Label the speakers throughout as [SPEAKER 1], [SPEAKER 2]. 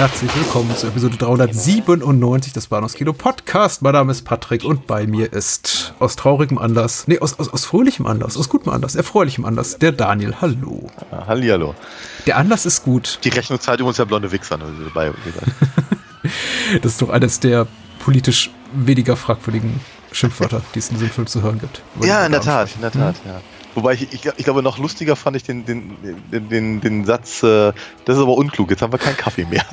[SPEAKER 1] Herzlich willkommen zur Episode 397 des Bahnhofskino Podcast. Mein Name ist Patrick und bei mir ist aus traurigem Anlass, nee, aus, aus, aus fröhlichem Anlass, aus gutem Anlass, erfreulichem Anlass, der Daniel. Hallo.
[SPEAKER 2] Ah, Hallihallo.
[SPEAKER 1] Der Anlass ist gut.
[SPEAKER 2] Die Rechnung zahlt übrigens der blonde Wichser. Ne, dabei gesagt.
[SPEAKER 1] Das ist doch eines der politisch weniger fragwürdigen Schimpfwörter, die es in diesem Film zu hören gibt.
[SPEAKER 2] Ja, in der Tat,
[SPEAKER 1] sprechen.
[SPEAKER 2] in der Tat, ja. Wobei ich, ich, ich glaube, noch lustiger fand ich den, den, den, den, den Satz, äh, das ist aber unklug, jetzt haben wir keinen Kaffee mehr.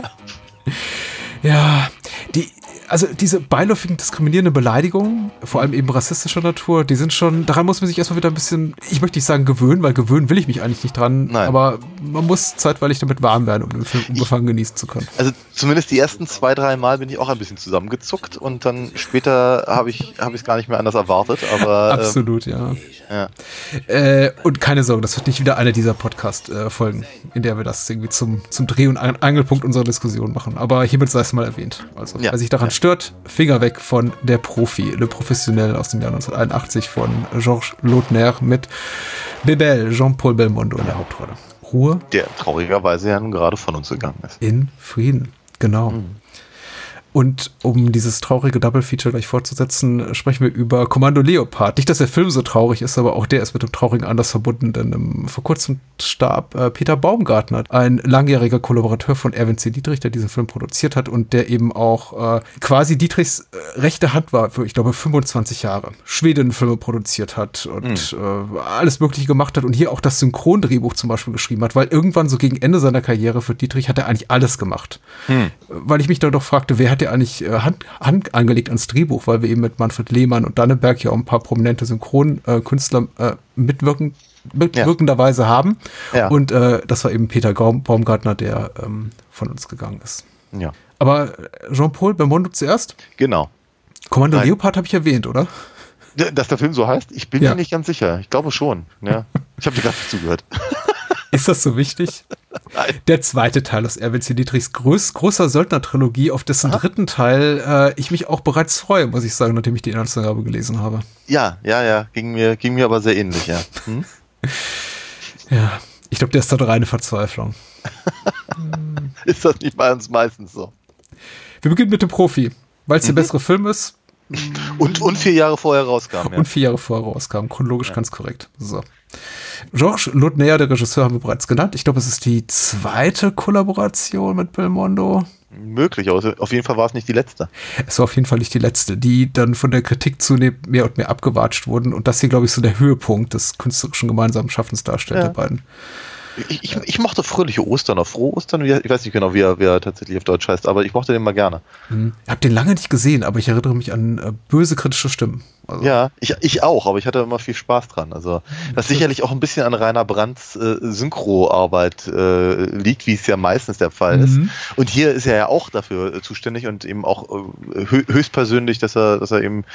[SPEAKER 1] Ja, die, also diese beiläufigen diskriminierenden Beleidigungen, vor allem eben rassistischer Natur, die sind schon, daran muss man sich erstmal wieder ein bisschen, ich möchte nicht sagen gewöhnen, weil gewöhnen will ich mich eigentlich nicht dran,
[SPEAKER 2] Nein.
[SPEAKER 1] aber man muss zeitweilig damit warm werden, um den Film unbefangen genießen zu können.
[SPEAKER 2] Also zumindest die ersten zwei, drei Mal bin ich auch ein bisschen zusammengezuckt und dann später habe ich es gar nicht mehr anders erwartet, aber ähm,
[SPEAKER 1] Absolut, ja.
[SPEAKER 2] ja.
[SPEAKER 1] Äh, und keine Sorge, das wird nicht wieder einer dieser Podcast-Folgen, in der wir das irgendwie zum, zum Dreh- und An- Angelpunkt unserer Diskussion machen. Aber hiermit sei es mal erwähnt. Also,
[SPEAKER 2] Ja,
[SPEAKER 1] wer sich daran
[SPEAKER 2] ja.
[SPEAKER 1] Stört, Finger weg von Der Profi, Le Professionnel aus dem Jahr 1981 von Georges Lautner mit Bebel, Jean-Paul Belmondo in der Hauptrolle. Ruhe
[SPEAKER 2] der traurigerweise ja nun gerade von uns gegangen ist.
[SPEAKER 1] in Frieden. Genau. Und um dieses traurige Double-Feature gleich fortzusetzen, sprechen wir über Kommando Leopard. Nicht, dass der Film so traurig ist, aber auch der ist mit dem traurigen Anlass verbunden, denn ähm, vor kurzem starb äh, Peter Baumgartner, ein langjähriger Kollaborateur von Erwin C. Dietrich, der diesen Film produziert hat und der eben auch äh, quasi Dietrichs äh, rechte Hand war für, ich glaube, 25 Jahre. Schwedenfilme produziert hat und äh, alles Mögliche gemacht hat und hier auch das Synchrondrehbuch zum Beispiel geschrieben hat, weil irgendwann so gegen Ende seiner Karriere für Dietrich hat er eigentlich alles gemacht. Weil ich mich dann doch fragte, wer hat ja eigentlich äh, Hand, Hand angelegt ans Drehbuch, weil wir eben mit Manfred Lehmann und Danneberg ja auch ein paar prominente Synchronkünstler äh, mitwirken, mitwirkenderweise haben.
[SPEAKER 2] Ja.
[SPEAKER 1] Und äh, das war eben Peter Baumgartner, der ähm, von uns gegangen ist.
[SPEAKER 2] Ja,
[SPEAKER 1] Aber äh, Jean-Paul Belmondo zuerst.
[SPEAKER 2] genau.
[SPEAKER 1] Kommando
[SPEAKER 2] Nein.
[SPEAKER 1] Leopard habe ich erwähnt, oder?
[SPEAKER 2] Dass der Film so heißt, ich bin
[SPEAKER 1] Ja.
[SPEAKER 2] mir nicht ganz sicher. Ich glaube schon. Ja. Ich habe dir gerade nicht zugehört.
[SPEAKER 1] Ist das so wichtig?
[SPEAKER 2] Nein.
[SPEAKER 1] Der zweite Teil aus Erwin C. Dietrichs groß, großer Söldner-Trilogie, auf dessen dritten Teil äh, ich mich auch bereits freue, muss ich sagen, nachdem ich die Inhaltsangabe gelesen habe.
[SPEAKER 2] Ja, ja, ja, ging mir, ging mir aber sehr ähnlich, ja. Hm?
[SPEAKER 1] Ja, ich glaube, der ist da reine Verzweiflung.
[SPEAKER 2] Ist das nicht bei uns meistens so?
[SPEAKER 1] Wir beginnen mit dem Profi, weil es der bessere Film ist
[SPEAKER 2] Und, und vier Jahre vorher rauskam, ja.
[SPEAKER 1] und vier Jahre vorher rauskam. Chronologisch ganz korrekt. So. Georges Lautner, der Regisseur, haben wir bereits genannt. Ich glaube, es ist die zweite Kollaboration mit Belmondo.
[SPEAKER 2] Möglich, aber auf jeden Fall war es nicht die letzte.
[SPEAKER 1] Es war auf jeden Fall nicht die letzte, die dann von der Kritik zunehmend mehr und mehr abgewatscht wurden. Und das hier, glaube ich, so der Höhepunkt des künstlerischen gemeinsamen Schaffens darstellt,
[SPEAKER 2] Ja.
[SPEAKER 1] der beiden.
[SPEAKER 2] Ich, ich, ich mochte fröhliche Ostern, oder frohe Ostern, ich weiß nicht genau, wie er, wie er tatsächlich auf Deutsch heißt, aber ich mochte den mal gerne.
[SPEAKER 1] Ich habe den lange nicht gesehen, aber ich erinnere mich an äh, böse kritische Stimmen. Also,
[SPEAKER 2] Ja, ich, ich auch, aber ich hatte immer viel Spaß dran. Also, das sicherlich auch ein bisschen an Rainer Brandts äh, Synchroarbeit äh, liegt, wie es ja meistens der Fall ist.
[SPEAKER 1] Mhm.
[SPEAKER 2] Und hier ist er ja auch dafür äh, zuständig und eben auch äh, hö höchstpersönlich, dass er, dass er eben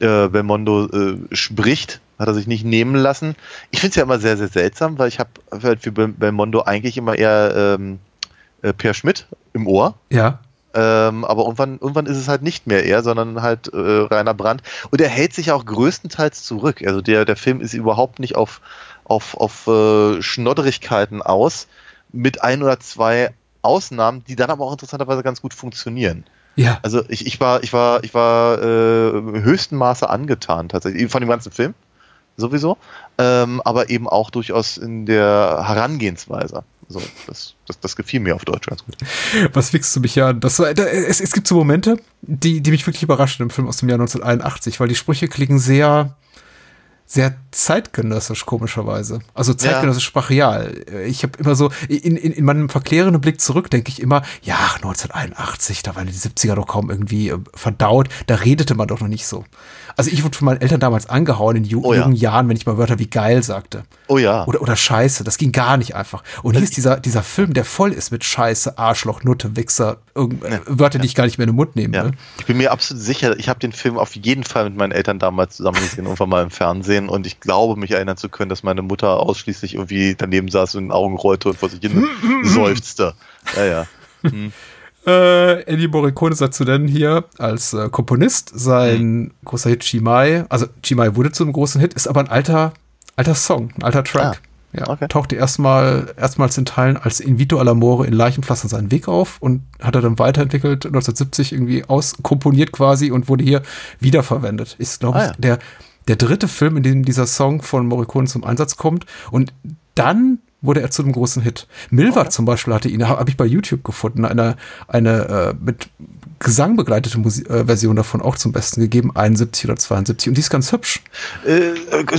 [SPEAKER 2] äh, Belmondo äh, spricht, hat er sich nicht nehmen lassen. Ich finde es ja immer sehr, sehr seltsam, weil ich habe halt für Bel Belmondo eigentlich immer eher ähm, äh, Per Schmidt im Ohr.
[SPEAKER 1] Ja.
[SPEAKER 2] Ähm, aber irgendwann, irgendwann ist es halt nicht mehr er, sondern halt äh, Rainer Brandt. Und er hält sich auch größtenteils zurück. Also der, der Film ist überhaupt nicht auf, auf, auf äh, Schnodderigkeiten aus, mit ein oder zwei Ausnahmen, die dann aber auch interessanterweise ganz gut funktionieren.
[SPEAKER 1] Ja.
[SPEAKER 2] Also ich, ich war, ich war, ich war äh, im höchsten Maße angetan tatsächlich von dem ganzen Film sowieso, ähm, aber eben auch durchaus in der Herangehensweise. So, das, das, das gefiel mir auf Deutsch ganz gut.
[SPEAKER 1] Was wichst du mich ja an? Das, da, es, es gibt so Momente, die, die mich wirklich überraschen im Film aus dem Jahr 1981, weil die Sprüche klingen sehr, sehr zeitgenössisch, komischerweise. Also zeitgenössisch brachial. Ich habe immer so, in, in, in meinem verklärenden Blick zurück denke ich immer, ja, 1981, da waren die 70er doch kaum irgendwie äh, verdaut, da redete man doch noch nicht so. Also ich wurde von meinen Eltern damals angehauen in ju
[SPEAKER 2] Oh ja.
[SPEAKER 1] jungen Jahren, wenn ich mal Wörter wie geil sagte.
[SPEAKER 2] Oh ja.
[SPEAKER 1] Oder, oder Scheiße, das ging gar nicht einfach. Und hier ist dieser, dieser Film, der voll ist mit Scheiße, Arschloch, Nutte, Wichser, irgend, Wörter, die ich gar nicht mehr in den Mund nehmen
[SPEAKER 2] Ja.
[SPEAKER 1] will.
[SPEAKER 2] Ich bin mir absolut sicher, ich habe den Film auf jeden Fall mit meinen Eltern damals zusammen gesehen, irgendwann mal im Fernsehen und ich glaube, mich erinnern zu können, dass meine Mutter ausschließlich irgendwie daneben saß und in den Augen rollte und vor sich hin seufzte. Ja, ja.
[SPEAKER 1] Äh, Ennio Morricone sagt zu nennen hier als äh, Komponist sein großer Hit Chimay. Also Chimay wurde zu einem großen Hit, ist aber ein alter, alter Song, ein alter Track. ja,
[SPEAKER 2] okay.
[SPEAKER 1] tauchte erstmal erstmals in Teilen als Invito all'amore in Leichenpflaster seinen Weg auf und hat er dann weiterentwickelt, 1970 irgendwie auskomponiert quasi und wurde hier wiederverwendet. Ist, glaube ich,
[SPEAKER 2] Ah, ja.
[SPEAKER 1] der, der dritte Film, in dem dieser Song von Morricone zum Einsatz kommt. Und dann wurde er zu einem großen Hit. Milva zum Beispiel hatte ihn, habe ich bei YouTube gefunden, eine, eine äh, mit Gesang begleitete Musi äh, Version davon auch zum Besten gegeben, 71 oder 72. Und die ist ganz hübsch.
[SPEAKER 2] Äh,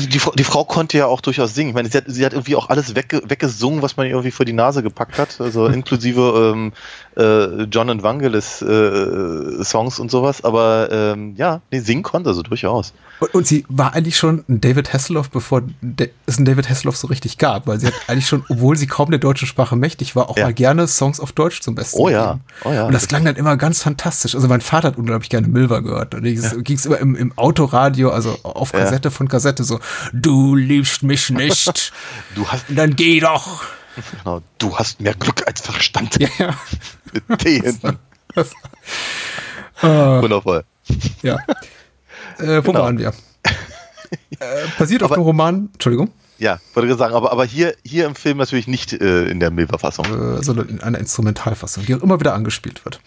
[SPEAKER 2] die, Frau- die Frau konnte ja auch durchaus singen. Ich meine, sie hat, sie hat irgendwie auch alles wegge weggesungen, was man ihr irgendwie vor die Nase gepackt hat. Also inklusive ähm, äh, John und Vangelis äh, Songs und sowas. Aber ähm, ja, nee, singen konnte sie durchaus.
[SPEAKER 1] Und, und sie war eigentlich schon ein David Hasselhoff, bevor de- es einen David Hasselhoff so richtig gab, weil sie hat eigentlich schon, obwohl sie kaum der deutschen Sprache mächtig war, auch
[SPEAKER 2] Ja.
[SPEAKER 1] mal gerne Songs auf Deutsch zum Besten
[SPEAKER 2] Oh ja,
[SPEAKER 1] gegeben.
[SPEAKER 2] oh ja.
[SPEAKER 1] Und das klang dann immer ganz fantastisch. Also mein Vater hat unglaublich gerne Milva gehört. Und es ging es immer im, im Autoradio, also auf
[SPEAKER 2] Ja.
[SPEAKER 1] Kassette von Kassette so, du liebst mich nicht,
[SPEAKER 2] Du hast,
[SPEAKER 1] dann geh doch.
[SPEAKER 2] genau, du hast mehr Glück als Verstand.
[SPEAKER 1] Ja, ja.
[SPEAKER 2] Mit T hinten.
[SPEAKER 1] Das, Ah.
[SPEAKER 2] Wundervoll.
[SPEAKER 1] ja. Äh, wo
[SPEAKER 2] Genau.
[SPEAKER 1] waren wir? Äh, basiert auf
[SPEAKER 2] Aber-
[SPEAKER 1] dem Roman, Entschuldigung,
[SPEAKER 2] Ja, wollte gerade sagen, aber, aber hier, hier im Film natürlich nicht äh, in der Milva-Fassung.
[SPEAKER 1] äh, sondern in einer Instrumentalfassung, die auch immer wieder angespielt wird.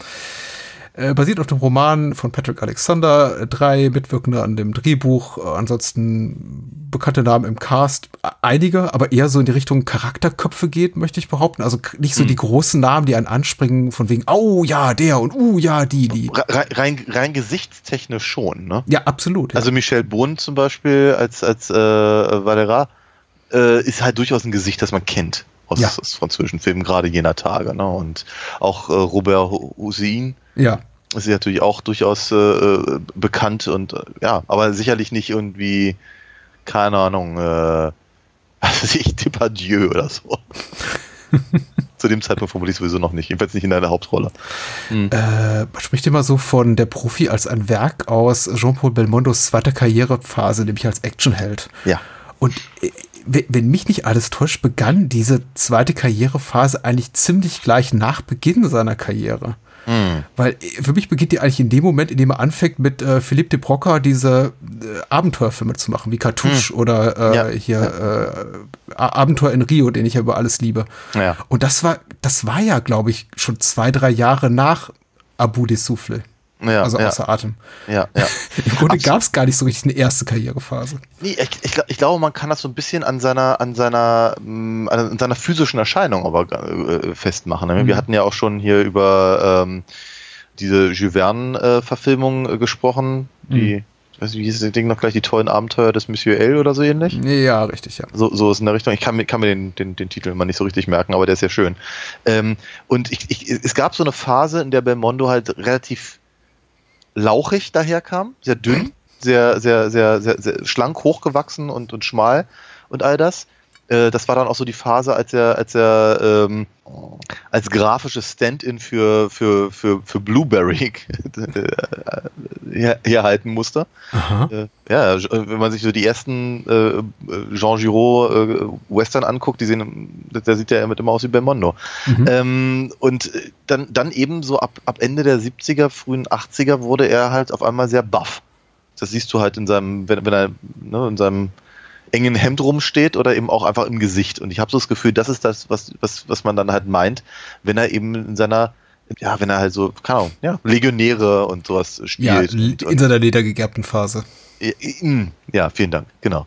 [SPEAKER 1] Äh, basiert auf dem Roman von Patrick Alexander, äh, drei Mitwirkende an dem Drehbuch, äh, ansonsten bekannte Namen im Cast, äh, einige, aber eher so in die Richtung Charakterköpfe geht, möchte ich behaupten. Also nicht so die großen Namen, die einen anspringen, von wegen, oh ja, der und uh ja, die, die.
[SPEAKER 2] Re- Rein, rein gesichtstechnisch schon, ne?
[SPEAKER 1] Ja, absolut. Ja.
[SPEAKER 2] Also Michel Bohn zum Beispiel als, als äh, Valera äh, ist halt durchaus ein Gesicht, das man kennt aus,
[SPEAKER 1] Ja.
[SPEAKER 2] aus französischen Filmen, gerade jener Tage. Ne? Und auch äh, Robert Hossein
[SPEAKER 1] ja.
[SPEAKER 2] Ist ja natürlich auch durchaus äh, äh, bekannt und äh, ja, aber sicherlich nicht irgendwie, keine Ahnung, äh, weiß ich, Depardieu oder so. Zu dem Zeitpunkt vermutlich sowieso noch nicht, jedenfalls nicht in einer Hauptrolle.
[SPEAKER 1] Äh, man spricht immer so von der Profi als ein Werk aus Jean-Paul Belmondos zweiter Karrierephase, nämlich als Actionheld.
[SPEAKER 2] Ja.
[SPEAKER 1] Und äh, wenn mich nicht alles täuscht, begann diese zweite Karrierephase eigentlich ziemlich gleich nach Beginn seiner Karriere.
[SPEAKER 2] Hm.
[SPEAKER 1] Weil äh, für mich beginnt die eigentlich in dem Moment, in dem er anfängt, mit äh, Philippe de Broca diese äh, Abenteuerfilme zu machen, wie Cartouche oder äh,
[SPEAKER 2] Ja.
[SPEAKER 1] hier Äh, Abenteuer in Rio, den ich ja über alles liebe.
[SPEAKER 2] Ja.
[SPEAKER 1] Und das war, das war ja, glaube ich, schon zwei, drei Jahre nach Abu de Souffle.
[SPEAKER 2] Ja,
[SPEAKER 1] also
[SPEAKER 2] ja,
[SPEAKER 1] außer Atem.
[SPEAKER 2] ja, ja.
[SPEAKER 1] Im Grunde gab es gar nicht so richtig eine erste Karrierephase.
[SPEAKER 2] Nee, ich, ich, ich glaube, man kann das so ein bisschen an seiner, an seiner, mh, an seiner physischen Erscheinung aber äh, festmachen. ne? Wir hatten ja auch schon hier über ähm, diese Jules Verne-Verfilmung äh, gesprochen, die, ich weiß nicht, wie hieß das Ding noch gleich, die tollen Abenteuer des Monsieur L oder so ähnlich.
[SPEAKER 1] Ja, richtig, ja.
[SPEAKER 2] So, so ist in der Richtung. Ich kann mir, kann mir den, den, den Titel immer nicht so richtig merken, aber der ist ja schön. Ähm, und ich, ich, es gab so eine Phase, in der Belmondo halt relativ lauchig daherkam, sehr dünn, sehr, sehr, sehr, sehr, sehr schlank, hochgewachsen und, und schmal und all das. Äh, das war dann auch so die Phase, als er, als er ähm, als grafisches Stand-in für, für, für, für Blueberry hier, hier halten musste. Äh, ja, äh, wenn man sich so die ersten äh, Jean Giraud äh, Western anguckt, die sehen, der sieht ja mit immer aus wie Belmondo.
[SPEAKER 1] Mhm.
[SPEAKER 2] Ähm, und äh, dann, dann eben so ab, ab Ende der 70er, frühen 80er wurde er halt auf einmal sehr buff. Das siehst du halt in seinem, wenn, wenn er ne, in seinem engen Hemd rumsteht oder eben auch einfach im Gesicht. Und ich habe so das Gefühl, das ist das, was, was, was man dann halt meint, wenn er eben in seiner, ja, wenn er halt so, keine Ahnung, ja, Legionäre und sowas
[SPEAKER 1] Ja,
[SPEAKER 2] spielt. und,
[SPEAKER 1] in seiner ledergegerbten Phase.
[SPEAKER 2] ja, mm, Ja, vielen Dank, genau.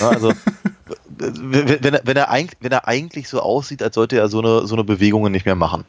[SPEAKER 2] Ja, Also, wenn, wenn, er, wenn, er eigentlich, wenn er eigentlich so aussieht, als sollte er so eine, so eine Bewegungen nicht mehr machen.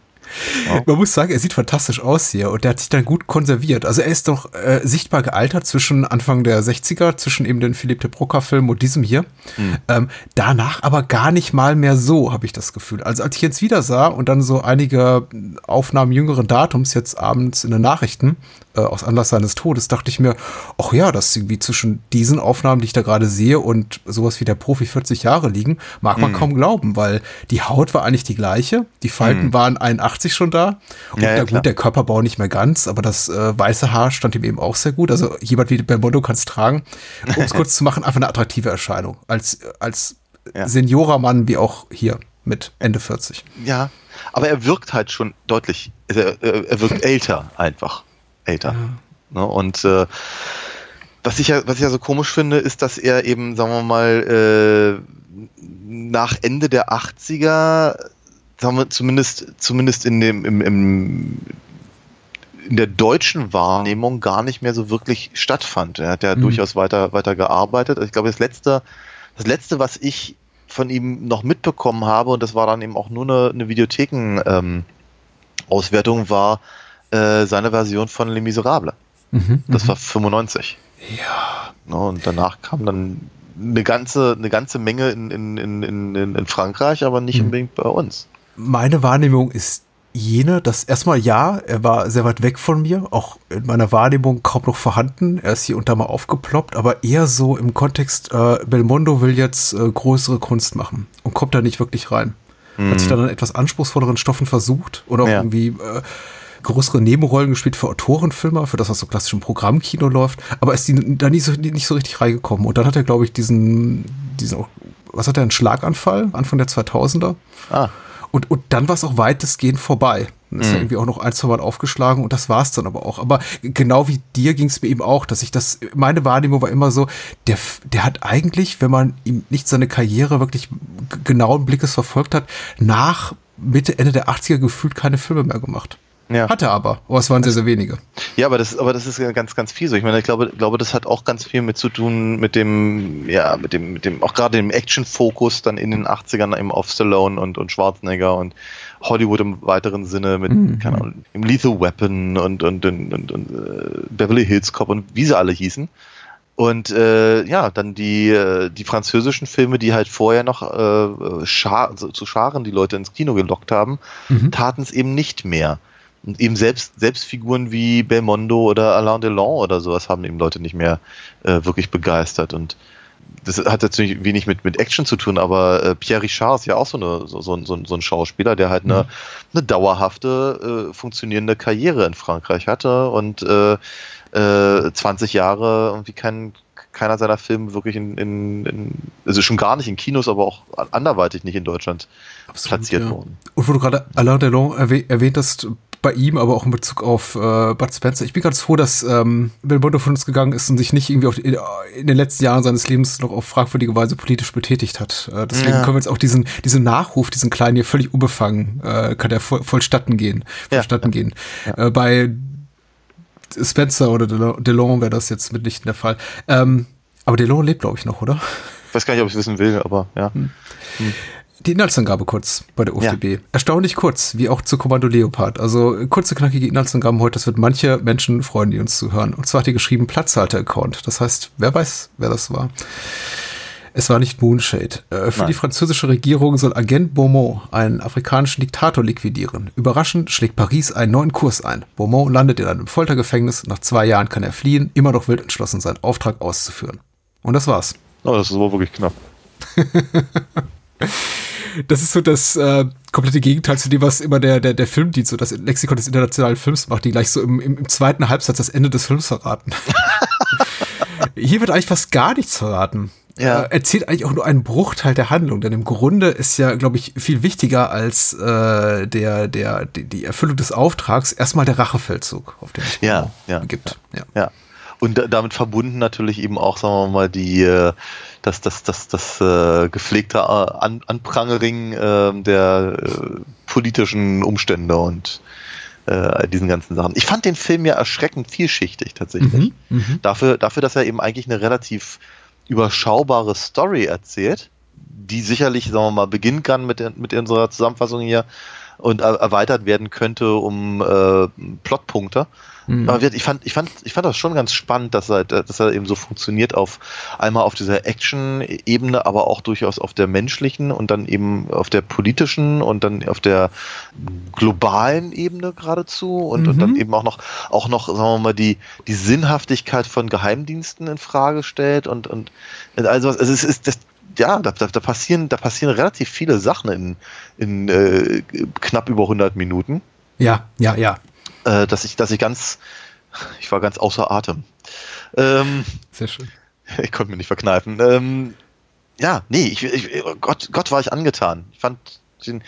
[SPEAKER 1] Ja. Man muss sagen, er sieht fantastisch aus hier und der hat sich dann gut konserviert. Also er ist doch äh, sichtbar gealtert zwischen Anfang der 60er, zwischen eben den Philipp de Broca-Film und diesem hier. Mhm. Ähm, danach aber gar nicht mal mehr so, habe ich das Gefühl. Also als ich jetzt wieder sah und dann so einige Aufnahmen jüngeren Datums jetzt abends in den Nachrichten, äh, aus Anlass seines Todes, dachte ich mir, ach ja, dass irgendwie zwischen diesen Aufnahmen, die ich da gerade sehe und sowas wie der Profi 40 Jahre liegen, mag man mhm. kaum glauben, weil die Haut war eigentlich die gleiche, die Falten mhm. waren 81 schon da und ja, ja, gut, der Körperbau nicht mehr ganz, aber das äh, weiße Haar stand ihm eben auch sehr gut. Also jemand wie Belmondo kann es tragen. Um es kurz zu machen, einfach eine attraktive Erscheinung. Als, als ja. Seniorer-Mann wie auch hier mit Ende 40.
[SPEAKER 2] Ja, aber er wirkt halt schon deutlich, er, er wirkt älter einfach älter. Ja. Ne? Und äh, was ich ja, was ich ja so komisch finde, ist, dass er eben, sagen wir mal, äh, nach Ende der 80er, sagen wir zumindest, zumindest in dem, im, im in der deutschen Wahrnehmung gar nicht mehr so wirklich stattfand. Er hat ja mhm. durchaus weiter, weiter gearbeitet. Ich glaube, das letzte, das letzte, was ich von ihm noch mitbekommen habe, und das war dann eben auch nur eine, eine Videotheken-Auswertung, ähm, war äh, seine Version von Les Miserables. Mhm, das mhm. war 95.
[SPEAKER 1] Ja.
[SPEAKER 2] Ne, und danach kam dann eine ganze, eine ganze Menge in, in, in, in, in Frankreich, aber nicht mhm. unbedingt bei uns.
[SPEAKER 1] Meine Wahrnehmung ist jene, dass erstmal ja, er war sehr weit weg von mir, auch in meiner Wahrnehmung kaum noch vorhanden. Er ist hier und da mal aufgeploppt, aber eher so im Kontext, äh, Belmondo will jetzt äh, größere Kunst machen und kommt da nicht wirklich rein. Mhm. Hat sich dann an etwas anspruchsvolleren Stoffen versucht oder ja. irgendwie äh, größere Nebenrollen gespielt für Autorenfilme, für das, was so klassisch im Programmkino läuft, aber ist die da nie so, nicht so richtig reingekommen. Und dann hat er, glaube ich, diesen, diesen, was hat er, einen Schlaganfall, Anfang der 2000er. Ah. Und, und dann war es auch weitestgehend vorbei. Dann ist mhm. er irgendwie auch noch ein, zwei Mal aufgeschlagen und das war es dann aber auch. Aber genau wie dir ging es mir eben auch, dass ich das, meine Wahrnehmung war immer so, der, der hat eigentlich, wenn man ihm nicht seine Karriere wirklich genauen Blickes verfolgt hat, nach Mitte, Ende der 80er gefühlt keine Filme mehr gemacht. Ja. Hatte aber, aber es waren sehr, sehr wenige.
[SPEAKER 2] Ja, aber das, aber das ist ganz, ganz viel so. Ich meine, ich glaube, glaube, das hat auch ganz viel mit zu tun mit dem, ja, mit dem, mit dem, auch gerade dem Action-Fokus dann in den 80ern eben auf Stallone und, und Schwarzenegger und Hollywood im weiteren Sinne mit, mhm. keine Ahnung, im Lethal Weapon und, und, und, und, und uh, Beverly Hills Cop und wie sie alle hießen. Und äh, ja, dann die, äh, die französischen Filme, die halt vorher noch äh, Schar also zu Scharen die Leute ins Kino gelockt haben, mhm. taten es eben nicht mehr. Und eben selbst, selbst Figuren wie Belmondo oder Alain Delon oder sowas haben eben Leute nicht mehr äh, wirklich begeistert. Und das hat natürlich wenig mit, mit Action zu tun, aber äh, Pierre Richard ist ja auch so, eine, so, so, so, ein Schauspieler, der halt eine, mhm. eine dauerhafte, äh, funktionierende Karriere in Frankreich hatte und äh, äh, 20 Jahre irgendwie kein, keiner seiner Filme wirklich in, in, in, also schon gar nicht in Kinos, aber auch anderweitig nicht in Deutschland Absolut, platziert ja. worden.
[SPEAKER 1] Und wo du gerade Alain Delon erwähnt hast, bei ihm, aber auch in Bezug auf äh, Bud Spencer. Ich bin ganz froh, dass ähm, Belmondo von uns gegangen ist und sich nicht irgendwie auf, in, in, den letzten Jahren seines Lebens noch auf fragwürdige Weise politisch betätigt hat. Äh, deswegen ja. können wir jetzt auch diesen, diesen Nachruf, diesen kleinen hier völlig unbefangen, äh, kann der voll, vollstatten gehen. Vollstatten ja. gehen. Ja. Äh, bei Spencer oder Delon wäre das jetzt mitnichten der Fall. Ähm, aber Delon lebt, glaube ich, noch, oder?
[SPEAKER 2] Ich weiß gar nicht, ob ich es wissen will, aber ja. Hm.
[SPEAKER 1] Die Inhaltsangabe kurz bei der UFDB. Ja. Erstaunlich kurz, wie auch zu Kommando Leopard. Also kurze, knackige Inhaltsangaben heute. Das wird manche Menschen freuen, die uns zuhören. Und zwar hat die geschrieben Platzhalter-Account. Das heißt, wer weiß, wer das war. Es war nicht Moonshade. Äh, für Nein. die französische Regierung soll Agent Beaumont einen afrikanischen Diktator liquidieren. Überraschend schlägt Paris einen neuen Kurs ein. Beaumont landet in einem Foltergefängnis. Nach zwei Jahren kann er fliehen, immer noch wild entschlossen, seinen Auftrag auszuführen. Und das war's.
[SPEAKER 2] Oh, das ist aber wirklich knapp.
[SPEAKER 1] das ist so das äh, komplette Gegenteil zu dem, was immer der, der, der Filmdienst, so das Lexikon des internationalen Films macht, die gleich so im, im, im zweiten Halbsatz das Ende des Films verraten. Hier wird eigentlich fast gar nichts verraten. Ja. Äh, erzählt eigentlich auch nur einen Bruchteil der Handlung, denn im Grunde ist ja, glaube ich, viel wichtiger als äh, der, der, die, die Erfüllung des Auftrags erstmal der Rachefeldzug, auf den es
[SPEAKER 2] ja, ja,
[SPEAKER 1] gibt.
[SPEAKER 2] Ja. ja. Und damit verbunden natürlich eben auch, sagen wir mal, die, äh, das, das, das, das äh, gepflegte An Anprangering äh, der äh, politischen Umstände und äh, diesen ganzen Sachen. Ich fand den Film ja erschreckend vielschichtig tatsächlich. Mhm, mh. dafür, dafür, dass er eben eigentlich eine relativ überschaubare Story erzählt, die sicherlich, sagen wir mal, beginnen kann mit, mit unserer Zusammenfassung hier und erweitert werden könnte um äh, Plotpunkte. Mhm. Aber ich fand, ich fand, ich fand das schon ganz spannend, dass er, dass er eben so funktioniert auf einmal auf dieser Action-Ebene, aber auch durchaus auf der menschlichen und dann eben auf der politischen und dann auf der globalen Ebene geradezu und, mhm. und dann mhm. eben auch noch, auch noch, sagen wir mal, die, die Sinnhaftigkeit von Geheimdiensten in Frage stellt und, und also es ist, ist das, ja, da, da, da, passieren, da passieren relativ viele Sachen in, in äh, knapp über 100 Minuten.
[SPEAKER 1] Ja, ja, ja
[SPEAKER 2] äh, dass ich, dass ich ganz, ich war ganz außer Atem. Ähm,
[SPEAKER 1] Sehr schön.
[SPEAKER 2] Ich konnte mir nicht verkneifen. Ähm, ja, nee, ich, ich, Gott, Gott war ich angetan. Ich fand den,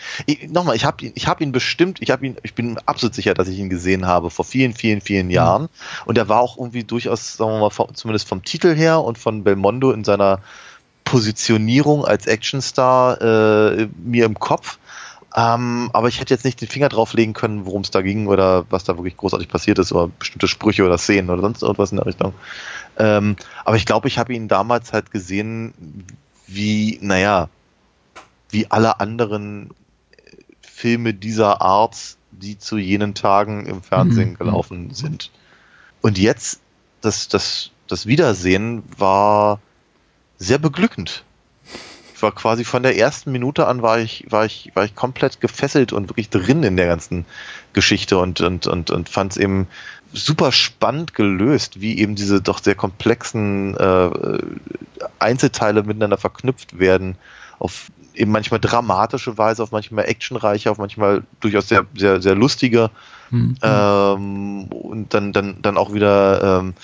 [SPEAKER 2] nochmal, ich habe ihn, ich habe ihn bestimmt, ich habe ihn, ich bin absolut sicher, dass ich ihn gesehen habe vor vielen, vielen, vielen mhm. Jahren. Mhm. Und er war auch irgendwie durchaus, sagen wir mal, vom, zumindest vom Titel her und von Belmondo in seiner Positionierung als Actionstar äh, mir im Kopf. Ähm, aber ich hätte jetzt nicht den Finger drauflegen können, worum es da ging oder was da wirklich großartig passiert ist oder bestimmte Sprüche oder Szenen oder sonst irgendwas in der Richtung. Ähm, aber ich glaube, ich habe ihn damals halt gesehen, wie, naja, wie alle anderen Filme dieser Art, die zu jenen Tagen im Fernsehen mhm. gelaufen sind. Und jetzt, das, das, das Wiedersehen war sehr beglückend war quasi von der ersten Minute an war ich, war ich, war ich komplett gefesselt und wirklich drin in der ganzen Geschichte und, und, und, und fand es eben super spannend gelöst, wie eben diese doch sehr komplexen äh, Einzelteile miteinander verknüpft werden, auf eben manchmal dramatische Weise, auf manchmal actionreiche, auf manchmal durchaus sehr, sehr, sehr lustige mhm. ähm, und dann, dann, dann auch wieder ähm,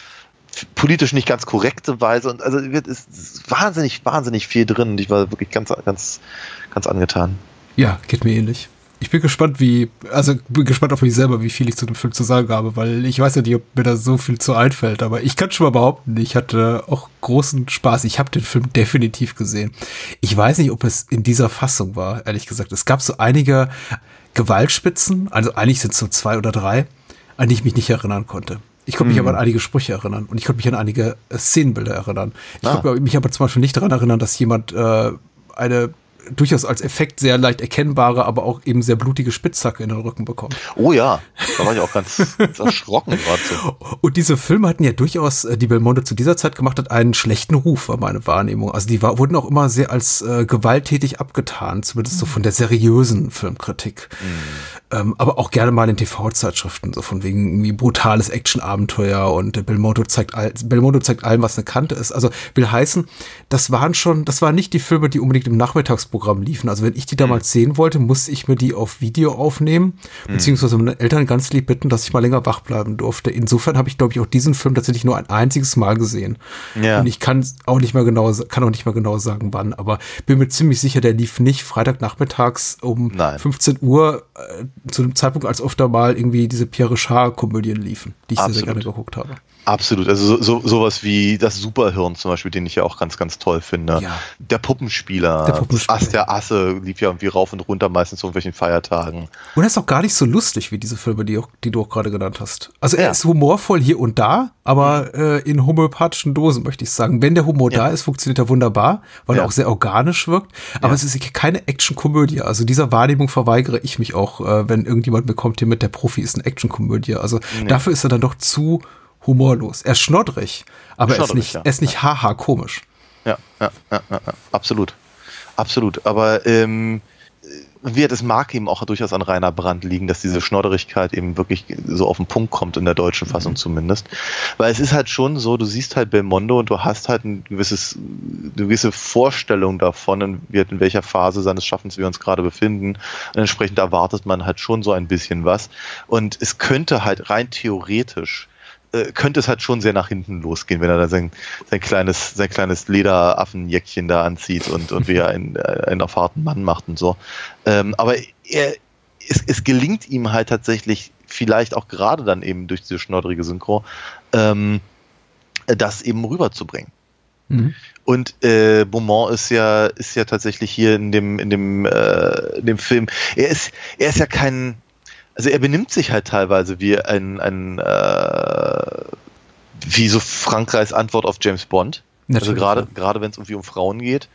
[SPEAKER 2] politisch nicht ganz korrekte Weise und also es ist wahnsinnig, wahnsinnig viel drin und ich war wirklich ganz, ganz, ganz angetan.
[SPEAKER 1] Ja, geht mir ähnlich. Ich bin gespannt, wie, also bin gespannt auf mich selber, wie viel ich zu dem Film zu sagen habe, weil ich weiß ja nicht, ob mir da so viel zu einfällt, aber ich kann schon mal behaupten, ich hatte auch großen Spaß. Ich habe den Film definitiv gesehen. Ich weiß nicht, ob es in dieser Fassung war, ehrlich gesagt. Es gab so einige Gewaltspitzen, also eigentlich sind es so zwei oder drei, an die ich mich nicht erinnern konnte. Ich konnte mich mhm. aber an einige Sprüche erinnern und ich konnte mich an einige Szenenbilder erinnern. Ich ah. konnte mich aber zum Beispiel nicht daran erinnern, dass jemand äh, eine durchaus als Effekt sehr leicht erkennbare, aber auch eben sehr blutige Spitzhacke in den Rücken bekommt.
[SPEAKER 2] Oh ja, da war ich auch ganz, ganz erschrocken gerade so.
[SPEAKER 1] Und diese Filme hatten ja durchaus, äh, die Belmondo zu dieser Zeit gemacht hat, einen schlechten Ruf, war meine Wahrnehmung. Also die war, wurden auch immer sehr als äh, gewalttätig abgetan, zumindest so von der seriösen Filmkritik. Mhm. Ähm, aber auch gerne mal in TV-Zeitschriften, so von wegen irgendwie brutales Action-Abenteuer und äh, Belmondo zeigt, all, Belmondo zeigt allem, was eine Kante ist. Also will heißen, das waren schon, das waren nicht die Filme, die unbedingt im Nachmittagsprogramm Programm liefen. Also wenn ich die damals mhm. sehen wollte, musste ich mir die auf Video aufnehmen, mhm. beziehungsweise meine Eltern ganz lieb bitten, dass ich mal länger wach bleiben durfte. Insofern habe ich, glaube ich, auch diesen Film tatsächlich nur ein einziges Mal gesehen. Ja. Und ich kann auch nicht mehr genau, kann auch nicht mehr genau sagen, wann, aber bin mir ziemlich sicher, der lief nicht Freitagnachmittags um Nein. 15 Uhr äh, zu dem Zeitpunkt, als oft da mal irgendwie diese Pierre Richard-Komödien liefen, die ich sehr, sehr gerne geguckt habe.
[SPEAKER 2] Absolut, also so, so, sowas wie das Superhirn zum Beispiel, den ich ja auch ganz, ganz toll finde. Ja. Der Puppenspieler, der Puppenspieler. Ass der Asse lief ja irgendwie rauf und runter, meistens zu irgendwelchen Feiertagen.
[SPEAKER 1] Und er ist auch gar nicht so lustig wie diese Filme, die, auch, die du auch gerade genannt hast. Also er ja. ist humorvoll hier und da, aber äh, in homöopathischen Dosen, möchte ich sagen. Wenn der Humor ja. da ist, funktioniert er wunderbar, weil er auch sehr organisch wirkt. Aber es ist keine Actionkomödie. Also dieser Wahrnehmung verweigere ich mich auch, äh, wenn irgendjemand mir kommt hier mit, der Profi ist eine Actionkomödie. Also nee. dafür ist er dann doch zu humorlos. Er ist schnoddrig, aber er ist nicht, ja. er ist nicht haha komisch.
[SPEAKER 2] Ja, ja, ja, ja, absolut. Absolut. Aber ähm, wie das mag eben auch durchaus an Rainer Brandt liegen, dass diese Schnodderigkeit eben wirklich so auf den Punkt kommt in der deutschen Fassung mhm. zumindest. Weil es ist halt schon so, du siehst halt Belmondo und du hast halt ein gewisses, eine gewisse Vorstellung davon, in, in welcher Phase seines Schaffens wir uns gerade befinden. Und entsprechend erwartet man halt schon so ein bisschen was. Und es könnte halt rein theoretisch äh, könnte es halt schon sehr nach hinten losgehen, wenn er da sein, sein kleines, sein kleines Lederaffenjäckchen da anzieht und, und wie er einen, äh, einen erfahrenen Mann macht und so. Ähm, aber er, es, es gelingt ihm halt tatsächlich, vielleicht auch gerade dann eben durch diese schnoddrige Synchro, ähm, das eben rüberzubringen. Mhm. Und äh, Beaumont ist ja ist ja tatsächlich hier in dem in dem äh, in dem Film. Er ist er ist ja kein also er benimmt sich halt teilweise wie ein, ein äh, wie so Frankreichs Antwort auf James Bond. Also Natürlich, also gerade ja. gerade wenn es irgendwie um Frauen geht,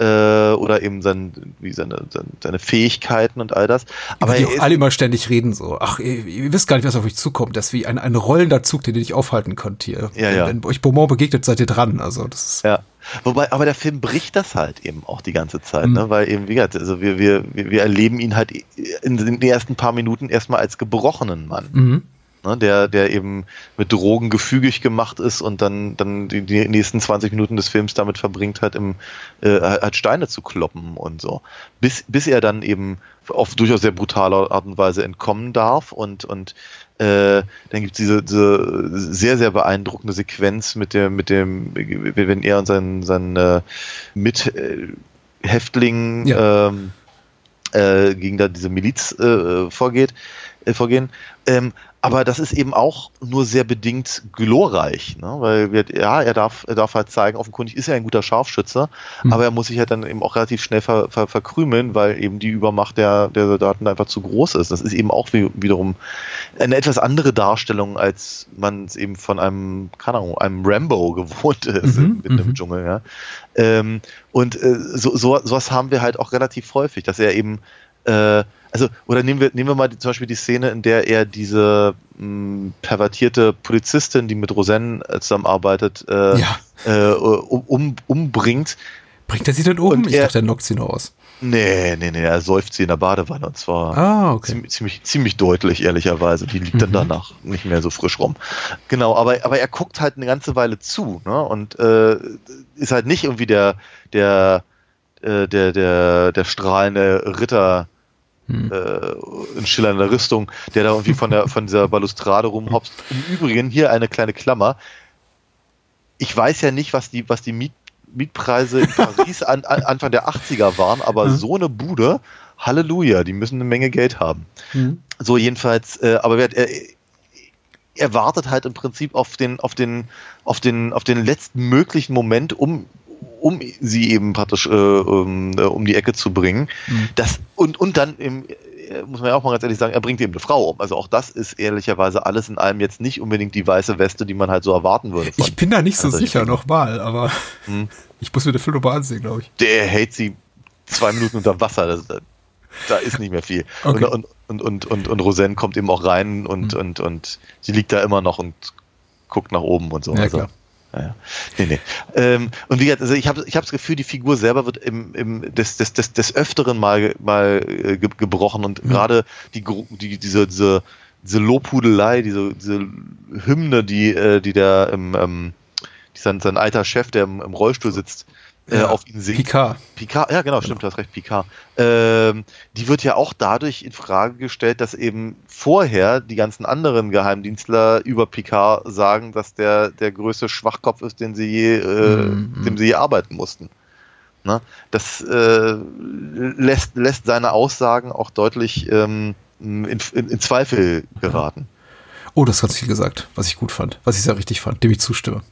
[SPEAKER 2] äh, oder eben sein, wie seine, seine, Fähigkeiten und all das.
[SPEAKER 1] Aber die auch alle immer ständig reden so. Ach, ihr, ihr wisst gar nicht, was auf euch zukommt. Das ist wie ein, ein rollender Zug, den ihr nicht aufhalten könnt hier.
[SPEAKER 2] Ja,
[SPEAKER 1] wenn,
[SPEAKER 2] ja.
[SPEAKER 1] wenn euch Beaumont begegnet, seid ihr dran. Also das ist
[SPEAKER 2] ja. Wobei, aber der Film bricht das halt eben auch die ganze Zeit,
[SPEAKER 1] Mhm.
[SPEAKER 2] ne? Weil eben, wie gesagt, also wir, wir, wir wir erleben ihn halt in den ersten paar Minuten erstmal als gebrochenen Mann.
[SPEAKER 1] mhm.
[SPEAKER 2] Ne, der, der eben mit Drogen gefügig gemacht ist und dann, dann die, die nächsten 20 Minuten des Films damit verbringt hat, im, äh, halt Steine zu kloppen und so. Bis, bis er dann eben auf durchaus sehr brutale Art und Weise entkommen darf und, und äh, dann gibt es diese, diese sehr, sehr beeindruckende Sequenz mit dem, mit dem, wenn er und sein, sein äh, Mithäftling
[SPEAKER 1] Ja.
[SPEAKER 2] ähm, äh, gegen da diese Miliz äh, vorgeht, äh, vorgehen. Ähm, aber das ist eben auch nur sehr bedingt glorreich, ne? weil wir, ja, er darf, er darf halt zeigen, offenkundig ist er ein guter Scharfschütze,
[SPEAKER 1] Hm.
[SPEAKER 2] aber er muss sich halt dann eben auch relativ schnell ver, ver, verkrümeln, weil eben die Übermacht der, der Soldaten einfach zu groß ist. Das ist eben auch wie, wiederum eine etwas andere Darstellung, als man es eben von einem, keine Ahnung, einem Rambo gewohnt ist
[SPEAKER 1] Mhm,
[SPEAKER 2] mitten im
[SPEAKER 1] mhm.
[SPEAKER 2] Dschungel, ja. Ähm, und äh, so, so, sowas haben wir halt auch relativ häufig, dass er eben, äh, also, oder nehmen wir, nehmen wir mal die, zum Beispiel die Szene, in der er diese mh, pervertierte Polizistin, die mit Roseanne äh, zusammenarbeitet, äh,
[SPEAKER 1] Ja.
[SPEAKER 2] äh, um, um, umbringt.
[SPEAKER 1] Bringt er sie denn oben?
[SPEAKER 2] Und
[SPEAKER 1] Ich
[SPEAKER 2] er-
[SPEAKER 1] dachte, er knockt sie nur aus.
[SPEAKER 2] Nee, nee, nee, er säuft sie in der Badewanne und zwar
[SPEAKER 1] Ah, okay.
[SPEAKER 2] ziemlich, ziemlich, ziemlich deutlich, ehrlicherweise. Die liegt dann
[SPEAKER 1] Mhm.
[SPEAKER 2] danach nicht mehr so frisch rum. Genau, aber, aber er guckt halt eine ganze Weile zu, ne? Und äh, ist halt nicht irgendwie der, der, äh, der, der, der strahlende Ritter
[SPEAKER 1] Hm.
[SPEAKER 2] äh, in schillernder Rüstung, der da irgendwie von der von dieser Balustrade rumhopst. Im Übrigen hier eine kleine Klammer. Ich weiß ja nicht, was die, was die Miet, Mietpreise in Paris an, an, Anfang der 80er waren, aber
[SPEAKER 1] Mhm.
[SPEAKER 2] so eine Bude, Halleluja, die müssen eine Menge Geld haben.
[SPEAKER 1] Hm.
[SPEAKER 2] So jedenfalls, äh, aber wer, er, er wartet halt im Prinzip auf den, auf den, auf den, auf den letzten möglichen Moment, um um sie eben praktisch äh, um, äh, um die Ecke zu bringen.
[SPEAKER 1] Mhm.
[SPEAKER 2] Das, und, und dann im, äh, muss man ja auch mal ganz ehrlich sagen, er bringt eben eine Frau um. Also auch das ist ehrlicherweise alles in allem jetzt nicht unbedingt die weiße Weste, die man halt so erwarten würde.
[SPEAKER 1] Ich bin da nicht so
[SPEAKER 2] ich
[SPEAKER 1] sicher nochmal, aber
[SPEAKER 2] Hm.
[SPEAKER 1] ich muss mir den Film nochmal ansehen, glaube ich.
[SPEAKER 2] der hält sie zwei Minuten unter Wasser. Das, da ist nicht mehr viel.
[SPEAKER 1] Okay.
[SPEAKER 2] Und, und, und, und, und Roseanne kommt eben auch rein und,
[SPEAKER 1] Mhm.
[SPEAKER 2] und, und sie liegt da immer noch und guckt nach oben und so.
[SPEAKER 1] Ja,
[SPEAKER 2] also,
[SPEAKER 1] klar.
[SPEAKER 2] Ja, ja. Nee, nee. Ähm, und wie gesagt, also ich habe ich hab das Gefühl, die Figur selber wird im, im, des, des, des, des Öfteren mal, mal äh, ge gebrochen und
[SPEAKER 1] Mhm.
[SPEAKER 2] gerade die, die, diese, diese, diese Lobhudelei, diese, diese Hymne, die, äh, die der ähm, die sein, sein alter Chef, der im, im Rollstuhl sitzt, äh, auf ihn singt.
[SPEAKER 1] Picard.
[SPEAKER 2] Picard, ja genau, stimmt, du hast recht, Picard. Ähm, die wird ja auch dadurch in Frage gestellt, dass eben vorher die ganzen anderen Geheimdienstler über Picard sagen, dass der der größte Schwachkopf ist, den sie je, äh,
[SPEAKER 1] Mhm.
[SPEAKER 2] dem sie je arbeiten mussten. Ne? Das äh, lässt, lässt seine Aussagen auch deutlich ähm, in, in, in Zweifel geraten.
[SPEAKER 1] Oh, das hat viel gesagt, was ich gut fand, was ich sehr richtig fand, dem ich zustimme.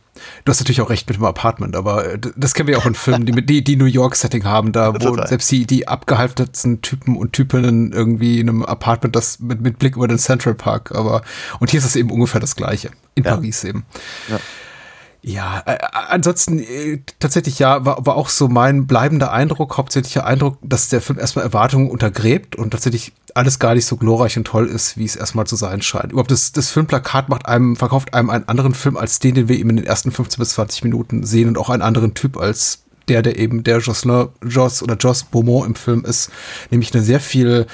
[SPEAKER 1] Du hast natürlich auch recht mit dem Apartment, aber äh, das kennen wir ja auch in Filmen, die mit- die, die New York-Setting haben, da wo
[SPEAKER 2] Total.
[SPEAKER 1] selbst die, die abgehalftertsten Typen und Typinnen irgendwie in einem Apartment, das mit, mit Blick über den Central Park, aber und hier ist es eben ungefähr das Gleiche. In
[SPEAKER 2] Ja.
[SPEAKER 1] Paris eben.
[SPEAKER 2] Ja.
[SPEAKER 1] Ja, äh, ansonsten äh, tatsächlich ja, war, war auch so mein bleibender Eindruck, hauptsächlicher Eindruck, dass der Film erstmal Erwartungen untergräbt und tatsächlich alles gar nicht so glorreich und toll ist, wie es erstmal zu sein scheint. Überhaupt das, das Filmplakat macht einem, verkauft einem einen anderen Film als den, den wir eben in den ersten 15 bis 20 Minuten sehen und auch einen anderen Typ als der, der eben der Jocelyn, Joss oder Joss Beaumont im Film ist, nämlich eine sehr viel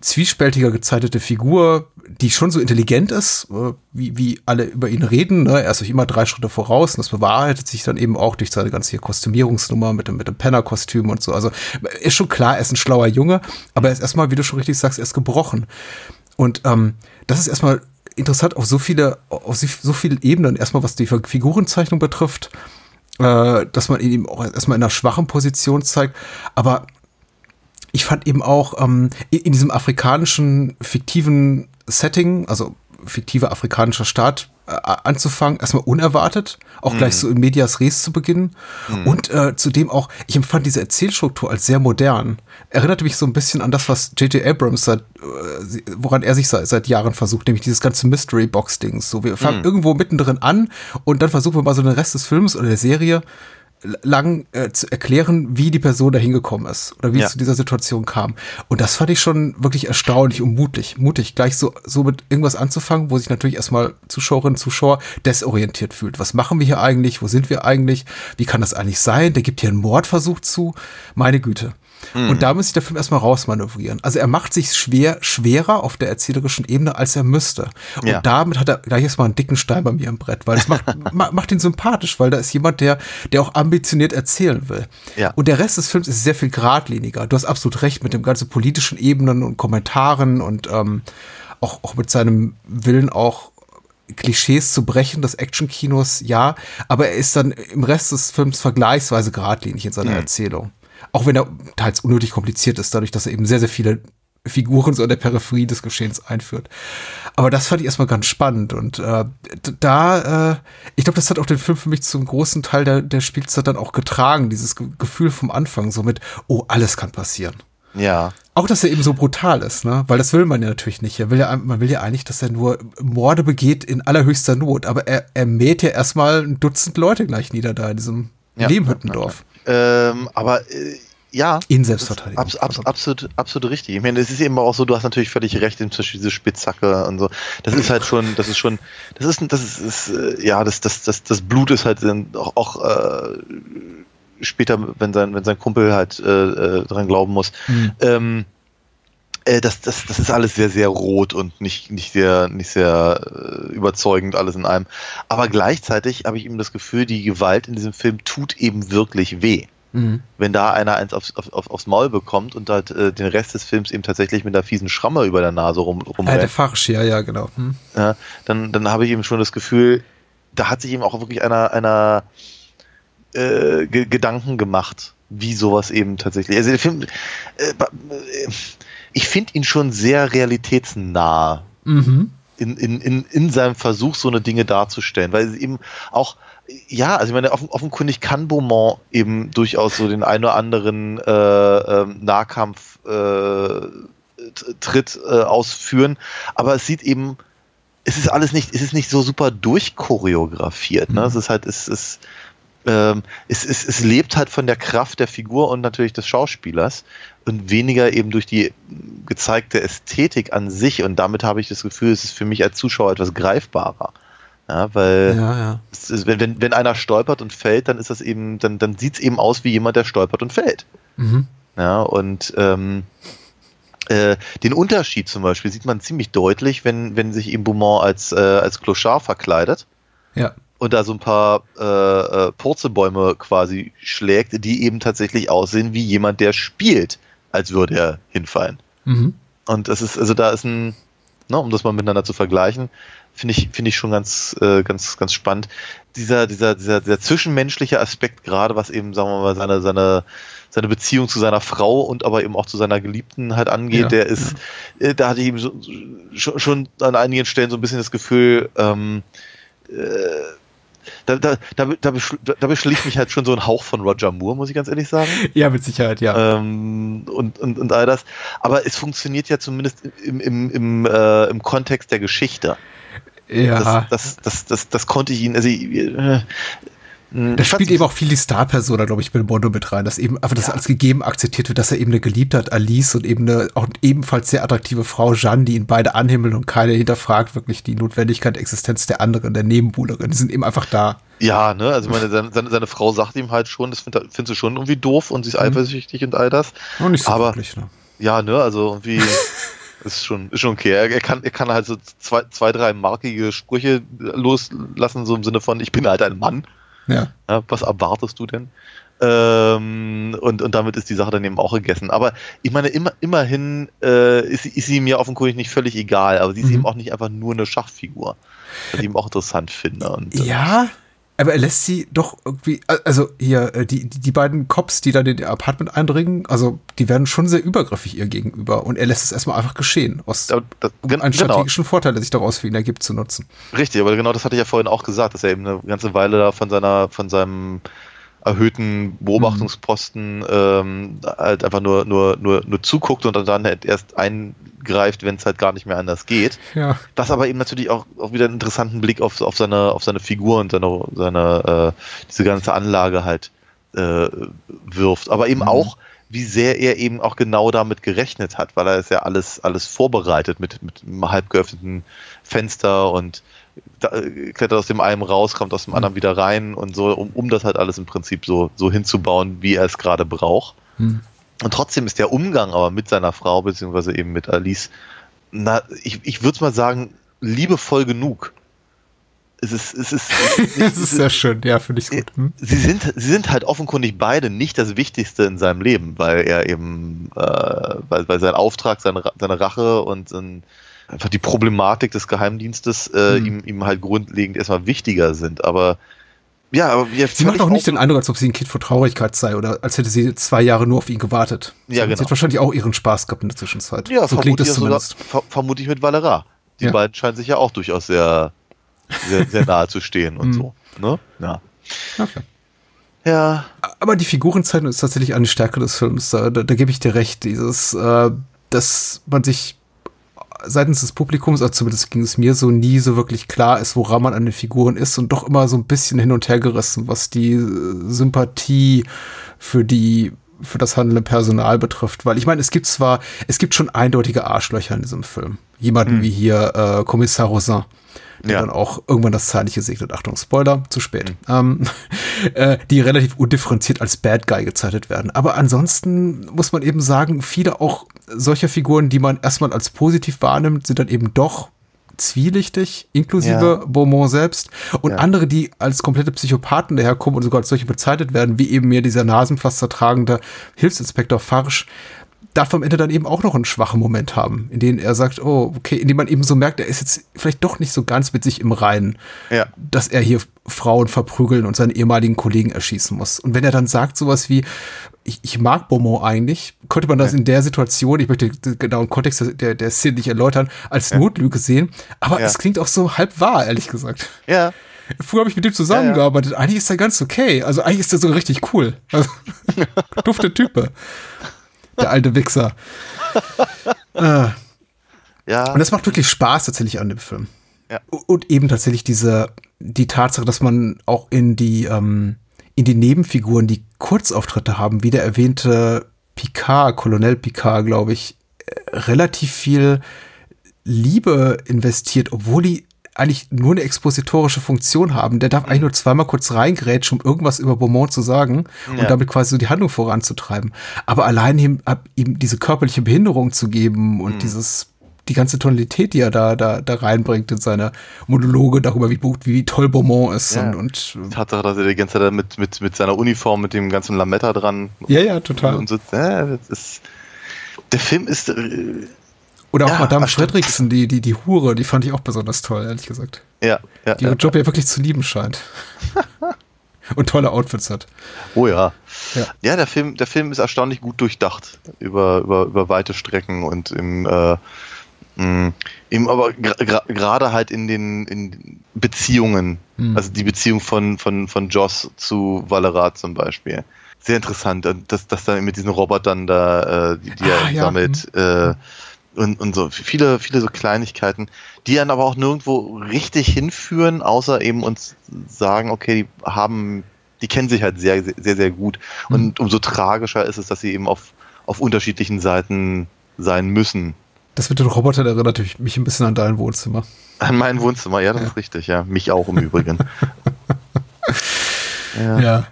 [SPEAKER 1] zwiespältiger gezeichnete Figur, die schon so intelligent ist, äh, wie, wie alle über ihn reden. Ne? Er ist euch immer drei Schritte voraus und das bewahrheitet sich dann eben auch durch seine ganze Kostümierungsnummer mit dem, mit dem Penner-Kostüm und so. Also ist schon klar, er ist ein schlauer Junge, aber er ist erstmal, wie du schon richtig sagst, er ist gebrochen. Und ähm, das ist erstmal interessant auf so viele, auf so so vielen Ebenen. Erstmal, was die Figurenzeichnung betrifft, äh, dass man ihn eben auch erstmal in einer schwachen Position zeigt, aber ich fand eben auch ähm, in, diesem afrikanischen fiktiven Setting, also fiktiver afrikanischer Staat, äh, anzufangen, erstmal unerwartet, auch gleich so in Medias Res zu beginnen. Und äh, zudem auch, ich empfand diese Erzählstruktur als sehr modern. Erinnerte mich so ein bisschen an das, was J.J. Abrams seit, äh, woran er sich seit, seit Jahren versucht, nämlich dieses ganze Mystery-Box-Dings. So, wir fangen irgendwo mittendrin an und dann versuchen wir mal so den Rest des Films oder der Serie lang äh, zu erklären, wie die Person da hingekommen ist oder wie
[SPEAKER 2] Ja.
[SPEAKER 1] es zu dieser Situation kam. Und das fand ich schon wirklich erstaunlich und mutig. Mutig, gleich so, so mit irgendwas anzufangen, wo sich natürlich erstmal Zuschauerinnen, Zuschauer desorientiert fühlt. Was machen wir hier eigentlich? Wo sind wir eigentlich? Wie kann das eigentlich sein? Der gibt hier einen Mordversuch zu. Meine Güte. Und da muss sich der Film erstmal rausmanövrieren. Also er macht sich schwer, schwerer auf der erzählerischen Ebene, als er müsste. Und
[SPEAKER 2] Ja.
[SPEAKER 1] damit hat er gleich erstmal einen dicken Stein bei mir im Brett, weil das macht, ma- macht ihn sympathisch, weil da ist jemand, der, der auch ambitioniert erzählen will.
[SPEAKER 2] Ja.
[SPEAKER 1] Und der Rest des Films ist sehr viel geradliniger. Du hast absolut recht mit dem ganzen politischen Ebenen und Kommentaren und ähm, auch, auch mit seinem Willen auch Klischees zu brechen des Actionkinos, ja, aber er ist dann im Rest des Films vergleichsweise geradlinig in seiner Erzählung. Auch wenn er teils unnötig kompliziert ist, dadurch, dass er eben sehr, sehr viele Figuren so in der Peripherie des Geschehens einführt. Aber das fand ich erstmal ganz spannend und äh, da, äh, ich glaube, das hat auch den Film für mich zum großen Teil der, der Spielzeit dann auch getragen, dieses Ge Gefühl vom Anfang, so mit, oh, alles kann passieren.
[SPEAKER 2] Ja.
[SPEAKER 1] Auch, dass er eben so brutal ist, ne? Weil das will man ja natürlich nicht. Er will ja, man will ja eigentlich, dass er nur Morde begeht in allerhöchster Not. Aber er, er mäht ja erstmal ein Dutzend Leute gleich nieder da in diesem
[SPEAKER 2] Ja.
[SPEAKER 1] Lehmhüttendorf.
[SPEAKER 2] Ähm, aber äh, ja.
[SPEAKER 1] In Selbstverteidigung.
[SPEAKER 2] Abs, abs, absolut, absolut richtig. Ich meine, es ist eben auch so, du hast natürlich völlig recht, zum Beispiel diese Spitzhacke und so. Das ist halt schon, das ist schon, das ist, das ist, ist äh, ja, das, das, das, das Blut ist halt dann auch, auch äh, später, wenn sein, wenn sein Kumpel halt äh, äh, dran glauben muss.
[SPEAKER 1] Mhm.
[SPEAKER 2] Ähm, äh, das, das, das ist alles sehr, sehr rot und nicht, nicht sehr, nicht sehr äh, überzeugend alles in einem. Aber gleichzeitig habe ich eben das Gefühl, die Gewalt in diesem Film tut eben wirklich weh
[SPEAKER 1] Mhm.
[SPEAKER 2] wenn da einer eins aufs, auf, auf, aufs Maul bekommt und halt äh, den Rest des Films eben tatsächlich mit einer fiesen Schramme über der Nase rum,
[SPEAKER 1] Ah, der
[SPEAKER 2] rumrennt,
[SPEAKER 1] Farsch, ja, ja, genau. Hm.
[SPEAKER 2] ja, dann, dann habe ich eben schon das Gefühl, da hat sich eben auch wirklich einer, einer äh, Ge Gedanken gemacht, wie sowas eben tatsächlich. Also der Film, äh, äh, ich finde ihn schon sehr realitätsnah
[SPEAKER 1] Mhm.
[SPEAKER 2] in, in, in, in seinem Versuch, so eine Dinge darzustellen, weil es eben auch, ja, also ich meine, offen, offenkundig kann Beaumont eben durchaus so den einen oder anderen äh, ähm, Nahkampf äh, Tritt äh, ausführen, aber es sieht eben, es ist alles nicht, es ist nicht so super durchchoreografiert, ne? Es ist halt, es ist, ähm, es, es, es lebt halt von der Kraft der Figur und natürlich des Schauspielers und weniger eben durch die gezeigte Ästhetik an sich. Und damit habe ich das Gefühl, es ist für mich als Zuschauer etwas greifbarer. Ja, weil
[SPEAKER 1] Ja, ja.
[SPEAKER 2] ist, wenn, wenn, wenn einer stolpert und fällt, dann ist das eben, dann, dann sieht es eben aus wie jemand, der stolpert und fällt.
[SPEAKER 1] Mhm.
[SPEAKER 2] Ja, und ähm, äh, den Unterschied zum Beispiel sieht man ziemlich deutlich, wenn, wenn sich eben Beaumont als, äh, als Clochard verkleidet
[SPEAKER 1] Ja.
[SPEAKER 2] und da so ein paar äh, äh, Purzelbäume quasi schlägt, die eben tatsächlich aussehen wie jemand, der spielt, als würde er hinfallen.
[SPEAKER 1] Mhm.
[SPEAKER 2] Und das ist, also da ist ein, ne, um das mal miteinander zu vergleichen, finde ich, finde ich schon ganz, äh, ganz, ganz spannend. Dieser, dieser, dieser, dieser zwischenmenschliche Aspekt, gerade was eben, sagen wir mal, seine, seine, seine Beziehung zu seiner Frau und aber eben auch zu seiner Geliebten halt angeht,
[SPEAKER 1] Ja,
[SPEAKER 2] der ist, äh, da hatte ich eben so, schon, schon an einigen Stellen so ein bisschen das Gefühl, ähm, äh, da, da, da, da, beschl- da beschlicht mich halt schon so ein Hauch von Roger Moore, muss ich ganz ehrlich sagen.
[SPEAKER 1] Ja, mit Sicherheit, ja.
[SPEAKER 2] Ähm, und, und, und all das. Aber es funktioniert ja zumindest im, im, im, äh, im Kontext der Geschichte.
[SPEAKER 1] ja.
[SPEAKER 2] Das, das, das, das, das konnte ich ihn, also äh,
[SPEAKER 1] Da spielt eben auch viel die Star-Persona, glaube ich, bei Mondo mit rein, dass eben einfach das alles gegeben akzeptiert wird, dass er eben eine Geliebte hat, Alice, und eben eine auch ebenfalls sehr attraktive Frau, Jeanne, die ihn beide anhimmeln und keiner hinterfragt wirklich die Notwendigkeit der Existenz der anderen, der Nebenbuhlerin. Die sind eben einfach da.
[SPEAKER 2] Ja, ne, also meine, seine, seine, Frau sagt ihm halt schon, das find- findest du schon irgendwie doof und sie ist eifersüchtig und all das.
[SPEAKER 1] Und nicht so
[SPEAKER 2] Aber-
[SPEAKER 1] wirklich, ne?
[SPEAKER 2] Ja, ne, also irgendwie ist schon, ist schon okay. Er, er kann, er kann halt so zwei, zwei, drei markige Sprüche loslassen, so im Sinne von, ich bin halt ein Mann.
[SPEAKER 1] Ja.
[SPEAKER 2] Ja, was erwartest du denn? Ähm, und, und damit ist die Sache dann eben auch gegessen. Aber ich meine, immer, immerhin äh, ist, sie- ist sie mir offenkundig nicht völlig egal, aber sie ist
[SPEAKER 1] Mhm.
[SPEAKER 2] eben auch nicht einfach nur eine Schachfigur. Was ich eben auch interessant finde. Und, äh,
[SPEAKER 1] Ja, aber er lässt sie doch irgendwie, also hier, äh, die, die beiden Cops, die dann in ihr Apartment eindringen, also die werden schon sehr übergriffig ihr gegenüber und er lässt es erstmal einfach geschehen, aus,
[SPEAKER 2] Aber das-
[SPEAKER 1] um einen
[SPEAKER 2] genau.
[SPEAKER 1] strategischen Vorteil, der sich daraus für ihn ergibt, zu nutzen.
[SPEAKER 2] Richtig, aber genau das hatte ich ja vorhin auch gesagt, dass er eben eine ganze Weile da von seiner, von seinem erhöhten Beobachtungsposten ähm, halt einfach nur, nur, nur, nur zuguckt und dann halt erst eingreift, wenn es halt gar nicht mehr anders geht.
[SPEAKER 1] Ja.
[SPEAKER 2] Was aber eben natürlich auch, auch wieder einen interessanten Blick auf, auf, seine, auf seine Figur und seine, seine äh, diese ganze Anlage halt, äh, wirft. Aber eben
[SPEAKER 1] Mhm.
[SPEAKER 2] auch, wie sehr er eben auch genau damit gerechnet hat, weil er ist ja alles, alles vorbereitet mit, mit einem halb geöffneten Fenster und da, klettert aus dem einen raus, kommt aus dem anderen wieder rein und so, um, um das halt alles im Prinzip so, so hinzubauen, wie er es gerade braucht.
[SPEAKER 1] Hm.
[SPEAKER 2] Und trotzdem ist der Umgang aber mit seiner Frau, beziehungsweise eben mit Alice, na, ich, ich würde mal sagen, liebevoll genug. Es ist, es ist,
[SPEAKER 1] Das ist sehr schön, ja, finde ich gut. Hm?
[SPEAKER 2] sie sind, sie sind halt offenkundig beide nicht das Wichtigste in seinem Leben, weil er eben, äh, weil, weil sein Auftrag, seine, seine Rache und sein, einfach die Problematik des Geheimdienstes äh,
[SPEAKER 1] Hm.
[SPEAKER 2] ihm, ihm halt grundlegend erstmal wichtiger sind. Aber ja, aber
[SPEAKER 1] Sie macht auch nicht den Eindruck, als ob sie ein Kind vor Traurigkeit sei oder als hätte sie zwei Jahre nur auf ihn gewartet.
[SPEAKER 2] Ja,
[SPEAKER 1] Sie
[SPEAKER 2] genau.
[SPEAKER 1] hat wahrscheinlich auch ihren Spaß gehabt in der Zwischenzeit.
[SPEAKER 2] Ja,
[SPEAKER 1] so klingt
[SPEAKER 2] sogar,
[SPEAKER 1] zumindest.
[SPEAKER 2] ver vermute ich mit Valera. Die
[SPEAKER 1] Ja.
[SPEAKER 2] beiden scheinen sich ja auch durchaus sehr, sehr, sehr nahe zu stehen und
[SPEAKER 1] Hm.
[SPEAKER 2] so. Ne? Ja.
[SPEAKER 1] Okay.
[SPEAKER 2] Ja,
[SPEAKER 1] Aber die Figurenzeichnung ist tatsächlich eine Stärke des Films. Da, da, da gebe ich dir recht. Dieses, äh, dass man sich seitens des Publikums, also zumindest ging es mir so, nie so wirklich klar ist, woran man an den Figuren ist und doch immer so ein bisschen hin und her gerissen, was die äh, Sympathie für die für das handelnde Personal betrifft. Weil ich meine, es gibt zwar, es gibt schon eindeutige Arschlöcher in diesem Film. Jemanden wie hier äh, Kommissar Rosin der
[SPEAKER 2] Ja.
[SPEAKER 1] dann auch irgendwann das Zeitliche segnet. Achtung, Spoiler, zu spät. Ähm, äh, die relativ undifferenziert als Bad Guy gezeichnet werden. Aber ansonsten muss man eben sagen, viele auch solcher Figuren, die man erstmal als positiv wahrnimmt, sind dann eben doch zwielichtig, inklusive
[SPEAKER 2] Ja.
[SPEAKER 1] Beaumont selbst. Und
[SPEAKER 2] Ja.
[SPEAKER 1] andere, die als komplette Psychopathen daherkommen und sogar als solche bezeichnet werden, wie eben mir dieser Nasenpflaster tragende Hilfsinspektor Farsch, darf am Ende dann eben auch noch einen schwachen Moment haben, in dem er sagt, oh, okay, in dem man eben so merkt, er ist jetzt vielleicht doch nicht so ganz mit sich im Reinen,
[SPEAKER 2] ja.
[SPEAKER 1] dass er hier Frauen verprügeln und seine ehemaligen Kollegen erschießen muss. Und wenn er dann sagt sowas wie, ich, ich mag Beaumont eigentlich, könnte man das in der Situation, ich möchte den genauen Kontext der, der Szene nicht erläutern, als Notlüge sehen. Aber
[SPEAKER 2] Ja.
[SPEAKER 1] es klingt auch so halb wahr, ehrlich gesagt.
[SPEAKER 2] Ja.
[SPEAKER 1] Früher habe ich mit dem zusammengearbeitet. Eigentlich ist er ganz okay. Also eigentlich ist er so richtig cool. Also, dufte Type. Der alte Wichser. äh,
[SPEAKER 2] Ja.
[SPEAKER 1] und das macht wirklich Spaß tatsächlich an dem Film.
[SPEAKER 2] Ja.
[SPEAKER 1] Und eben tatsächlich diese, die Tatsache, dass man auch in die, ähm, in die Nebenfiguren, die Kurzauftritte haben, wie der erwähnte Picard, Colonel Picard, glaube ich, äh, relativ viel Liebe investiert, obwohl die eigentlich nur eine expositorische Funktion haben. Der darf eigentlich nur zweimal kurz reingrätschen, um irgendwas über Beaumont zu sagen
[SPEAKER 2] Ja.
[SPEAKER 1] und damit quasi so die Handlung voranzutreiben. Aber allein ihm, ab- ihm diese körperliche Behinderung zu geben und dieses die ganze Tonalität, die er da, da, da reinbringt in seine Monologe darüber, wie, wie toll Beaumont ist
[SPEAKER 2] Ja.
[SPEAKER 1] und, und
[SPEAKER 2] Tatsache, dass er die ganze Zeit mit, mit, mit seiner Uniform, mit dem ganzen Lametta dran
[SPEAKER 1] ja, ja, total.
[SPEAKER 2] und so. Ja, das ist, der Film ist.
[SPEAKER 1] Oder auch
[SPEAKER 2] Ja,
[SPEAKER 1] Madame. Fredriksen, die, die, die Hure, die fand ich auch besonders toll, ehrlich gesagt.
[SPEAKER 2] ja, ja,
[SPEAKER 1] Die ihren
[SPEAKER 2] ja.
[SPEAKER 1] Job ja wirklich zu lieben scheint. und tolle Outfits hat.
[SPEAKER 2] Oh ja.
[SPEAKER 1] Ja.
[SPEAKER 2] Ja, der Film, der Film ist erstaunlich gut durchdacht über, über, über weite Strecken und im, äh, mh, eben aber gra- gerade halt in den in Beziehungen,
[SPEAKER 1] Mhm.
[SPEAKER 2] also die Beziehung von, von, von Joss zu Valerat zum Beispiel. Sehr interessant, dass das dann mit diesen Robotern da, äh, die, die
[SPEAKER 1] Ah,
[SPEAKER 2] er
[SPEAKER 1] ja.
[SPEAKER 2] sammelt, äh, und, und so viele, viele so Kleinigkeiten, die dann aber auch nirgendwo richtig hinführen, außer eben uns sagen, okay, die haben, die kennen sich halt sehr, sehr, sehr, sehr gut. Und umso tragischer ist es, dass sie eben auf, auf unterschiedlichen Seiten sein müssen.
[SPEAKER 1] Das mit den Robotern erinnert mich- mich ein bisschen an dein Wohnzimmer.
[SPEAKER 2] An mein Wohnzimmer, ja, das ist richtig, ja. Mich auch im Übrigen. ja.
[SPEAKER 1] Ja.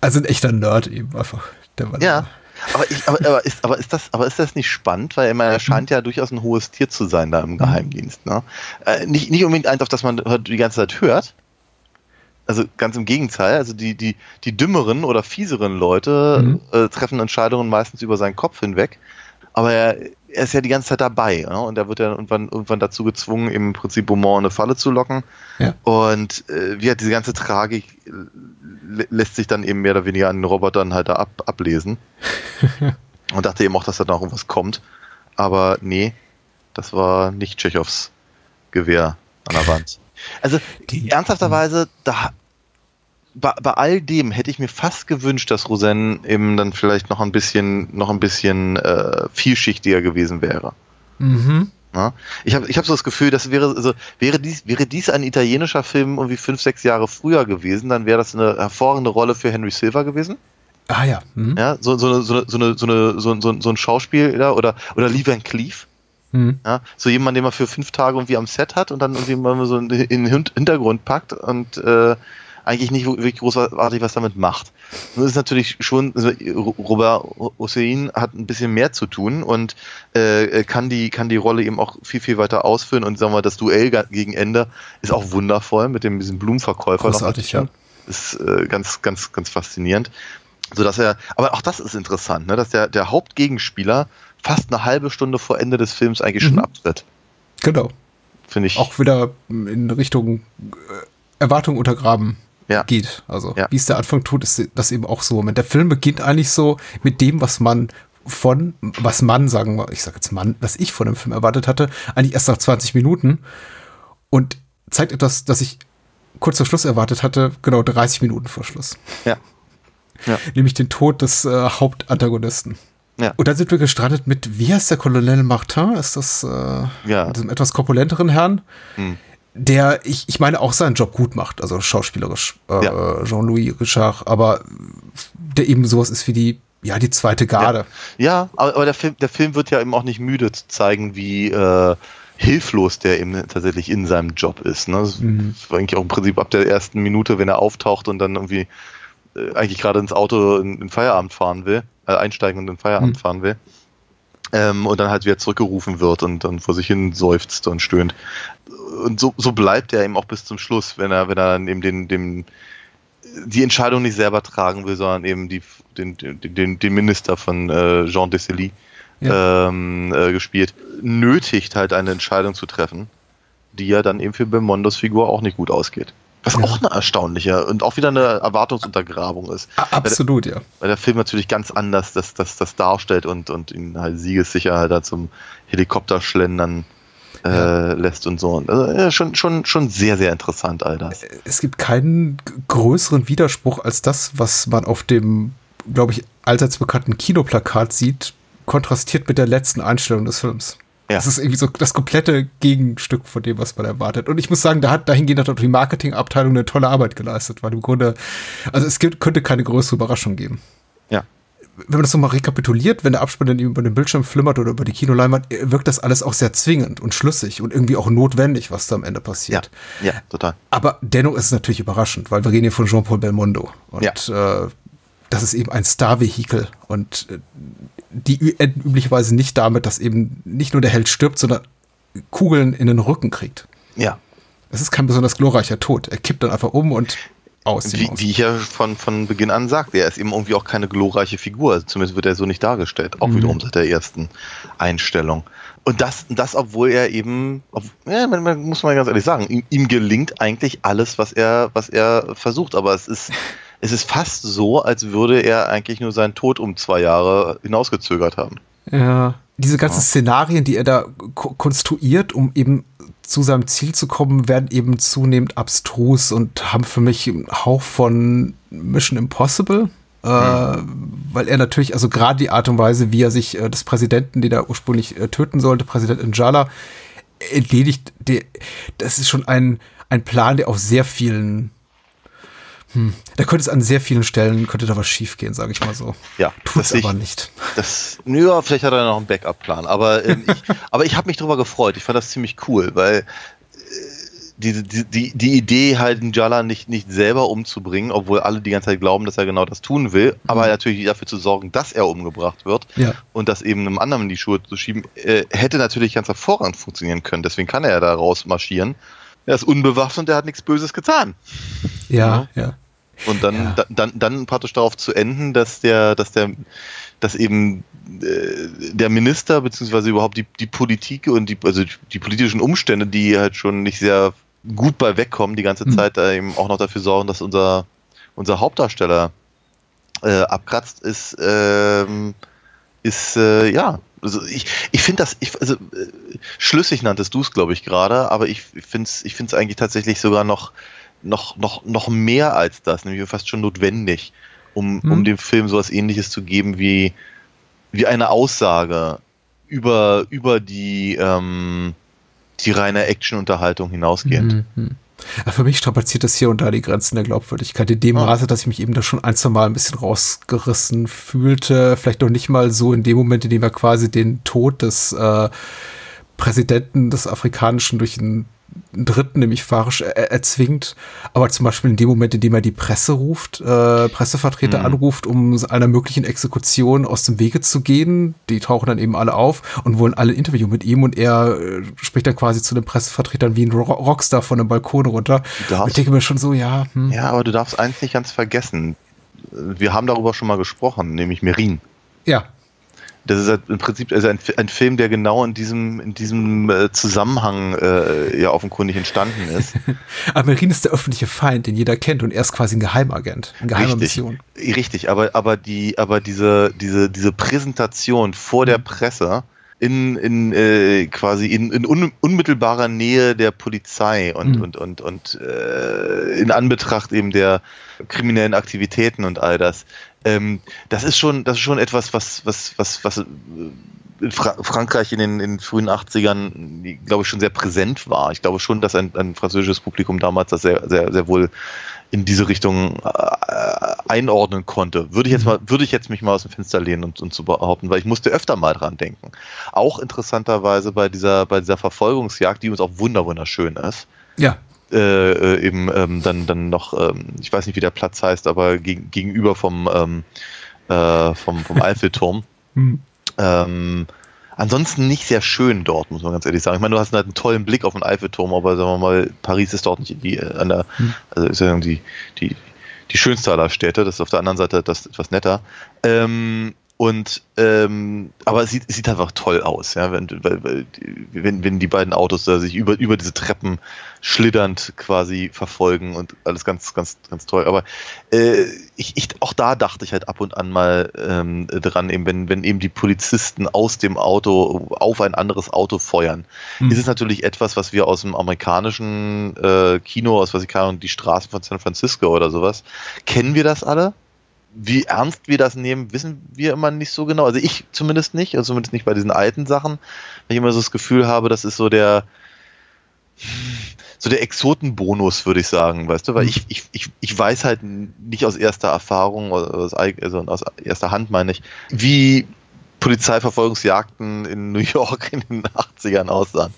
[SPEAKER 1] Also ein echter Nerd eben einfach. Der war
[SPEAKER 2] Ja. Aber, ich, aber, aber, ist, aber, ist das, aber ist das nicht spannend? Weil er scheint ja durchaus ein hohes Tier zu sein da im Geheimdienst. Ne? Äh, nicht, nicht unbedingt eins, auf das man die ganze Zeit hört. Also ganz im Gegenteil. Also die, die, die dümmeren oder fieseren Leute
[SPEAKER 1] Mhm.
[SPEAKER 2] äh, treffen Entscheidungen meistens über seinen Kopf hinweg. Aber er, er ist ja die ganze Zeit dabei. Ne? Und er wird ja irgendwann, irgendwann dazu gezwungen, im Prinzip Beaumont in eine Falle zu locken.
[SPEAKER 1] Ja.
[SPEAKER 2] Und äh, wie hat diese ganze Tragik lä- lässt sich dann eben mehr oder weniger an den Robotern halt da ab, ablesen. Und dachte eben auch, dass da noch irgendwas kommt. Aber nee, das war nicht Tschechows Gewehr an der Wand. Also
[SPEAKER 1] Die-
[SPEAKER 2] ernsthafterweise, da, bei, bei all dem hätte ich mir fast gewünscht, dass Rosen eben dann vielleicht noch ein bisschen, noch ein bisschen äh, vielschichtiger gewesen wäre.
[SPEAKER 1] Mhm.
[SPEAKER 2] Ja? Ich habe ich hab so das Gefühl, das wäre, also, wäre, dies, wäre dies ein italienischer Film irgendwie fünf, sechs Jahre früher gewesen, dann wäre das eine hervorragende Rolle für Henry Silver gewesen.
[SPEAKER 1] Ah ja. Mhm.
[SPEAKER 2] Ja, so, so, so, so, eine, so, eine, so, so, so ein Schauspieler oder, oder Lee Van Cleef.
[SPEAKER 1] Mhm.
[SPEAKER 2] Ja, so jemand, den man für fünf Tage irgendwie am Set hat und dann irgendwie mal so in den Hin- Hintergrund packt und äh, eigentlich nicht wirklich großartig was damit macht. Nun ist natürlich schon, also Robert Hossein hat ein bisschen mehr zu tun und äh, kann die kann die Rolle eben auch viel viel weiter ausführen und sagen wir das Duell gegen Ende ist auch wundervoll mit dem diesem Blumenverkäufer noch
[SPEAKER 1] Großartig,
[SPEAKER 2] dazwischen. ist äh, ganz ganz ganz faszinierend, so dass er aber auch das ist interessant, ne, dass der der Hauptgegenspieler fast eine halbe Stunde vor Ende des Films eigentlich schon
[SPEAKER 1] Mhm.
[SPEAKER 2] abtritt.
[SPEAKER 1] Genau.
[SPEAKER 2] Finde ich
[SPEAKER 1] Auch wieder in Richtung äh, Erwartung untergraben
[SPEAKER 2] Ja.
[SPEAKER 1] geht. Also
[SPEAKER 2] Ja.
[SPEAKER 1] wie es der Anfang tut, ist das eben auch so. Der Film beginnt eigentlich so mit dem, was man von, was man, sagen wir, ich sage jetzt Mann, was ich von dem Film erwartet hatte, eigentlich erst nach 20 Minuten und zeigt etwas, das ich kurz vor Schluss erwartet hatte, genau 30 Minuten vor Schluss.
[SPEAKER 2] Ja. Ja.
[SPEAKER 1] Nämlich den Tod des äh, Hauptantagonisten.
[SPEAKER 2] Ja.
[SPEAKER 1] Und dann sind wir gestrandet mit, wie heißt der Colonel Martin? Ist das äh,
[SPEAKER 2] Ja.
[SPEAKER 1] mit diesem etwas korpulenteren Herrn?
[SPEAKER 2] Hm.
[SPEAKER 1] Der, ich, ich meine, auch seinen Job gut macht, also schauspielerisch, äh,
[SPEAKER 2] Ja.
[SPEAKER 1] Jean-Louis Richard, aber der eben sowas ist wie die, ja, die zweite Garde.
[SPEAKER 2] Ja, aber, aber der, Film, der Film wird ja eben auch nicht müde zu zeigen, wie äh, hilflos der eben tatsächlich in seinem Job ist. Ne? Das
[SPEAKER 1] Mhm.
[SPEAKER 2] war eigentlich auch im Prinzip ab der ersten Minute, wenn er auftaucht und dann irgendwie äh, eigentlich gerade ins Auto in, in Feierabend fahren will, äh, einsteigen und in Feierabend
[SPEAKER 1] Mhm.
[SPEAKER 2] fahren will. Ähm, und dann halt wieder zurückgerufen wird und dann vor sich hin seufzt und stöhnt. Und so, so bleibt er eben auch bis zum Schluss, wenn er, wenn er dann eben den, den, die Entscheidung nicht selber tragen will, sondern eben die, den, den, den, Minister von äh, Jean Dessely ähm, äh, gespielt, nötigt halt eine Entscheidung zu treffen, die ja dann eben für Belmondos Figur auch nicht gut ausgeht. Was
[SPEAKER 1] Ja.
[SPEAKER 2] auch eine erstaunliche und auch wieder eine Erwartungsuntergrabung ist.
[SPEAKER 1] Absolut, ja.
[SPEAKER 2] Weil der Film natürlich ganz anders das, das, das darstellt und, und ihn halt siegessicher halt da zum Helikopterschlendern äh,
[SPEAKER 1] Ja.
[SPEAKER 2] lässt und so. Also, ja, schon, schon, schon sehr, sehr interessant, all das.
[SPEAKER 1] Es gibt keinen größeren Widerspruch als das, was man auf dem, glaube ich, allseits bekannten Kinoplakat sieht, kontrastiert mit der letzten Einstellung des Films.
[SPEAKER 2] Ja.
[SPEAKER 1] Das ist irgendwie so das komplette Gegenstück von dem, was man erwartet. Und ich muss sagen, da hat dahingehend hat auch die Marketingabteilung eine tolle Arbeit geleistet, weil im Grunde, also es gibt, könnte keine größere Überraschung geben.
[SPEAKER 2] Ja.
[SPEAKER 1] Wenn man das nochmal rekapituliert, wenn der Abspann dann über den Bildschirm flimmert oder über die Kinoleinwand, wirkt das alles auch sehr zwingend und schlüssig und irgendwie auch notwendig, was da am Ende
[SPEAKER 2] Ja,
[SPEAKER 1] passiert.
[SPEAKER 2] ja, total.
[SPEAKER 1] Aber dennoch ist es natürlich überraschend, weil wir reden hier von Jean-Paul Belmondo. Und äh, das ist eben ein Star-Vehikel. Und äh, die enden üblicherweise nicht damit, dass eben nicht nur der Held stirbt, sondern Kugeln in den Rücken kriegt.
[SPEAKER 2] Ja.
[SPEAKER 1] Es ist kein besonders glorreicher Tod. Er kippt dann einfach um und aus.
[SPEAKER 2] Wie,
[SPEAKER 1] Maus.
[SPEAKER 2] wie ich ja von, von Beginn an sagte, er ist eben irgendwie auch keine glorreiche Figur. Also zumindest wird er so nicht dargestellt. Auch
[SPEAKER 1] Mhm.
[SPEAKER 2] wiederum seit der ersten Einstellung. Und das, das obwohl er eben, ob, ja, man, man muss mal ganz ehrlich sagen, ihm, ihm gelingt eigentlich alles, was er, was er versucht. Aber es ist, es ist fast so, als würde er eigentlich nur seinen Tod um zwei Jahre hinausgezögert haben.
[SPEAKER 1] Ja. Diese ganzen
[SPEAKER 2] Ja.
[SPEAKER 1] Szenarien, die er da ko konstruiert, um eben zu seinem Ziel zu kommen, werden eben zunehmend abstrus und haben für mich einen Hauch von Mission Impossible. Äh, weil er natürlich, also gerade die Art und Weise, wie er sich äh, des Präsidenten, den er ursprünglich äh, töten sollte, Präsident Njala, entledigt, der, das ist schon ein, ein Plan, der auf sehr vielen, hm, da könnte es an sehr vielen Stellen, könnte da was schiefgehen, sage ich mal so.
[SPEAKER 2] Ja,
[SPEAKER 1] Tut
[SPEAKER 2] ich-
[SPEAKER 1] aber nicht.
[SPEAKER 2] Das, ja, vielleicht hat er noch einen Backup-Plan, aber, ähm, ich, aber ich habe mich darüber gefreut. Ich fand das ziemlich cool, weil äh, die, die, die, Idee halt Njala nicht, nicht selber umzubringen, obwohl alle die ganze Zeit glauben, dass er genau das tun will, aber natürlich dafür zu sorgen, dass er umgebracht wird
[SPEAKER 1] Ja.
[SPEAKER 2] und das eben einem anderen in die Schuhe zu schieben, äh, hätte natürlich ganz hervorragend funktionieren können. Deswegen kann er ja da rausmarschieren. Er ist unbewaffnet und er hat nichts Böses getan.
[SPEAKER 1] Ja, ja.
[SPEAKER 2] Und dann,
[SPEAKER 1] Ja.
[SPEAKER 2] da, dann, dann praktisch darauf zu enden, dass der, dass der, dass eben äh, der Minister beziehungsweise überhaupt die, die Politik und die, also die politischen Umstände, die halt schon nicht sehr gut bei wegkommen, die ganze
[SPEAKER 1] Mhm.
[SPEAKER 2] Zeit da eben auch noch dafür sorgen, dass unser, unser Hauptdarsteller äh, abkratzt, ist, ähm, ist äh, ja. Also ich, ich finde das, ich, also äh, schlüssig nanntest du es, glaube ich, gerade, aber ich finde es ich find's eigentlich tatsächlich sogar noch, noch, noch, noch mehr als das, nämlich fast schon notwendig, um,
[SPEAKER 1] Mhm.
[SPEAKER 2] um dem Film sowas ähnliches zu geben wie, wie eine Aussage über, über die, ähm, die reine Action-Unterhaltung hinausgehend.
[SPEAKER 1] Mhm. Ja, für mich strapaziert das hier und da die Grenzen der Glaubwürdigkeit in dem
[SPEAKER 2] Ah.
[SPEAKER 1] Maße, dass ich mich eben da schon ein, zwei Mal ein bisschen rausgerissen fühlte. Vielleicht noch nicht mal so in dem Moment, in dem er quasi den Tod des äh, Präsidenten des Afrikanischen durch einen Dritten, nämlich Farisch, er erzwingt. Aber zum Beispiel in dem Moment, in dem er die Presse ruft, äh, Pressevertreter
[SPEAKER 2] Mhm.
[SPEAKER 1] anruft, um einer möglichen Exekution aus dem Wege zu gehen. Die tauchen dann eben alle auf und wollen alle ein Interview mit ihm und er äh, spricht dann quasi zu den Pressevertretern wie ein Ro Rockstar von einem Balkon runter.
[SPEAKER 2] Darfst-
[SPEAKER 1] ich denke mir schon so, ja, hm.
[SPEAKER 2] Ja, aber du darfst eins nicht ganz vergessen. Wir haben darüber schon mal gesprochen, nämlich Merin.
[SPEAKER 1] ja,
[SPEAKER 2] Das ist halt im Prinzip also ein, ein Film, der genau in diesem, in diesem äh, Zusammenhang äh, ja offenkundig entstanden ist.
[SPEAKER 1] Amerin ist der öffentliche Feind, den jeder kennt und er ist quasi ein Geheimagent, ein geheimer
[SPEAKER 2] Richtig,
[SPEAKER 1] Mission.
[SPEAKER 2] richtig, aber, aber, die, aber diese, diese, diese Präsentation vor
[SPEAKER 1] Mhm.
[SPEAKER 2] der Presse in, in äh, quasi in, in un, unmittelbarer Nähe der Polizei und,
[SPEAKER 1] Mhm.
[SPEAKER 2] und, und, und äh, in Anbetracht eben der kriminellen Aktivitäten und all das. Ähm, das ist schon, das ist schon etwas, was, was, was, was äh, in Fra Frankreich in den, in den frühen 80ern, glaube ich, schon sehr präsent war. Ich glaube schon, dass ein, ein französisches Publikum damals das sehr, sehr, sehr wohl in diese Richtung äh, einordnen konnte. Würde ich jetzt mal, würde ich jetzt mich mal aus dem Fenster lehnen und, und zu behaupten, weil ich musste öfter mal dran denken. Auch interessanterweise bei dieser, bei dieser Verfolgungsjagd, die uns auch wunder wunderschön ist.
[SPEAKER 1] Ja,
[SPEAKER 2] äh, eben ähm, dann, dann noch, ähm, ich weiß nicht, wie der Platz heißt, aber geg gegenüber vom, ähm, äh, vom, vom Eiffelturm.
[SPEAKER 1] Hm.
[SPEAKER 2] Ähm, ansonsten nicht sehr schön dort, muss man ganz ehrlich sagen. Ich meine, du hast halt einen tollen Blick auf den Eiffelturm, aber sagen wir mal, Paris ist dort nicht die, äh, an der,
[SPEAKER 1] Hm.
[SPEAKER 2] also ist ja die, die, die schönste aller Städte, das ist auf der anderen Seite das etwas netter. Ähm, und ähm, aber es sieht, es sieht einfach toll aus, ja, wenn, wenn, wenn die beiden Autos da sich über, über diese Treppen schlitternd quasi verfolgen und alles ganz, ganz, ganz toll. Aber äh, ich, ich, auch da dachte ich halt ab und an mal ähm, dran, eben, wenn, wenn eben die Polizisten aus dem Auto auf ein anderes Auto feuern,
[SPEAKER 1] Hm.
[SPEAKER 2] ist es natürlich etwas, was wir aus dem amerikanischen äh, Kino, aus was ich kann, die Straßen von San Francisco oder sowas, kennen wir das alle? Wie ernst wir das nehmen, wissen wir immer nicht so genau. Also ich zumindest nicht, also zumindest nicht bei diesen alten Sachen, weil ich immer so das Gefühl habe, das ist so der so der Exotenbonus, würde ich sagen, weißt du, weil ich, ich, ich, ich weiß halt nicht aus erster Erfahrung, aus, also aus erster Hand meine ich, wie Polizeiverfolgungsjagden in New York in den 80ern aussahen.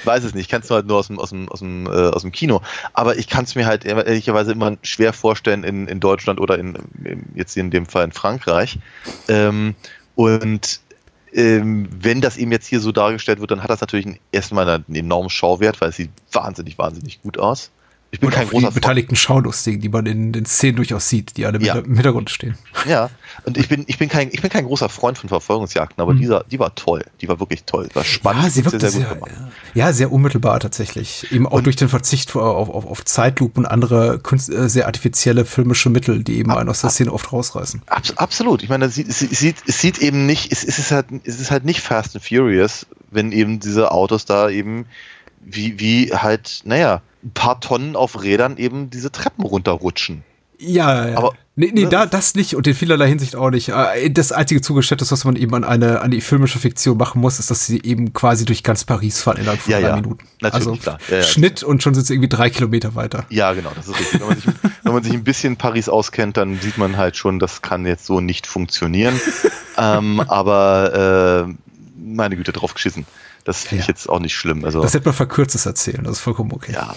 [SPEAKER 2] Ich weiß es nicht, ich kann es halt nur aus dem, aus dem, aus dem, äh, aus dem Kino. Aber ich kann es mir halt ehrlicherweise immer schwer vorstellen in, in Deutschland oder in, in, jetzt in dem Fall in Frankreich. Ähm, und ähm, wenn das eben jetzt hier so dargestellt wird, dann hat das natürlich erstmal einen enormen Schauwert, weil es sieht wahnsinnig, wahnsinnig gut aus. Ich bin
[SPEAKER 1] und
[SPEAKER 2] kein
[SPEAKER 1] die
[SPEAKER 2] großer Freund.
[SPEAKER 1] beteiligten Schaulustigen, die man in den Szenen durchaus sieht, die alle
[SPEAKER 2] Ja.
[SPEAKER 1] im Hintergrund stehen.
[SPEAKER 2] Ja, und ich bin, ich bin kein, ich bin kein großer Freund von Verfolgungsjagden, aber
[SPEAKER 1] Mhm.
[SPEAKER 2] dieser, die war toll. Die war wirklich toll. War spannend.
[SPEAKER 1] ja, sie wirkte sehr,
[SPEAKER 2] gut gemacht.
[SPEAKER 1] ja, sehr unmittelbar tatsächlich. Eben auch
[SPEAKER 2] Und-
[SPEAKER 1] durch den Verzicht auf, auf, auf Zeitlupen und andere Kunst, äh, sehr artifizielle filmische Mittel, die eben
[SPEAKER 2] Ab-
[SPEAKER 1] einen aus der
[SPEAKER 2] ab-
[SPEAKER 1] Szene oft rausreißen.
[SPEAKER 2] Abs absolut. Ich meine, es sieht, es sieht, es sieht eben nicht, es, es, ist halt, es ist halt nicht Fast and Furious, wenn eben diese Autos da eben wie, wie halt, naja, ein paar Tonnen auf Rädern eben diese Treppen runterrutschen.
[SPEAKER 1] Ja, ja.
[SPEAKER 2] Aber-
[SPEAKER 1] nee, nee,
[SPEAKER 2] ne,
[SPEAKER 1] da, das nicht und in vielerlei Hinsicht auch nicht. Äh, Das einzige Zugeständnis, was man eben an eine, an die filmische Fiktion machen muss, ist, dass sie eben quasi durch ganz Paris fahren innerhalb von
[SPEAKER 2] Ja,
[SPEAKER 1] drei
[SPEAKER 2] ja.
[SPEAKER 1] Minuten.
[SPEAKER 2] Natürlich,
[SPEAKER 1] also
[SPEAKER 2] klar. Ja.
[SPEAKER 1] Schnitt und schon sind sie irgendwie drei Kilometer weiter.
[SPEAKER 2] Ja, genau, das ist richtig. Wenn man sich, wenn man sich ein bisschen Paris auskennt, dann sieht man halt schon, das kann jetzt so nicht funktionieren. ähm, aber äh, meine Güte, drauf geschissen. Das finde ich
[SPEAKER 1] Ja.
[SPEAKER 2] jetzt auch nicht schlimm. Also
[SPEAKER 1] Das hätte man verkürztes erzählen, das ist vollkommen okay.
[SPEAKER 2] ja,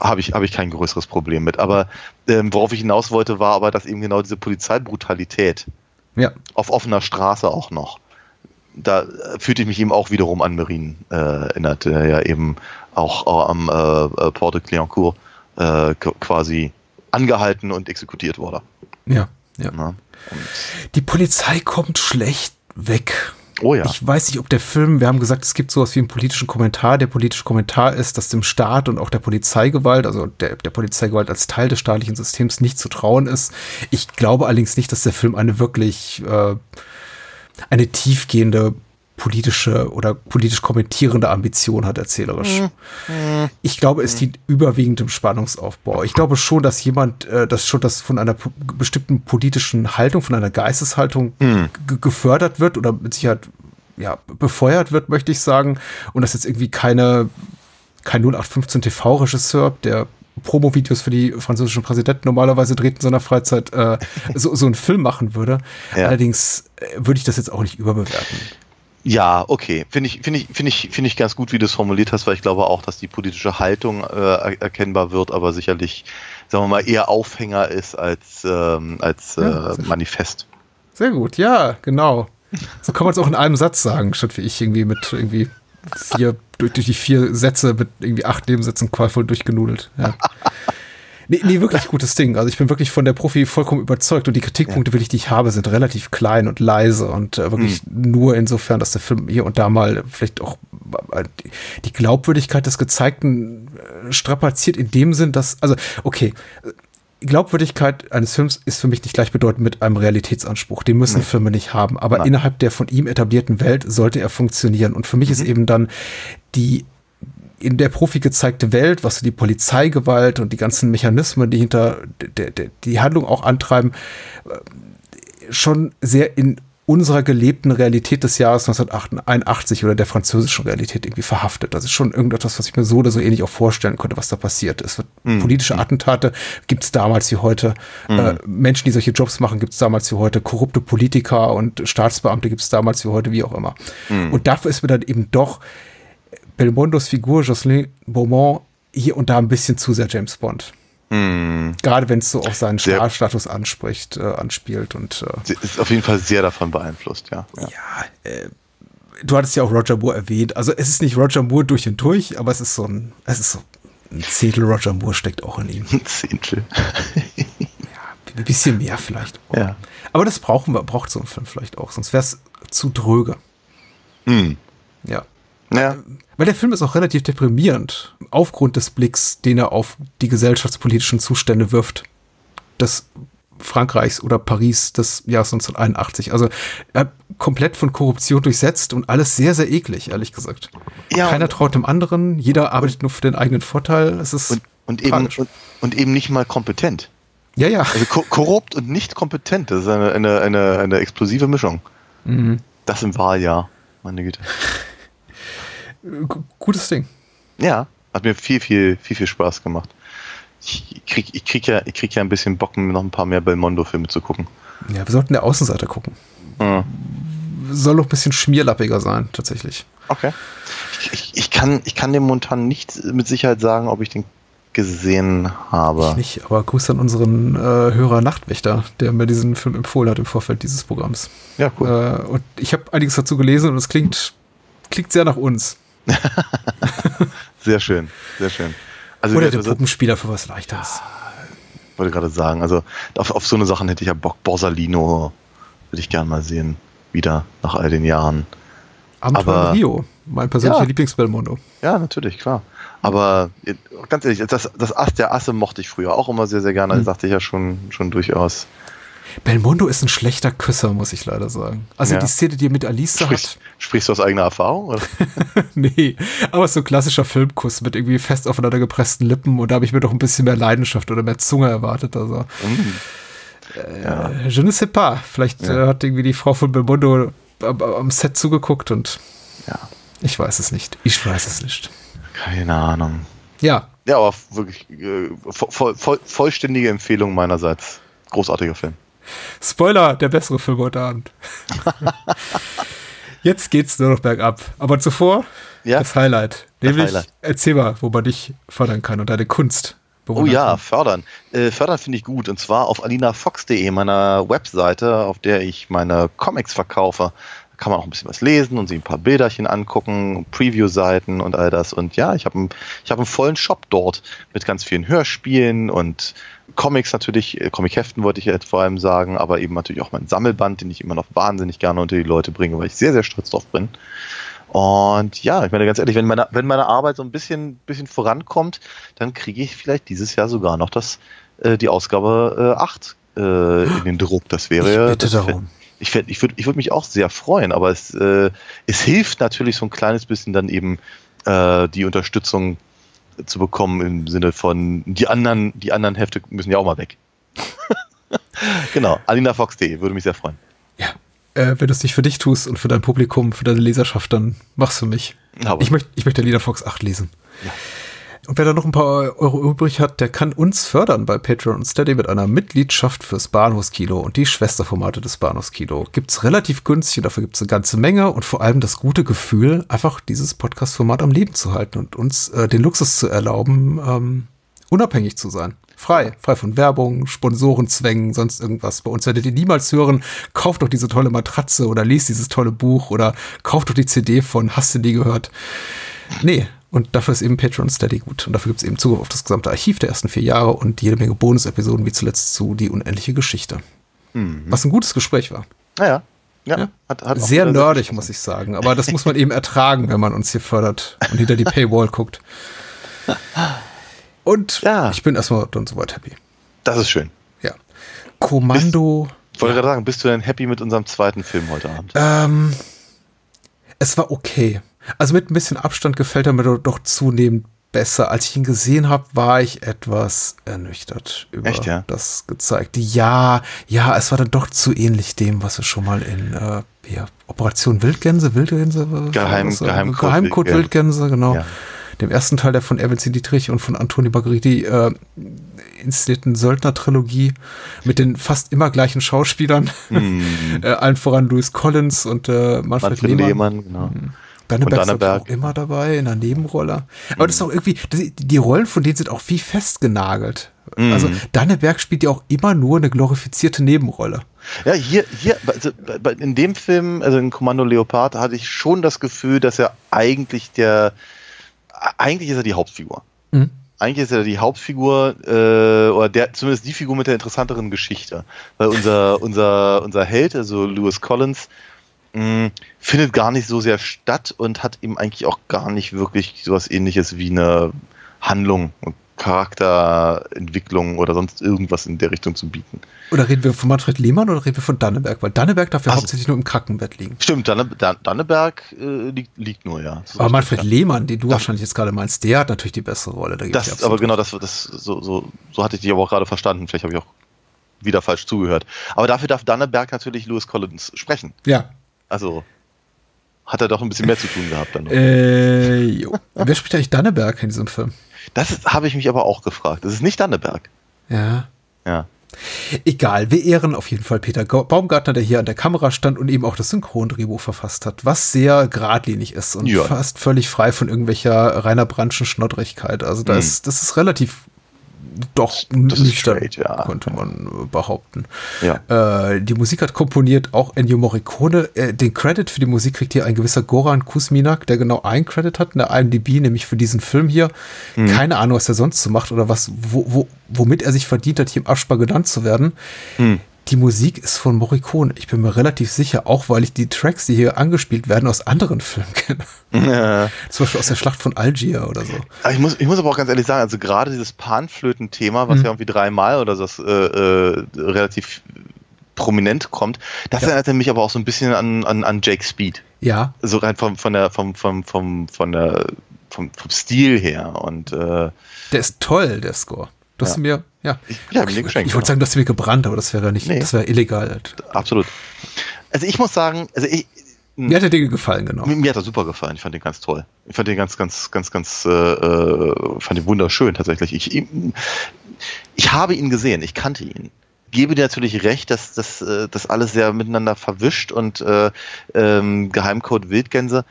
[SPEAKER 2] habe ich, habe ich kein größeres Problem mit. Aber ähm, worauf ich hinaus wollte, war aber, dass eben genau diese Polizeibrutalität
[SPEAKER 1] Ja.
[SPEAKER 2] auf offener Straße auch noch. Da fühlte ich mich eben auch wiederum an Merin äh, erinnert, der ja eben auch äh, am äh, äh, Port de Cliancourt äh, qu- quasi angehalten und exekutiert wurde.
[SPEAKER 1] ja, ja.
[SPEAKER 2] Ne? Und,
[SPEAKER 1] Die Polizei kommt schlecht weg.
[SPEAKER 2] Oh ja.
[SPEAKER 1] Ich weiß nicht, ob der Film, wir haben gesagt, es gibt sowas wie einen politischen Kommentar. Der politische Kommentar ist, dass dem Staat und auch der Polizeigewalt, also der, der Polizeigewalt als Teil des staatlichen Systems nicht zu trauen ist. Ich glaube allerdings nicht, dass der Film eine wirklich äh, eine tiefgehende politische oder politisch kommentierende Ambition hat, erzählerisch. Ich glaube, es dient überwiegend im Spannungsaufbau. Ich glaube schon, dass jemand, äh, dass schon das von einer bestimmten politischen Haltung, von einer Geisteshaltung
[SPEAKER 2] Hm.
[SPEAKER 1] gefördert wird oder mit Sicherheit ja, befeuert wird, möchte ich sagen. Und dass jetzt irgendwie keine, kein 0815 TV-Regisseur, der Promo-Videos für die französischen Präsidenten normalerweise dreht in seiner Freizeit, äh, so, so einen Film machen würde.
[SPEAKER 2] Ja.
[SPEAKER 1] Allerdings äh, würde ich das jetzt auch nicht überbewerten.
[SPEAKER 2] Ja, okay. Finde ich, finde ich, finde ich, finde ich ganz gut, wie du es formuliert hast, weil ich glaube auch, dass die politische Haltung äh, er- erkennbar wird, aber sicherlich, sagen wir mal, eher Aufhänger ist als, ähm, als
[SPEAKER 1] Ja,
[SPEAKER 2] äh,
[SPEAKER 1] sehr
[SPEAKER 2] Manifest.
[SPEAKER 1] Sehr gut, ja, genau. So kann man es auch in einem Satz sagen, statt wie ich irgendwie mit irgendwie vier, durch, durch die vier Sätze mit irgendwie acht Nebensätzen qualvoll durchgenudelt. Ja. Nee, nee, wirklich gutes Ding. Also ich bin wirklich von der Profi vollkommen überzeugt und die Kritikpunkte, wirklich, die ich habe, sind relativ klein und leise und äh, wirklich nur insofern, dass der Film hier und da mal vielleicht auch äh, die- Glaubwürdigkeit des Gezeigten äh, strapaziert in dem Sinn, dass, also okay, Glaubwürdigkeit eines Films ist für mich nicht gleichbedeutend mit einem Realitätsanspruch. Den müssen Filme nicht haben. Aber
[SPEAKER 2] Nein.
[SPEAKER 1] innerhalb der von ihm etablierten Welt sollte er funktionieren. Und für mich ist eben dann die in der Profi gezeigte Welt, was so die Polizeigewalt und die ganzen Mechanismen, die hinter der, der, die Handlung auch antreiben, äh, schon sehr in unserer gelebten Realität des Jahres 1981 oder der französischen Realität irgendwie verhaftet. Das ist schon irgendetwas, was ich mir so oder so ähnlich auch vorstellen könnte, was da passiert. Es wird politische Attentate gibt es damals wie heute. Äh, Menschen, die solche Jobs machen, gibt es damals wie heute. Korrupte Politiker und Staatsbeamte gibt es damals wie heute, wie auch immer. Und dafür ist mir dann eben doch Belmondos Figur, Jocelyn Beaumont, hier und da ein bisschen zu sehr James Bond.
[SPEAKER 2] Hm.
[SPEAKER 1] Gerade wenn es so auf seinen Starstatus anspricht, äh, anspielt und äh,
[SPEAKER 2] Sie Ist auf jeden Fall sehr davon beeinflusst, ja. ja.
[SPEAKER 1] ja, äh, du hattest ja auch Roger Moore erwähnt. Also es ist nicht Roger Moore durch und durch, aber es ist so ein, es ist so ein Zehntel Roger Moore steckt auch in ihm.
[SPEAKER 2] Ein Zehntel.
[SPEAKER 1] Ein bisschen mehr vielleicht. Auch.
[SPEAKER 2] Ja.
[SPEAKER 1] Aber das brauchen wir, braucht so ein Film vielleicht auch, sonst wäre es zu dröge.
[SPEAKER 2] Hm.
[SPEAKER 1] Ja.
[SPEAKER 2] Ja.
[SPEAKER 1] Weil der Film ist auch relativ deprimierend, aufgrund des Blicks, den er auf die gesellschaftspolitischen Zustände wirft. Des Frankreichs oder Paris des Jahres 1981. Also er komplett von Korruption durchsetzt und alles sehr, sehr eklig, ehrlich gesagt.
[SPEAKER 2] Ja,
[SPEAKER 1] Keiner traut dem anderen, jeder arbeitet nur für den eigenen Vorteil. Es ist
[SPEAKER 2] Und, und, eben, und, und eben nicht mal kompetent.
[SPEAKER 1] ja, ja.
[SPEAKER 2] Also ko korrupt und nicht kompetent, das ist eine, eine, eine, eine explosive Mischung.
[SPEAKER 1] Mhm.
[SPEAKER 2] Das im Wahljahr, meine Güte.
[SPEAKER 1] Gutes Ding.
[SPEAKER 2] Ja, hat mir viel, viel, viel, viel Spaß gemacht. Ich krieg, ich krieg ja, ich krieg ja ein bisschen Bock, mir noch ein paar mehr Belmondo-Filme zu gucken.
[SPEAKER 1] Ja, wir sollten der Außenseite gucken.
[SPEAKER 2] Mhm.
[SPEAKER 1] Soll noch ein bisschen schmierlappiger sein, tatsächlich.
[SPEAKER 2] Okay. Ich, ich, ich, kann, ich kann dem momentan nicht mit Sicherheit sagen, ob ich den gesehen habe.
[SPEAKER 1] Ich nicht, aber Gruß an unseren äh, Hörer Nachtwächter, der mir diesen Film empfohlen hat im Vorfeld dieses Programms.
[SPEAKER 2] Ja, cool.
[SPEAKER 1] Äh, und ich habe einiges dazu gelesen und es klingt, klingt sehr nach uns.
[SPEAKER 2] Sehr schön, sehr schön. Also,
[SPEAKER 1] Oder
[SPEAKER 2] ich
[SPEAKER 1] der
[SPEAKER 2] also,
[SPEAKER 1] Puppenspieler für was Leichteres.
[SPEAKER 2] wollte gerade sagen, also auf, auf so eine Sachen hätte ich ja Bock. Borsalino würde ich gern mal sehen. Wieder nach all den Jahren.
[SPEAKER 1] Abenteuer
[SPEAKER 2] aber-
[SPEAKER 1] Rio, mein persönlicher
[SPEAKER 2] Ja.
[SPEAKER 1] Lieblingsbelmondo.
[SPEAKER 2] Ja, natürlich, klar. Aber äh, ganz ehrlich, das, das Ass der Asse mochte ich früher auch immer sehr, sehr gerne.
[SPEAKER 1] Hm.
[SPEAKER 2] Sagte ich ja schon, schon durchaus.
[SPEAKER 1] Belmondo ist ein schlechter Küsser, muss ich leider sagen. Also
[SPEAKER 2] Ja.
[SPEAKER 1] die Szene, die er mit Alice da
[SPEAKER 2] Sprichst,
[SPEAKER 1] hat,
[SPEAKER 2] sprichst du aus eigener Erfahrung?
[SPEAKER 1] Nee, aber so ein klassischer Filmkuss mit irgendwie fest aufeinander gepressten Lippen und da habe ich mir doch ein bisschen mehr Leidenschaft oder mehr Zunge erwartet. Also, äh, je ne sais pas. Vielleicht
[SPEAKER 2] Ja.
[SPEAKER 1] äh, hat irgendwie die Frau von Belmondo am, am Set zugeguckt und
[SPEAKER 2] Ja,
[SPEAKER 1] ich weiß es nicht. Ich weiß es nicht.
[SPEAKER 2] keine Ahnung.
[SPEAKER 1] Ja,
[SPEAKER 2] Ja, aber wirklich äh, voll, voll, vollständige Empfehlung meinerseits. Großartiger Film.
[SPEAKER 1] Spoiler, der bessere Film heute Abend. Jetzt geht's nur noch bergab. Aber zuvor
[SPEAKER 2] Ja?
[SPEAKER 1] das Highlight. Nämlich,
[SPEAKER 2] Highlight.
[SPEAKER 1] erzähl mal, wo man dich fördern kann und deine Kunst
[SPEAKER 2] Oh ja,
[SPEAKER 1] kann.
[SPEAKER 2] fördern. Äh, fördern finde ich gut. Und zwar auf alinafox.de, meiner Webseite, auf der ich meine Comics verkaufe. Kann man auch ein bisschen was lesen und sich ein paar Bilderchen angucken, Preview-Seiten und all das. Und ja, ich habe einen, ich hab einen vollen Shop dort mit ganz vielen Hörspielen und Comics natürlich, äh, Comic-Heften wollte ich jetzt vor allem sagen, aber eben natürlich auch mein Sammelband, den ich immer noch wahnsinnig gerne unter die Leute bringe, weil ich sehr, sehr stolz drauf bin. Und ja, ich meine ganz ehrlich, wenn meine, wenn meine Arbeit so ein bisschen, bisschen vorankommt, dann kriege ich vielleicht dieses Jahr sogar noch das, äh, die Ausgabe äh, 8 äh, in den Druck. Das wäre.
[SPEAKER 1] Ich bitte
[SPEAKER 2] das
[SPEAKER 1] darum.
[SPEAKER 2] Ich, ich würde ich würd mich auch sehr freuen, aber es, äh, es hilft natürlich so ein kleines bisschen dann eben äh, die Unterstützung zu bekommen im Sinne von die anderen, die anderen Hefte müssen ja auch mal weg. genau, alinafox.de, würde mich sehr freuen.
[SPEAKER 1] Ja. Äh, wenn du es nicht für dich tust und für dein Publikum, für deine Leserschaft, dann mach's für mich.
[SPEAKER 2] Aber
[SPEAKER 1] Ich möchte ich möchte Lieder Fox 8 lesen. Und wer da noch ein paar Euro übrig hat, der kann uns fördern bei Patreon und Steady mit einer Mitgliedschaft fürs Bahnhofskino und die Schwesterformate des Bahnhofskino. Gibt's relativ günstig dafür gibt's eine ganze Menge und vor allem das gute Gefühl, einfach dieses Podcast-Format am Leben zu halten und uns äh, den Luxus zu erlauben, ähm, unabhängig zu sein. Frei, frei von Werbung, Sponsorenzwängen, sonst irgendwas. Bei uns werdet ihr niemals hören, kauft doch diese tolle Matratze oder liest dieses tolle Buch oder kauft doch die CD von Hast du die gehört? Nee, und dafür ist eben Patreon Steady gut. Und dafür gibt es eben Zugriff auf das gesamte Archiv der ersten vier Jahre und jede Menge Bonus-Episoden, wie zuletzt zu Die unendliche Geschichte. Mhm. Was ein gutes Gespräch war.
[SPEAKER 2] Naja.
[SPEAKER 1] Ja, ja. Hat, hat sehr nerdig, muss ich sagen. Aber das muss man eben ertragen, wenn man uns hier fördert und hinter die Paywall guckt. Und ja. ich bin erstmal dann soweit happy.
[SPEAKER 2] Das ist schön.
[SPEAKER 1] Ja. Kommando.
[SPEAKER 2] Ich wollte ja. gerade sagen, bist du denn happy mit unserem zweiten Film heute Abend?
[SPEAKER 1] Ähm, es war okay. Also mit ein bisschen Abstand gefällt er mir doch zunehmend besser. Als ich ihn gesehen habe, war ich etwas ernüchtert über
[SPEAKER 2] Echt, ja?
[SPEAKER 1] das gezeigte. Ja, ja, es war dann doch zu ähnlich dem, was wir schon mal in äh, ja, Operation Wildgänse, Wildgänse,
[SPEAKER 2] Geheim,
[SPEAKER 1] was,
[SPEAKER 2] Geheimcode,
[SPEAKER 1] Geheimcode Wildgänse, genau. Ja. Dem ersten Teil der von Erwin C. Dietrich und von Antoni Margheriti äh, inszenierten Söldner-Trilogie mit den fast immer gleichen Schauspielern. Mm. äh, allen voran Louis Collins und äh, Manfred, Manfred Lehmann. Lehmann genau. Mhm. Danneberg, ist auch immer dabei in der Nebenrolle. Aber mhm. das ist auch irgendwie, die, die, Rollen von denen sind auch wie festgenagelt. Mhm. Also Danneberg spielt ja auch immer nur eine glorifizierte Nebenrolle.
[SPEAKER 2] Ja, hier, hier, also in dem Film, also in Kommando Leopard, hatte ich schon das Gefühl, dass er eigentlich der, eigentlich ist er die Hauptfigur. Mhm. Eigentlich ist er die Hauptfigur, äh, oder der, zumindest die Figur mit der interessanteren Geschichte. Weil unser, unser, unser Held, also Lewis Collins, mh, findet gar nicht so sehr statt und hat ihm eigentlich auch gar nicht wirklich sowas ähnliches wie eine Handlung und Charakterentwicklung oder sonst irgendwas in der Richtung zu bieten.
[SPEAKER 1] Oder reden wir von Manfred Lehmann oder reden wir von Danneberg? Weil Danneberg darf ja also, hauptsächlich nur im Krankenbett liegen.
[SPEAKER 2] Stimmt, Danne, Danneberg äh, liegt, liegt, nur, ja.
[SPEAKER 1] aber Manfred ja. Lehmann, den du das, wahrscheinlich jetzt gerade meinst, der hat natürlich die bessere Rolle. Da
[SPEAKER 2] das, aber genau, das, das, so, so, so hatte ich dich aber auch gerade verstanden. Vielleicht habe ich auch wieder falsch zugehört. Aber dafür darf Danneberg natürlich Lewis Collins sprechen.
[SPEAKER 1] Ja.
[SPEAKER 2] Also hat er doch ein bisschen mehr zu tun gehabt dann.
[SPEAKER 1] Äh, jo. Wer spricht eigentlich Danneberg in diesem Film?
[SPEAKER 2] Das habe ich mich aber auch gefragt. Das ist nicht Danneberg.
[SPEAKER 1] Ja.
[SPEAKER 2] Ja.
[SPEAKER 1] Egal, wir ehren auf jeden Fall Peter Baumgartner, der hier an der Kamera stand und eben auch das Synchrondrehbuch verfasst hat, was sehr geradlinig ist und ja. fast völlig frei von irgendwelcher reiner Branchen Schnoddrigkeit. Also das, mhm. ist, das ist relativ doch nüchtern, straight, ja. könnte man äh, behaupten.
[SPEAKER 2] Ja.
[SPEAKER 1] Äh, die Musik hat komponiert auch Ennio Morricone. Äh, den Credit für die Musik kriegt hier ein gewisser Goran Kuzminak, der genau einen Credit hat in der IMDb, nämlich für diesen Film hier. Mhm. Keine Ahnung, was er sonst so macht oder was, wo, wo, womit er sich verdient hat, hier im Abspann genannt zu werden. Mhm. Die Musik ist von Morricone. Ich bin mir relativ sicher, auch weil ich die Tracks, die hier angespielt werden, aus anderen Filmen kenne. Ja. Zum Beispiel aus der Schlacht von Algier oder so.
[SPEAKER 2] Ich muss, ich muss aber auch ganz ehrlich sagen, also gerade dieses Panflöten-Thema, was mhm. ja irgendwie dreimal oder so äh, äh, relativ prominent kommt, das ja. erinnert mich aber auch so ein bisschen an, an, an Jake Speed.
[SPEAKER 1] Ja.
[SPEAKER 2] So rein vom, von der, vom, vom, vom, von der, vom, vom Stil her. Und äh,
[SPEAKER 1] der ist toll, der Score. Du hast ja. mir, ja.
[SPEAKER 2] Ich, ja, okay.
[SPEAKER 1] ich, ich wollte sagen, du hast mir gebrannt, aber das wäre nicht, nee. das wäre illegal.
[SPEAKER 2] Absolut. Also ich muss sagen, also ich.
[SPEAKER 1] Mir hat der Dinge gefallen, genau.
[SPEAKER 2] Mir, mir, hat er super gefallen. Ich fand den ganz toll. Ich fand den ganz, ganz, ganz, ganz, äh, äh fand den wunderschön tatsächlich. Ich, ich, ich habe ihn gesehen, ich kannte ihn gebe dir natürlich recht, dass das äh, das alles sehr miteinander verwischt und äh, ähm, Geheimcode Wildgänse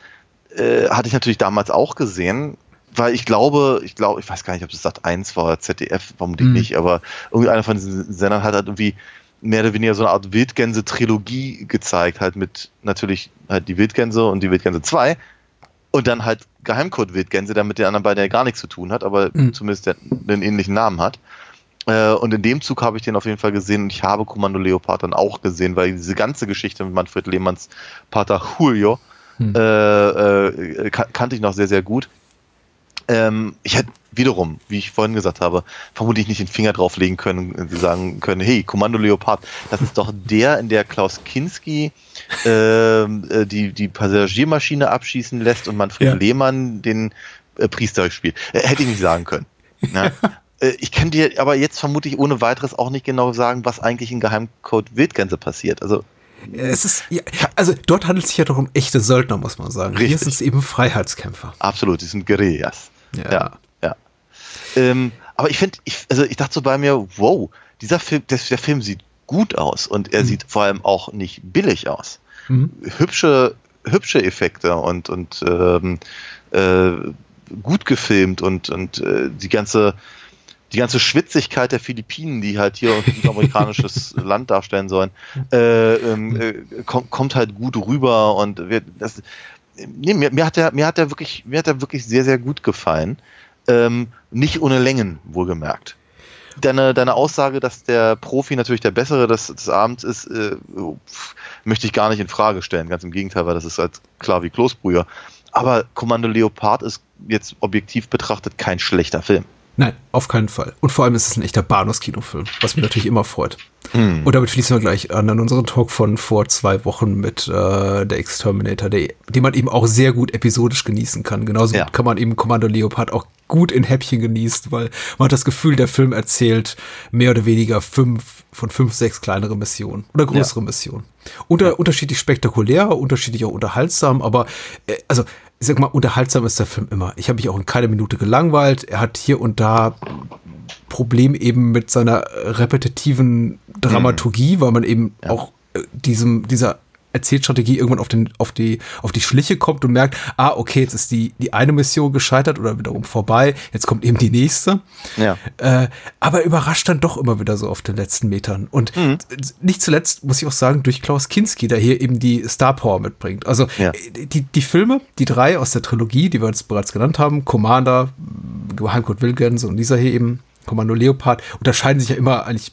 [SPEAKER 2] äh, hatte ich natürlich damals auch gesehen weil ich glaube, ich glaube, ich weiß gar nicht, ob das Sat 1 war ZDF, vermutlich mhm. nicht, aber irgendeiner von diesen Sendern hat halt irgendwie mehr oder weniger so eine Art Wildgänse-Trilogie gezeigt, halt mit natürlich halt die Wildgänse und die Wildgänse 2 und dann halt Geheimcode Wildgänse, der mit den anderen beiden ja gar nichts zu tun hat, aber mhm. zumindest der, einen ähnlichen Namen hat. Äh, und in dem Zug habe ich den auf jeden Fall gesehen und ich habe Kommando Leopard dann auch gesehen, weil diese ganze Geschichte mit Manfred Lehmanns Pater Julio hm. äh, äh, kannte ich noch sehr, sehr gut. Ähm, ich hätte wiederum, wie ich vorhin gesagt habe, vermutlich nicht den Finger drauflegen können und sagen können, hey, Kommando Leopard, das ist doch der, in der Klaus Kinski ähm, äh, die, die Passagiermaschine abschießen lässt und Manfred ja. Lehmann den äh, Priester spielt. Äh, hätte ich nicht sagen können. Ja. Äh, ich kann dir aber jetzt vermutlich ohne weiteres auch nicht genau sagen, was eigentlich in Geheimcode Wildgänse passiert. Also
[SPEAKER 1] es ist, ja, also dort handelt es sich ja doch um echte Söldner, muss man sagen.
[SPEAKER 2] Richtig. Hier
[SPEAKER 1] sind es eben Freiheitskämpfer.
[SPEAKER 2] Absolut, die sind Guerillas.
[SPEAKER 1] Ja. ja. ja.
[SPEAKER 2] Ähm, aber ich finde, ich, also ich dachte so bei mir, wow, dieser Film, der, der Film sieht gut aus und er mhm. sieht vor allem auch nicht billig aus. Mhm. Hübsche, hübsche Effekte und, und ähm, äh, gut gefilmt und, und äh, die ganze die ganze Schwitzigkeit der Philippinen, die halt hier ein amerikanisches Land darstellen sollen, äh, ähm, äh, kommt, kommt halt gut rüber und wir, das, nee, mir, mir, hat der, mir hat der wirklich, mir hat der wirklich sehr, sehr gut gefallen. Ähm, nicht ohne Längen, wohlgemerkt. Deine, deine Aussage, dass der Profi natürlich der Bessere des, des Abends ist, äh, möchte ich gar nicht in Frage stellen. Ganz im Gegenteil, weil das ist halt klar wie Kloßbrühe. Aber Kommando Leopard ist jetzt objektiv betrachtet kein schlechter Film.
[SPEAKER 1] Nein, auf keinen Fall. Und vor allem ist es ein echter Bahnhofskinofilm, was mich natürlich immer freut. Hm. Und damit schließen wir gleich an an unseren Talk von vor zwei Wochen mit äh, der Exterminator, der, den man eben auch sehr gut episodisch genießen kann. Genauso ja. kann man eben Kommando Leopard auch gut in Häppchen genießen, weil man hat das Gefühl, der Film erzählt mehr oder weniger fünf von fünf, sechs kleinere Missionen oder größere ja. Missionen. Unter, ja. Unterschiedlich spektakulär, unterschiedlich auch unterhaltsam, aber äh, also ich sag mal, unterhaltsam ist der Film immer. Ich habe mich auch in keiner Minute gelangweilt. Er hat hier und da Problem eben mit seiner repetitiven Dramaturgie, mhm. weil man eben ja. auch äh, diesem, dieser Erzählstrategie irgendwann auf, den, auf, die, auf die Schliche kommt und merkt, ah, okay, jetzt ist die, die eine Mission gescheitert oder wiederum vorbei, jetzt kommt eben die nächste. Ja. Äh, aber überrascht dann doch immer wieder so auf den letzten Metern. Und mhm. nicht zuletzt muss ich auch sagen, durch Klaus Kinski, der hier eben die Star Power mitbringt. Also ja. die, die Filme, die drei aus der Trilogie, die wir jetzt bereits genannt haben, Commander, Geheimcode Wilgens und dieser hier eben, Kommando Leopard, unterscheiden sich ja immer eigentlich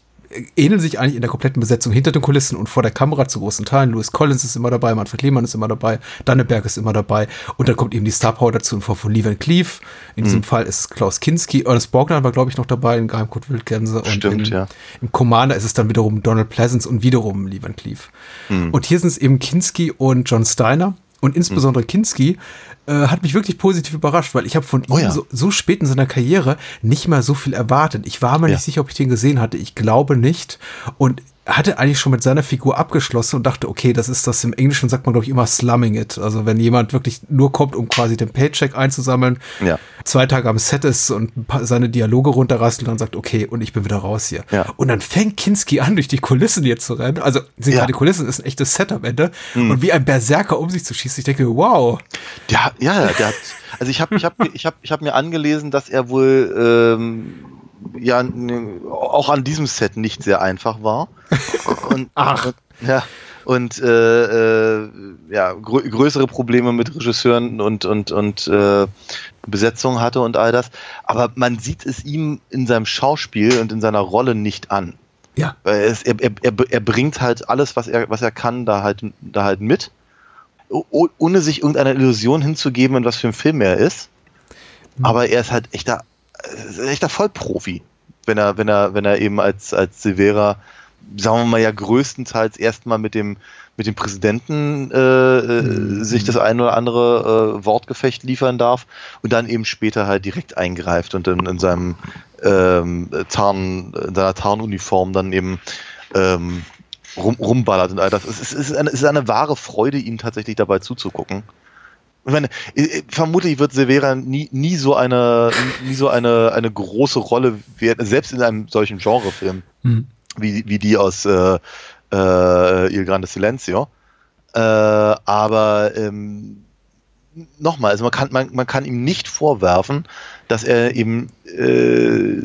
[SPEAKER 1] ähneln sich eigentlich in der kompletten Besetzung hinter den Kulissen und vor der Kamera zu großen Teilen. Louis Collins ist immer dabei, Manfred Lehmann ist immer dabei, Danneberg ist immer dabei und dann kommt eben die Star Power dazu in Form von Lee Van Cleef. In mhm. diesem Fall ist es Klaus Kinski, Ernest Borgnine war glaube ich noch dabei in Geheimcode Wildgänse
[SPEAKER 2] Stimmt,
[SPEAKER 1] und
[SPEAKER 2] in, ja.
[SPEAKER 1] im Commander ist es dann wiederum Donald Pleasance und wiederum Lee Van Cleef. Mhm. Und hier sind es eben Kinski und John Steiner und insbesondere mhm. Kinski äh, hat mich wirklich positiv überrascht, weil ich habe von oh, ihm ja. so, so, spät in seiner Karriere nicht mal so viel erwartet. Ich war mir ja. nicht sicher, ob ich den gesehen hatte. Ich glaube nicht. Und hatte eigentlich schon mit seiner Figur abgeschlossen und dachte, okay, das ist das im Englischen sagt man glaube ich immer slumming it. Also wenn jemand wirklich nur kommt, um quasi den Paycheck einzusammeln, ja. zwei Tage am Set ist und seine Dialoge runterrasselt und sagt, okay, und ich bin wieder raus hier. Ja. Und dann fängt Kinski an, durch die Kulissen hier zu rennen. Also sind ja. die Kulissen ist ein echtes Set am Ende mhm. und wie ein Berserker um sich zu schießen. Ich denke, wow.
[SPEAKER 2] Ja, ja, der hat, also ich habe ich hab, ich hab, ich hab mir angelesen, dass er wohl ähm, ja auch an diesem Set nicht sehr einfach war. Und,
[SPEAKER 1] Ach.
[SPEAKER 2] Und, ja, und äh, äh, ja, grö größere Probleme mit Regisseuren und, und, und äh, Besetzung hatte und all das. Aber man sieht es ihm in seinem Schauspiel und in seiner Rolle nicht an.
[SPEAKER 1] Ja.
[SPEAKER 2] Weil es, er, er, er bringt halt alles, was er, was er kann, da halt, da halt mit, ohne sich irgendeiner Illusion hinzugeben, in was für ein Film er ist. Mhm. Aber er ist halt echter echter Vollprofi, wenn er, wenn er, wenn er eben als, als Severa, sagen wir mal ja größtenteils erstmal mit dem, mit dem Präsidenten äh, mhm. sich das ein oder andere äh, Wortgefecht liefern darf und dann eben später halt direkt eingreift und in, in seinem ähm, Tarn, in seiner Tarnuniform dann eben ähm, rum, rumballert und all das. Es ist, es, ist eine, es ist eine wahre Freude, ihm tatsächlich dabei zuzugucken ich meine, vermutlich wird Severa nie, nie so eine, nie so eine, eine große Rolle werden, selbst in einem solchen Genrefilm, mhm. wie, wie die aus äh, äh, Il Grande Silencio. Äh, aber ähm, nochmal, also man kann, man, man kann ihm nicht vorwerfen, dass er eben äh,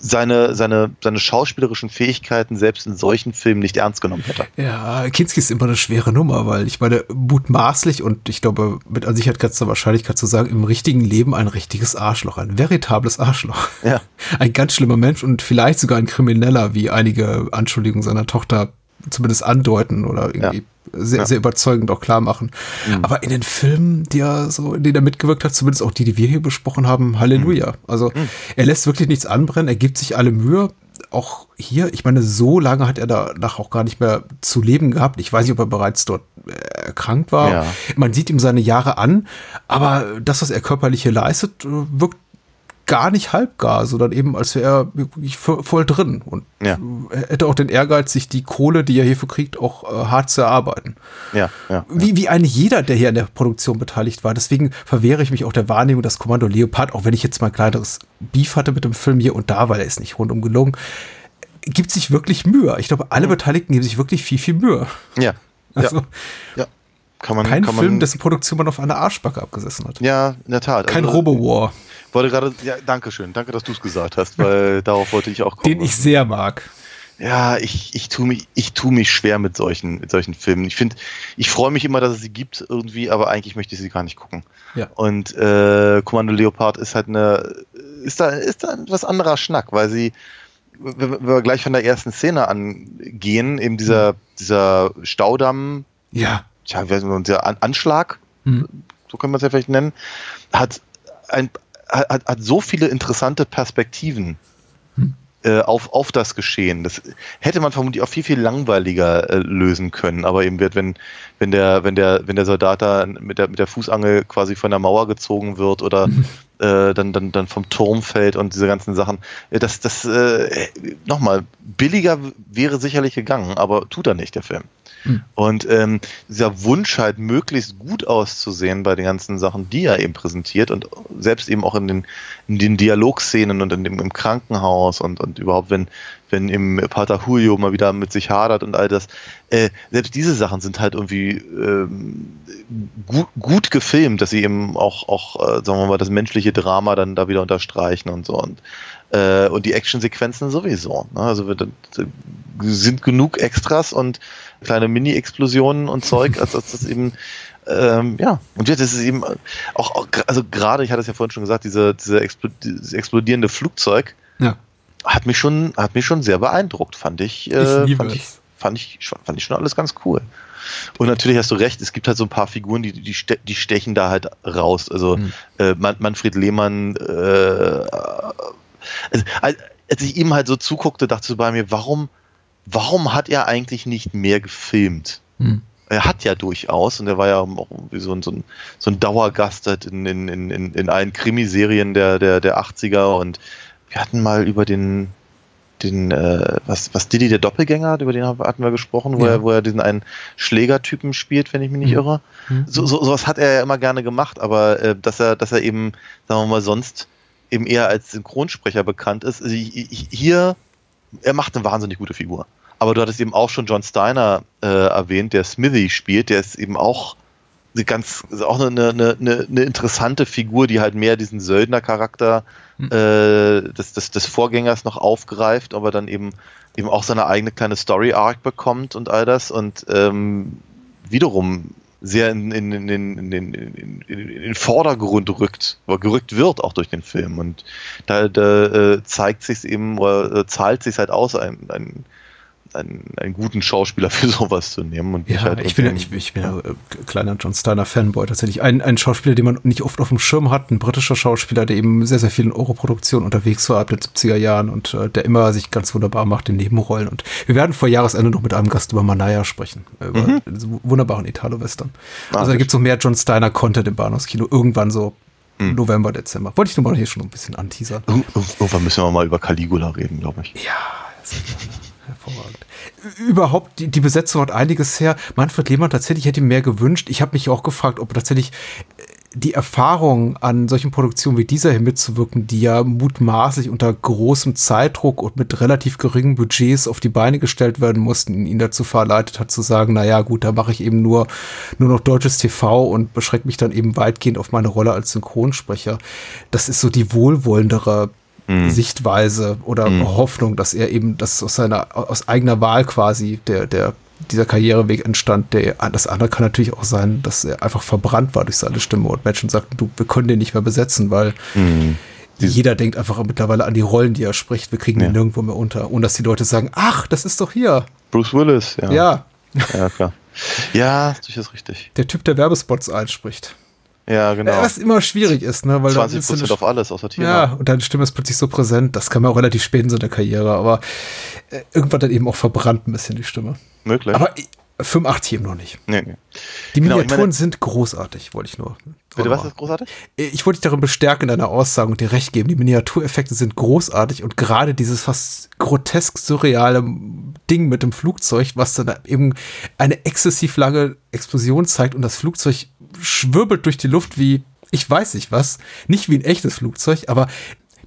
[SPEAKER 2] seine, seine, seine schauspielerischen Fähigkeiten selbst in solchen Filmen nicht ernst genommen hätte.
[SPEAKER 1] Ja, Kinski ist immer eine schwere Nummer, weil ich meine, mutmaßlich und ich glaube, mit an Sicherheit ganzer Wahrscheinlichkeit zu sagen, im richtigen Leben ein richtiges Arschloch, ein veritables Arschloch.
[SPEAKER 2] Ja.
[SPEAKER 1] Ein ganz schlimmer Mensch und vielleicht sogar ein Krimineller, wie einige Anschuldigungen seiner Tochter zumindest andeuten oder irgendwie ja. Sehr, ja. sehr überzeugend auch klar machen. Mhm. Aber in den Filmen, die er so, in denen er mitgewirkt hat, zumindest auch die, die wir hier besprochen haben, Halleluja. Mhm. Also mhm. er lässt wirklich nichts anbrennen, er gibt sich alle Mühe. Auch hier, ich meine, so lange hat er danach auch gar nicht mehr zu leben gehabt. Ich weiß nicht, ob er bereits dort äh, erkrankt war. Ja. Man sieht ihm seine Jahre an, aber das, was er körperlich hier leistet, wirkt gar nicht halbgar, sondern eben als wäre er wirklich voll drin und
[SPEAKER 2] Ja.
[SPEAKER 1] hätte auch den Ehrgeiz, sich die Kohle, die er hierfür kriegt, auch äh, hart zu erarbeiten.
[SPEAKER 2] Ja, ja.
[SPEAKER 1] Wie, wie eigentlich jeder, der hier an der Produktion beteiligt war. Deswegen verwehre ich mich auch der Wahrnehmung, dass Kommando Leopard, auch wenn ich jetzt mal ein kleineres Beef hatte mit dem Film hier und da, weil er ist nicht rundum gelungen, gibt sich wirklich Mühe. Ich glaube, alle Beteiligten geben sich wirklich viel, viel Mühe.
[SPEAKER 2] Ja.
[SPEAKER 1] Also
[SPEAKER 2] ja. ja. Kann man,
[SPEAKER 1] kein
[SPEAKER 2] kann
[SPEAKER 1] Film,
[SPEAKER 2] man,
[SPEAKER 1] dessen Produktion man auf einer Arschbacke abgesessen hat.
[SPEAKER 2] Ja, in der Tat.
[SPEAKER 1] Kein
[SPEAKER 2] Also,
[SPEAKER 1] Robo-War,
[SPEAKER 2] Wollte gerade, ja, danke schön. Danke, dass du es gesagt hast, weil darauf wollte ich auch kommen.
[SPEAKER 1] den ich sehr mag.
[SPEAKER 2] Ja, ich, ich tue mich, ich tue mich schwer mit solchen, mit solchen Filmen. Ich finde, ich freue mich immer, dass es sie gibt irgendwie, aber eigentlich möchte ich sie gar nicht gucken.
[SPEAKER 1] Ja.
[SPEAKER 2] Und äh, Kommando Leopard ist halt eine, ist da, ist da ein etwas anderer Schnack, weil sie, wenn wenn wir gleich von der ersten Szene angehen, eben dieser, dieser Staudamm,
[SPEAKER 1] Ja.
[SPEAKER 2] Der An Anschlag,
[SPEAKER 1] Hm.
[SPEAKER 2] so können wir es ja vielleicht nennen, hat, ein, hat, hat so viele interessante Perspektiven äh, auf, auf das Geschehen. Das hätte man vermutlich auch viel, viel langweiliger äh, lösen können. Aber eben wird, wenn, wenn der, wenn der, wenn der Soldat da mit der, mit der Fußangel quasi von der Mauer gezogen wird oder äh, dann, dann, dann vom Turm fällt und diese ganzen Sachen, das, das, nochmal, billiger wäre sicherlich gegangen, aber tut er nicht, der Film. Und ähm, dieser Wunsch halt möglichst gut auszusehen bei den ganzen Sachen, die er eben präsentiert und selbst eben auch in den, in den Dialogszenen und in dem, im Krankenhaus und, und überhaupt, wenn, wenn im Pater Julio mal wieder mit sich hadert und all das, äh, selbst diese Sachen sind halt irgendwie ähm, gut, gut gefilmt, dass sie eben auch, auch äh, sagen wir mal, das menschliche Drama dann da wieder unterstreichen und so. Und äh, und die Actionsequenzen sowieso. Ne? Also wir, sind genug Extras und kleine Mini-Explosionen und Zeug, als dass das eben ähm, ja, und jetzt ist es eben auch, auch also gerade, ich hatte es ja vorhin schon gesagt, diese, diese Explo dieses explodierende Flugzeug
[SPEAKER 1] Ja.
[SPEAKER 2] hat mich schon, hat mich schon sehr beeindruckt, fand ich, äh,
[SPEAKER 1] Ich
[SPEAKER 2] fand, ich fand ich, schon- fand ich schon alles ganz cool. Und natürlich hast du recht, es gibt halt so ein paar Figuren, die, die, ste die stechen da halt raus. Also
[SPEAKER 1] Mhm.
[SPEAKER 2] äh, Man Manfred Lehmann, äh, also, als ich ihm halt so zuguckte, dachte ich so bei mir, warum, warum hat er eigentlich nicht mehr gefilmt?
[SPEAKER 1] Hm.
[SPEAKER 2] Er hat ja durchaus, und er war ja auch wie so ein, so ein, so ein Dauergast halt in, in, in, in allen Krimiserien der, der, der 80er und wir hatten mal über den, den, äh, was, was Diddy der Doppelgänger, über den hatten wir gesprochen, wo,
[SPEAKER 1] Ja.
[SPEAKER 2] er, wo er diesen einen Schlägertypen spielt, wenn ich mich nicht
[SPEAKER 1] Mhm.
[SPEAKER 2] irre.
[SPEAKER 1] Mhm.
[SPEAKER 2] So, so, sowas hat er ja immer gerne gemacht, aber äh, dass er, dass er eben, sagen wir mal, sonst eben eher als Synchronsprecher bekannt ist. Also hier, er macht eine wahnsinnig gute Figur. Aber du hattest eben auch schon John Steiner äh, erwähnt, der Smithy spielt, der ist eben auch eine ganz, ist auch eine, eine, eine, eine interessante Figur, die halt mehr diesen Söldner-Charakter äh, des, des, des Vorgängers noch aufgreift, aber dann eben eben auch seine eigene kleine Story-Arc bekommt und all das und ähm, wiederum sehr in, in, in, in, in, in, in, den Vordergrund rückt, oder gerückt wird auch durch den Film. Und da, da äh, zeigt sich eben, oder äh, zahlt sich halt aus, ein, ein, einen, einen guten Schauspieler für sowas zu nehmen. Und
[SPEAKER 1] Ja,
[SPEAKER 2] halt
[SPEAKER 1] ich bin, ich, ich bin ja äh, kleiner John Steiner Fanboy tatsächlich. Ein, ein Schauspieler, den man nicht oft auf dem Schirm hat, ein britischer Schauspieler, der eben sehr, sehr viel in Europroduktionen unterwegs war ab den 70er Jahren und äh, der immer sich ganz wunderbar macht in Nebenrollen. Und wir werden vor Jahresende noch mit einem Gast über Manaya sprechen, über diesen wunderbaren Italo-Western.
[SPEAKER 2] Ah,
[SPEAKER 1] also da gibt es noch mehr John Steiner-Content im Bahnhofskino, irgendwann so November, Dezember. Wollte ich nur mal hier schon ein bisschen anteasern.
[SPEAKER 2] Ir- ir- Irgendwann müssen wir mal über Caligula reden, glaube ich.
[SPEAKER 1] Ja, hervorragend. Überhaupt, die, die Besetzung hat einiges her. Manfred Lehmann tatsächlich hätte mehr gewünscht. Ich habe mich auch gefragt, ob tatsächlich äh, die Erfahrung an solchen Produktionen wie dieser hier mitzuwirken, die ja mutmaßlich unter großem Zeitdruck und mit relativ geringen Budgets auf die Beine gestellt werden mussten, ihn dazu verleitet hat zu sagen, na ja, gut, da mache ich eben nur, nur noch deutsches TV und beschränke mich dann eben weitgehend auf meine Rolle als Synchronsprecher. Das ist so die wohlwollendere Sichtweise oder Hoffnung, dass er eben das aus seiner aus eigener Wahl quasi der der dieser Karriereweg entstand. Der das andere kann natürlich auch sein, dass er einfach verbrannt war durch seine Stimme und Menschen sagten, du, wir können den nicht mehr besetzen, weil jeder denkt einfach mittlerweile an die Rollen, die er spricht. Wir kriegen
[SPEAKER 2] Ja.
[SPEAKER 1] den nirgendwo mehr unter, ohne dass die Leute sagen, ach, das ist doch hier.
[SPEAKER 2] Bruce Willis, ja.
[SPEAKER 1] Ja,
[SPEAKER 2] ja klar. Ja, ist durchaus richtig.
[SPEAKER 1] der Typ, der Werbespots einspricht.
[SPEAKER 2] Ja, genau.
[SPEAKER 1] Was immer schwierig ist, ne? Weil da
[SPEAKER 2] 20
[SPEAKER 1] ist so eine-
[SPEAKER 2] Prozent auf alles, außer Thema.
[SPEAKER 1] Ja, und deine Stimme ist plötzlich so präsent. Das kann man auch relativ spät in so einer Karriere, aber äh, irgendwann dann eben auch verbrannt ein bisschen die Stimme.
[SPEAKER 2] Möglich.
[SPEAKER 1] Aber äh, 85 eben noch nicht.
[SPEAKER 2] nee, nee.
[SPEAKER 1] Die
[SPEAKER 2] Genau,
[SPEAKER 1] Miniaturen
[SPEAKER 2] meine-
[SPEAKER 1] sind großartig, wollte ich nur.
[SPEAKER 2] Bitte, was ist großartig?
[SPEAKER 1] Ich wollte dich darin bestärken in deiner Aussage und dir recht geben. Die Miniatureffekte sind großartig und gerade dieses fast grotesk surreale Ding mit dem Flugzeug, was dann eben eine exzessiv lange Explosion zeigt und das Flugzeug schwirbelt durch die Luft wie, ich weiß nicht was, nicht wie ein echtes Flugzeug, aber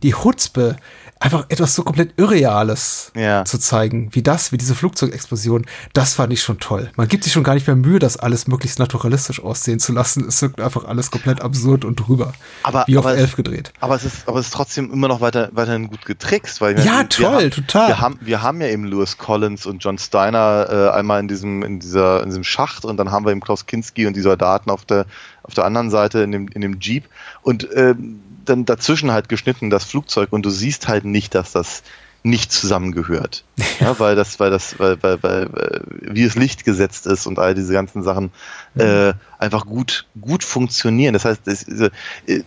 [SPEAKER 1] die Hutzpe, einfach etwas so komplett Irreales
[SPEAKER 2] Ja.
[SPEAKER 1] zu zeigen, wie das, wie diese Flugzeugexplosion, das fand ich schon toll. Man gibt sich schon gar nicht mehr Mühe, das alles möglichst naturalistisch aussehen zu lassen. Es wirkt einfach alles komplett absurd und drüber.
[SPEAKER 2] Aber-
[SPEAKER 1] wie auf
[SPEAKER 2] aber-
[SPEAKER 1] elf gedreht.
[SPEAKER 2] Aber es ist, aber es ist trotzdem immer noch weiter, weiterhin gut getrickst, weil
[SPEAKER 1] Ja,
[SPEAKER 2] wir
[SPEAKER 1] toll,
[SPEAKER 2] haben,
[SPEAKER 1] total.
[SPEAKER 2] Wir haben, wir haben ja eben Lewis Collins und John Steiner äh, einmal in diesem, in dieser, in diesem Schacht und dann haben wir eben Klaus Kinski und die Soldaten auf der, auf der anderen Seite in dem, in dem Jeep und ähm, dann dazwischen halt geschnitten das Flugzeug und du siehst halt nicht, dass das nicht zusammengehört. Ja, weil das, weil das, weil, weil, weil, weil wie das Licht gesetzt ist und all diese ganzen Sachen äh, einfach gut, gut funktionieren. Das heißt, das, äh,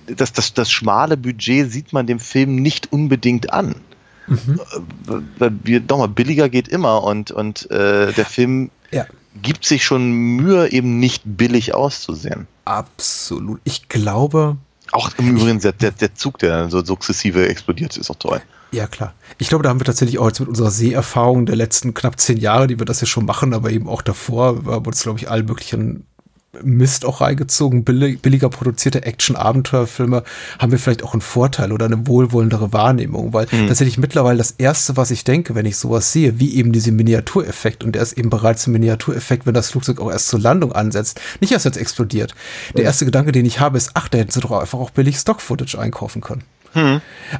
[SPEAKER 2] das, das, das schmale Budget sieht man dem Film nicht unbedingt an.
[SPEAKER 1] Mhm.
[SPEAKER 2] Äh, Weil nochmal, billiger geht immer und, und äh, der Film
[SPEAKER 1] Ja.
[SPEAKER 2] gibt sich schon Mühe, eben nicht billig auszusehen.
[SPEAKER 1] Absolut. Ich glaube,
[SPEAKER 2] Auch im Übrigen der, der, der Zug, der dann so sukzessive explodiert, ist auch toll.
[SPEAKER 1] ja klar. Ich glaube, da haben wir tatsächlich auch jetzt mit unserer Seherfahrung der letzten knapp zehn Jahre, die wir das ja schon machen, aber eben auch davor, wir haben uns, glaube ich, allen möglichen Mist auch reingezogen, billig, billiger produzierte Action-Abenteuerfilme, haben wir vielleicht auch einen Vorteil oder eine wohlwollendere Wahrnehmung, weil tatsächlich mittlerweile das Erste, was ich denke, wenn ich sowas sehe, wie eben diese Miniatureffekt, und der ist eben bereits ein Miniatureffekt, wenn das Flugzeug auch erst zur Landung ansetzt, nicht erst jetzt explodiert. Der erste Gedanke, den ich habe, ist, ach, da hätten sie doch einfach auch billig Stock-Footage einkaufen können.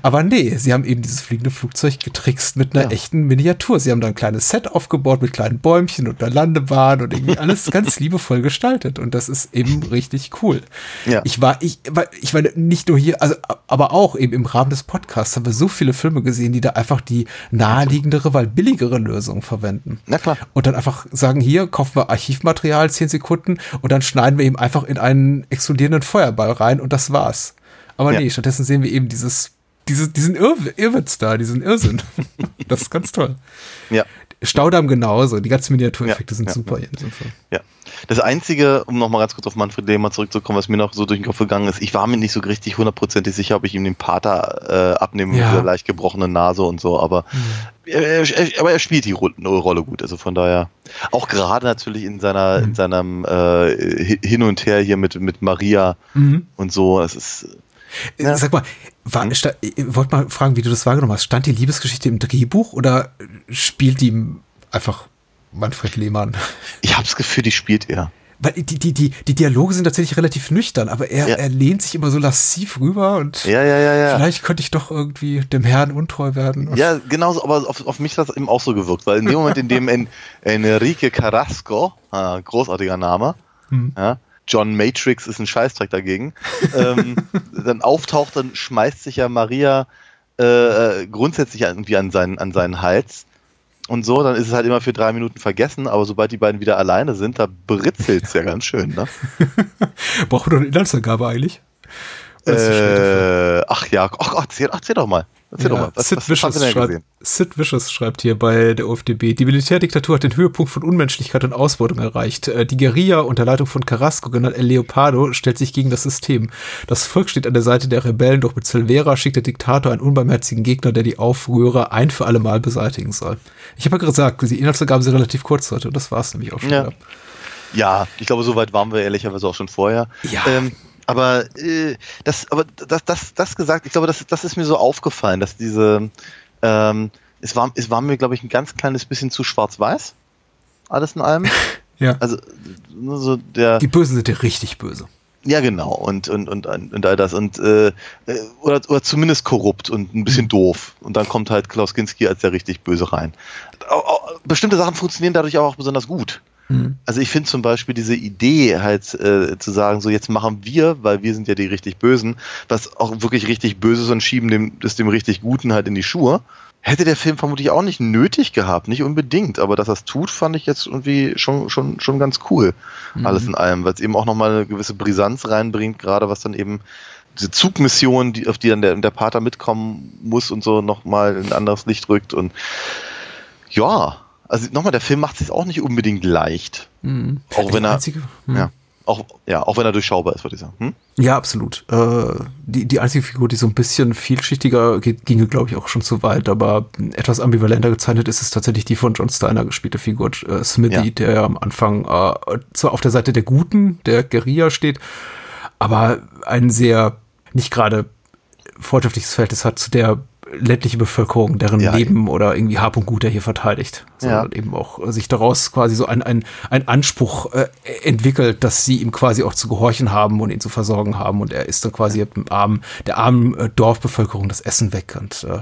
[SPEAKER 1] Aber nee, sie haben eben dieses fliegende Flugzeug getrickst mit einer
[SPEAKER 2] Ja.
[SPEAKER 1] echten Miniatur. Sie haben da ein kleines Set aufgebaut mit kleinen Bäumchen und einer Landebahn und irgendwie alles ganz liebevoll gestaltet. Und das ist eben richtig cool.
[SPEAKER 2] Ja.
[SPEAKER 1] Ich war, ich, war- ich meine, nicht nur hier, also, aber auch eben im Rahmen des Podcasts haben wir so viele Filme gesehen, die da einfach die naheliegendere, weil billigere Lösung verwenden.
[SPEAKER 2] Na klar.
[SPEAKER 1] Und dann einfach sagen, hier kaufen wir Archivmaterial, 10 Sekunden, und dann schneiden wir eben einfach in einen explodierenden Feuerball rein und das war's. Aber
[SPEAKER 2] Ja.
[SPEAKER 1] nee, stattdessen sehen wir eben dieses, diese, diesen Irr Irrwitz da, diesen Irrsinn. das ist ganz toll.
[SPEAKER 2] Ja.
[SPEAKER 1] Staudamm genauso, die ganzen Miniatureffekte
[SPEAKER 2] Ja,
[SPEAKER 1] sind
[SPEAKER 2] ja,
[SPEAKER 1] super
[SPEAKER 2] ja. Ja. Das Einzige, um nochmal ganz kurz auf Manfred Lehmann zurückzukommen, was mir noch so durch den Kopf gegangen ist, ich war mir nicht so richtig hundertprozentig sicher, ob ich ihm den Pater äh, abnehme mit
[SPEAKER 1] Ja.
[SPEAKER 2] dieser leicht gebrochenen Nase und so, aber, er, er, aber er spielt die Ro- Rolle gut, also von daher, auch gerade natürlich in seiner, in seinem äh, Hi- Hin und Her hier mit, mit Maria
[SPEAKER 1] Mhm.
[SPEAKER 2] und so, es ist, Ja.
[SPEAKER 1] Äh, Sag mal, war, ich wollte mal fragen, wie du das wahrgenommen hast. Stand die Liebesgeschichte im Drehbuch oder spielt die einfach Manfred Lehmann?
[SPEAKER 2] ich habe das Gefühl, die spielt er.
[SPEAKER 1] Weil die, die, die, die Dialoge sind tatsächlich relativ nüchtern, aber er,
[SPEAKER 2] Ja.
[SPEAKER 1] er lehnt sich immer so lassiv rüber und
[SPEAKER 2] Ja, ja, ja, ja.
[SPEAKER 1] vielleicht könnte ich doch irgendwie dem Herrn untreu werden.
[SPEAKER 2] Ja, genauso, aber auf, auf mich hat es eben auch so gewirkt, weil in dem Moment, in dem en, Enrique Carrasco, äh, großartiger Name,
[SPEAKER 1] Hm.
[SPEAKER 2] ja, John Matrix ist ein Scheißdreck dagegen, ähm, dann auftaucht, dann schmeißt sich ja Maria äh, äh, grundsätzlich irgendwie an seinen, an seinen Hals. Und so, dann ist es halt immer für drei Minuten vergessen, aber sobald die beiden wieder alleine sind, da britzelt's ja ganz schön, ne?
[SPEAKER 1] Brauchen wir doch eine Inhaltsangabe eigentlich?
[SPEAKER 2] Äh, ach ja, ach, erzähl, erzähl doch mal. Erzähl doch
[SPEAKER 1] Ja,
[SPEAKER 2] mal. Was,
[SPEAKER 1] Sid,
[SPEAKER 2] was,
[SPEAKER 1] Vicious schreibt? Sid Vicious schreibt hier bei der OFDB, die Militärdiktatur hat den Höhepunkt von Unmenschlichkeit und Ausbeutung erreicht. Äh, Die Guerilla unter Leitung von Carrasco, genannt El Leopardo, stellt sich gegen das System. Das Volk steht an der Seite der Rebellen, doch mit Silvera schickt der Diktator einen unbarmherzigen Gegner, der die Aufrührer ein für alle Mal beseitigen soll. Ich habe ja gesagt, die Inhaltsangaben sind relativ kurz heute und das war es nämlich auch schon
[SPEAKER 2] Ja.
[SPEAKER 1] wieder.
[SPEAKER 2] Ja, ich glaube, so weit waren wir ehrlicherweise auch schon vorher.
[SPEAKER 1] Ja.
[SPEAKER 2] Ähm, aber äh, das, aber das, das, das gesagt, ich glaube, das, das ist mir so aufgefallen, dass diese, ähm, es war, es war mir, glaube ich, ein ganz kleines bisschen zu schwarz-weiß. Alles in allem.
[SPEAKER 1] Ja.
[SPEAKER 2] Also nur so der.
[SPEAKER 1] Die Bösen sind ja richtig böse.
[SPEAKER 2] Ja, genau, und, und, und, und all das. Und, äh, äh, oder, oder zumindest korrupt und ein bisschen doof. Und dann kommt halt Klaus Kinski als der richtig böse rein. Bestimmte Sachen funktionieren dadurch auch besonders gut. Also ich finde zum Beispiel diese Idee halt äh, zu sagen, so jetzt machen wir, weil wir sind ja die richtig Bösen, was auch wirklich richtig böse ist und schieben dem, das dem richtig Guten halt in die Schuhe. Hätte der Film vermutlich auch nicht nötig gehabt, nicht unbedingt, aber dass es tut, fand ich jetzt irgendwie schon, schon, schon ganz cool. Alles in allem, weil es eben auch nochmal eine gewisse Brisanz reinbringt, gerade was dann eben diese Zugmission, die, auf die dann der, der Pater mitkommen muss und so nochmal in ein anderes Licht rückt und ja, also nochmal, der Film macht es sich auch nicht unbedingt leicht.
[SPEAKER 1] Mhm.
[SPEAKER 2] Auch wenn er,
[SPEAKER 1] einzige- hm.
[SPEAKER 2] ja, Auch, ja, auch wenn er durchschaubar ist, würde ich sagen. Hm?
[SPEAKER 1] Ja, absolut. Äh, die, die einzige Figur, die so ein bisschen vielschichtiger geht, ginge, glaube ich, auch schon zu weit, aber etwas ambivalenter gezeichnet ist, ist tatsächlich die von John Steiner gespielte Figur äh, Smithy,
[SPEAKER 2] Ja.
[SPEAKER 1] der ja am Anfang äh, zwar auf der Seite der Guten, der Guerilla steht, aber ein sehr nicht gerade freundschaftliches Verhältnis hat zu der ländliche Bevölkerung, deren
[SPEAKER 2] Ja,
[SPEAKER 1] Leben oder irgendwie Hab und Gut er hier verteidigt, sondern eben auch äh, sich daraus quasi so ein, ein, ein Anspruch äh, entwickelt, dass sie ihm quasi auch zu gehorchen haben und ihn zu versorgen haben. Und er ist dann quasi dem armen, der armen äh, Dorfbevölkerung das Essen weg und äh,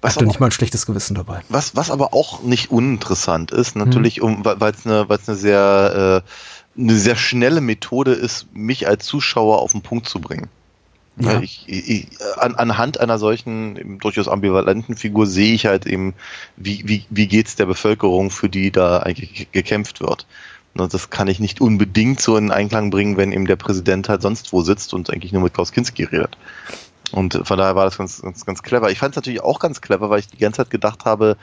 [SPEAKER 2] Was
[SPEAKER 1] hat dann nicht mal ein schlechtes Gewissen dabei.
[SPEAKER 2] Was, was aber auch nicht uninteressant ist, natürlich, um, weil es eine, weil's eine sehr, äh, eine sehr schnelle Methode ist, mich als Zuschauer auf den Punkt zu bringen.
[SPEAKER 1] Ja.
[SPEAKER 2] Ich, ich, an, anhand einer solchen durchaus ambivalenten Figur sehe ich halt eben, wie, wie, wie geht's der Bevölkerung, für die da eigentlich ge- gekämpft wird. Und das kann ich nicht unbedingt so in Einklang bringen, wenn eben der Präsident halt sonst wo sitzt und eigentlich nur mit Klaus Kinski redet. Und von daher war das ganz, ganz, ganz clever. Ich fand es natürlich auch ganz clever, weil ich die ganze Zeit gedacht habe,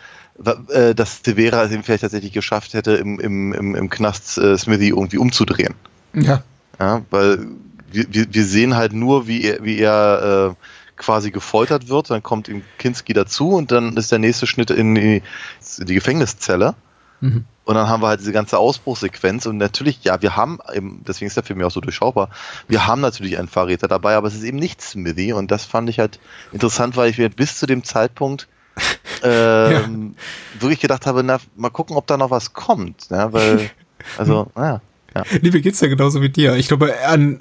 [SPEAKER 2] äh, dass Severa es eben vielleicht tatsächlich geschafft hätte, im, im, im, im Knast äh, Smithy irgendwie umzudrehen.
[SPEAKER 1] Ja.
[SPEAKER 2] Ja, weil wir, wir, sehen halt nur, wie er, wie er äh, quasi gefoltert wird, dann kommt ihm Kinski dazu und dann ist der nächste Schnitt in die, in die Gefängniszelle.
[SPEAKER 1] Mhm.
[SPEAKER 2] Und dann haben wir halt diese ganze Ausbruchsequenz und natürlich, ja, wir haben, eben, deswegen ist der Film ja auch so durchschaubar, wir haben natürlich einen Verräter dabei, aber es ist eben nicht Smithy und das fand ich halt interessant, weil ich mir bis zu dem Zeitpunkt ähm, wirklich gedacht habe, na, mal gucken, ob da noch was kommt, ja, weil, also, naja. Ja.
[SPEAKER 1] Nee, mir geht's ja genauso wie dir. Ich glaube, an,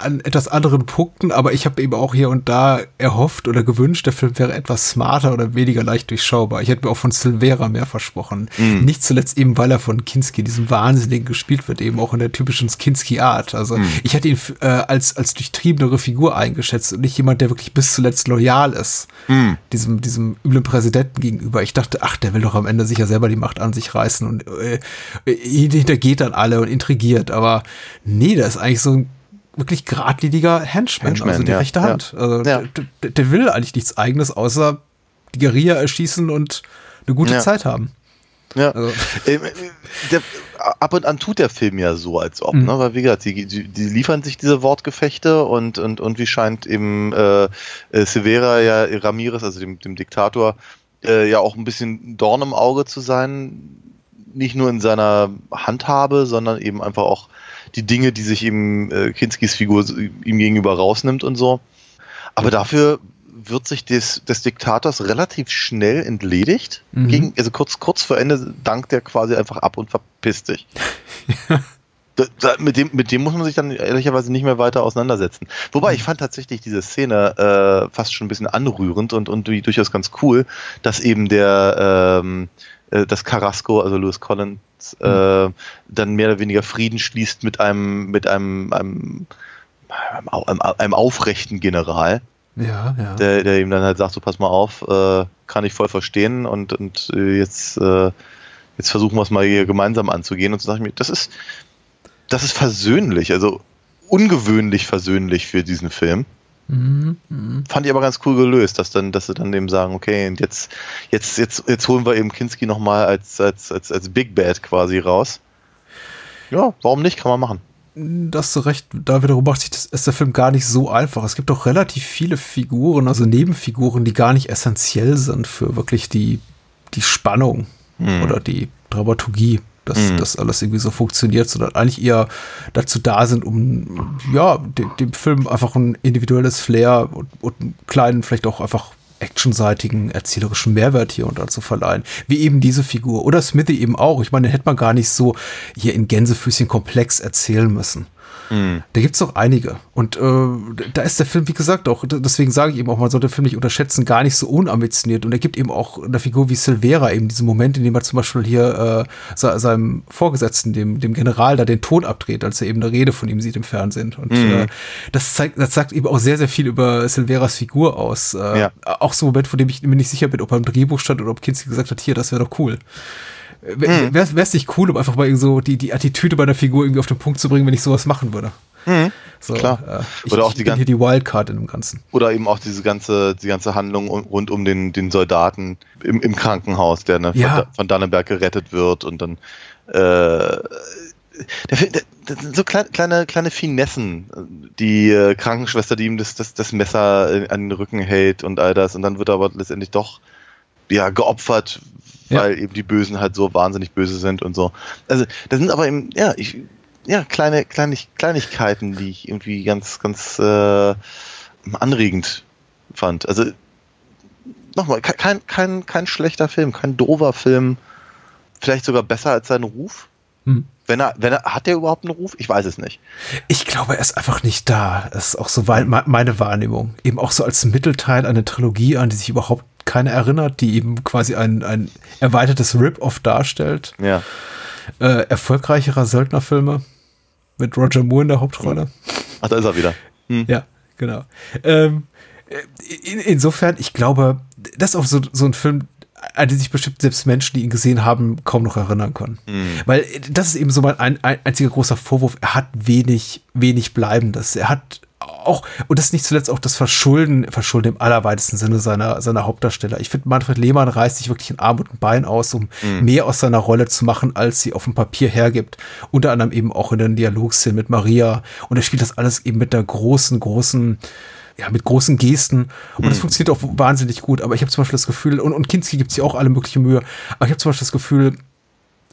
[SPEAKER 1] an etwas anderen Punkten, aber ich habe eben auch hier und da erhofft oder gewünscht, der Film wäre etwas smarter oder weniger leicht durchschaubar. Ich hätte mir auch von Silvera mehr versprochen.
[SPEAKER 2] Mhm.
[SPEAKER 1] Nicht zuletzt eben, weil er von Kinski, diesem Wahnsinnigen, gespielt wird, eben auch in der typischen Kinski-Art. Also
[SPEAKER 2] Mhm.
[SPEAKER 1] ich hätte ihn äh, als, als durchtriebenere Figur eingeschätzt und nicht jemand, der wirklich bis zuletzt loyal ist.
[SPEAKER 2] Mhm.
[SPEAKER 1] Diesem, diesem üblen Präsidenten gegenüber. Ich dachte, ach, der will doch am Ende sicher selber die Macht an sich reißen und äh, äh, hintergeht dann alle und intrigiert. Aber nee, der ist eigentlich so ein wirklich geradliniger Henchman,
[SPEAKER 2] Henchman,
[SPEAKER 1] also die
[SPEAKER 2] ja,
[SPEAKER 1] rechte
[SPEAKER 2] ja.
[SPEAKER 1] Hand. Also
[SPEAKER 2] Ja.
[SPEAKER 1] der, der, will eigentlich nichts eigenes, außer die Guerilla erschießen und eine gute
[SPEAKER 2] Ja.
[SPEAKER 1] Zeit haben.
[SPEAKER 2] Ja.
[SPEAKER 1] Also,
[SPEAKER 2] Ähm, äh, der, ab und an tut der Film ja so, als ob,
[SPEAKER 1] Mhm.
[SPEAKER 2] ne? Weil wie gesagt, die, die, die liefern sich diese Wortgefechte und, und, und wie scheint eben äh, äh, Severa ja Ramirez, also dem, dem Diktator, äh, ja auch ein bisschen Dorn im Auge zu sein. Nicht nur in seiner Handhabe, sondern eben einfach auch die Dinge, die sich eben äh, Kinskis Figur ihm gegenüber rausnimmt und so. Aber dafür wird sich des, des Diktators relativ schnell entledigt.
[SPEAKER 1] Mhm.
[SPEAKER 2] Gegen, also kurz, kurz vor Ende dankt er quasi einfach ab und verpisst sich. Da, da, mit, dem, mit dem muss man sich dann ehrlicherweise nicht mehr weiter auseinandersetzen. Wobei ich fand tatsächlich diese Szene äh, fast schon ein bisschen anrührend und, und durchaus ganz cool, dass eben der ähm, äh, das Carrasco, also Lewis Collins, äh, dann mehr oder weniger Frieden schließt mit einem, mit einem, einem, einem, einem aufrechten General
[SPEAKER 1] ja, ja.
[SPEAKER 2] der, der ihm dann halt sagt, so pass mal auf, äh, kann ich voll verstehen und, und äh, jetzt, äh, jetzt versuchen wir es mal hier gemeinsam anzugehen. Und so sage ich mir, das ist, das ist versöhnlich, also ungewöhnlich versöhnlich für diesen Film.
[SPEAKER 1] Mhm, mhm.
[SPEAKER 2] Fand ich aber ganz cool gelöst, dass dann, dass sie dann eben sagen, okay, und jetzt, jetzt, jetzt, jetzt holen wir eben Kinski nochmal als, als, als, als Big Bad quasi raus. Ja, warum nicht? Kann man machen.
[SPEAKER 1] Da hast du recht, da wiederum macht sich das, ist der Film gar nicht so einfach. Es gibt auch relativ viele Figuren, also Nebenfiguren, die gar nicht essentiell sind für wirklich die, die Spannung
[SPEAKER 2] Hm.
[SPEAKER 1] oder die Dramaturgie, dass
[SPEAKER 2] Mhm.
[SPEAKER 1] das alles irgendwie so funktioniert, sondern eigentlich eher dazu da sind, um ja, dem, dem Film einfach ein individuelles Flair und, und einen kleinen, vielleicht auch einfach actionseitigen, erzählerischen Mehrwert hier und da zu verleihen. Wie eben diese Figur. Oder Smithy eben auch. Ich meine, den hätte man gar nicht so hier in Gänsefüßchen komplex erzählen müssen. Da gibt's doch einige. Und äh, da ist der Film, wie gesagt, auch, deswegen sage ich eben auch, man sollte den Film nicht unterschätzen, gar nicht so unambitioniert. Und er gibt eben auch einer Figur wie Silvera eben diesen Moment, in dem er zum Beispiel hier äh, se- seinem Vorgesetzten, dem, dem General, da den Ton abdreht, als er eben eine Rede von ihm sieht im Fernsehen. Und äh, das, zeigt, das sagt eben auch sehr, sehr viel über Silveras Figur aus. Äh,
[SPEAKER 2] Ja.
[SPEAKER 1] Auch so ein Moment, von dem ich mir nicht sicher bin, ob er im Drehbuch stand oder ob Kinski gesagt hat, hier, das wäre doch cool. Wäre es nicht cool, um einfach mal so die, die Attitüde bei der Figur irgendwie auf den Punkt zu bringen, wenn ich sowas machen würde? So,
[SPEAKER 2] Klar.
[SPEAKER 1] Äh, ich,
[SPEAKER 2] Oder auch
[SPEAKER 1] ich
[SPEAKER 2] die
[SPEAKER 1] bin hier die Wildcard in dem Ganzen.
[SPEAKER 2] Oder eben auch diese ganze, die ganze Handlung un- rund um den, den Soldaten im, im Krankenhaus, der ne, von,
[SPEAKER 1] Ja.
[SPEAKER 2] Von Dannenberg gerettet wird und dann äh, der, der, sind so kleine, kleine, kleine Finessen. Die äh, Krankenschwester, die ihm das, das, das Messer äh, an den Rücken hält und all das. Und dann wird er aber letztendlich doch ja, geopfert,
[SPEAKER 1] Ja.
[SPEAKER 2] weil eben die Bösen halt so wahnsinnig böse sind und so. Also, das sind aber eben, ja, ich, ja, kleine, Kleinig, Kleinigkeiten, die ich irgendwie ganz, ganz äh, anregend fand. Also, nochmal, ke- kein, kein, kein schlechter Film, kein doofer Film. Vielleicht sogar besser als sein Ruf.
[SPEAKER 1] Hm.
[SPEAKER 2] Wenn er, wenn er, hat er überhaupt einen Ruf? Ich weiß es nicht.
[SPEAKER 1] Ich glaube, er ist einfach nicht da. Das ist auch so meine Wahrnehmung. Eben auch so als Mittelteil einer Trilogie, an die sich überhaupt keiner erinnert, die eben quasi ein, ein erweitertes Rip-Off darstellt.
[SPEAKER 2] Ja.
[SPEAKER 1] Äh, erfolgreicherer Söldnerfilme mit Roger Moore in der Hauptrolle.
[SPEAKER 2] Ach, da ist er wieder. Hm.
[SPEAKER 1] Ja, genau. Ähm, in, insofern, ich glaube, das ist auch so, so ein Film, an den sich bestimmt selbst Menschen, die ihn gesehen haben, kaum noch erinnern können. Weil äh, das ist eben so mein ein, ein einziger großer Vorwurf. Er hat wenig, wenig Bleibendes. Er hat auch, und das ist nicht zuletzt auch das Verschulden, Verschulden im allerweitesten Sinne seiner, seiner Hauptdarsteller. Ich finde, Manfred Lehmann reißt sich wirklich in Arm und ein Bein aus, um mehr aus seiner Rolle zu machen, als sie auf dem Papier hergibt. Unter anderem eben auch in den Dialogszenen mit Maria. Und er spielt das alles eben mit der großen, großen, ja, mit großen Gesten. Und das funktioniert auch wahnsinnig gut. Aber ich habe zum Beispiel das Gefühl, und, und Kinski gibt sich auch alle mögliche Mühe, aber ich habe zum Beispiel das Gefühl,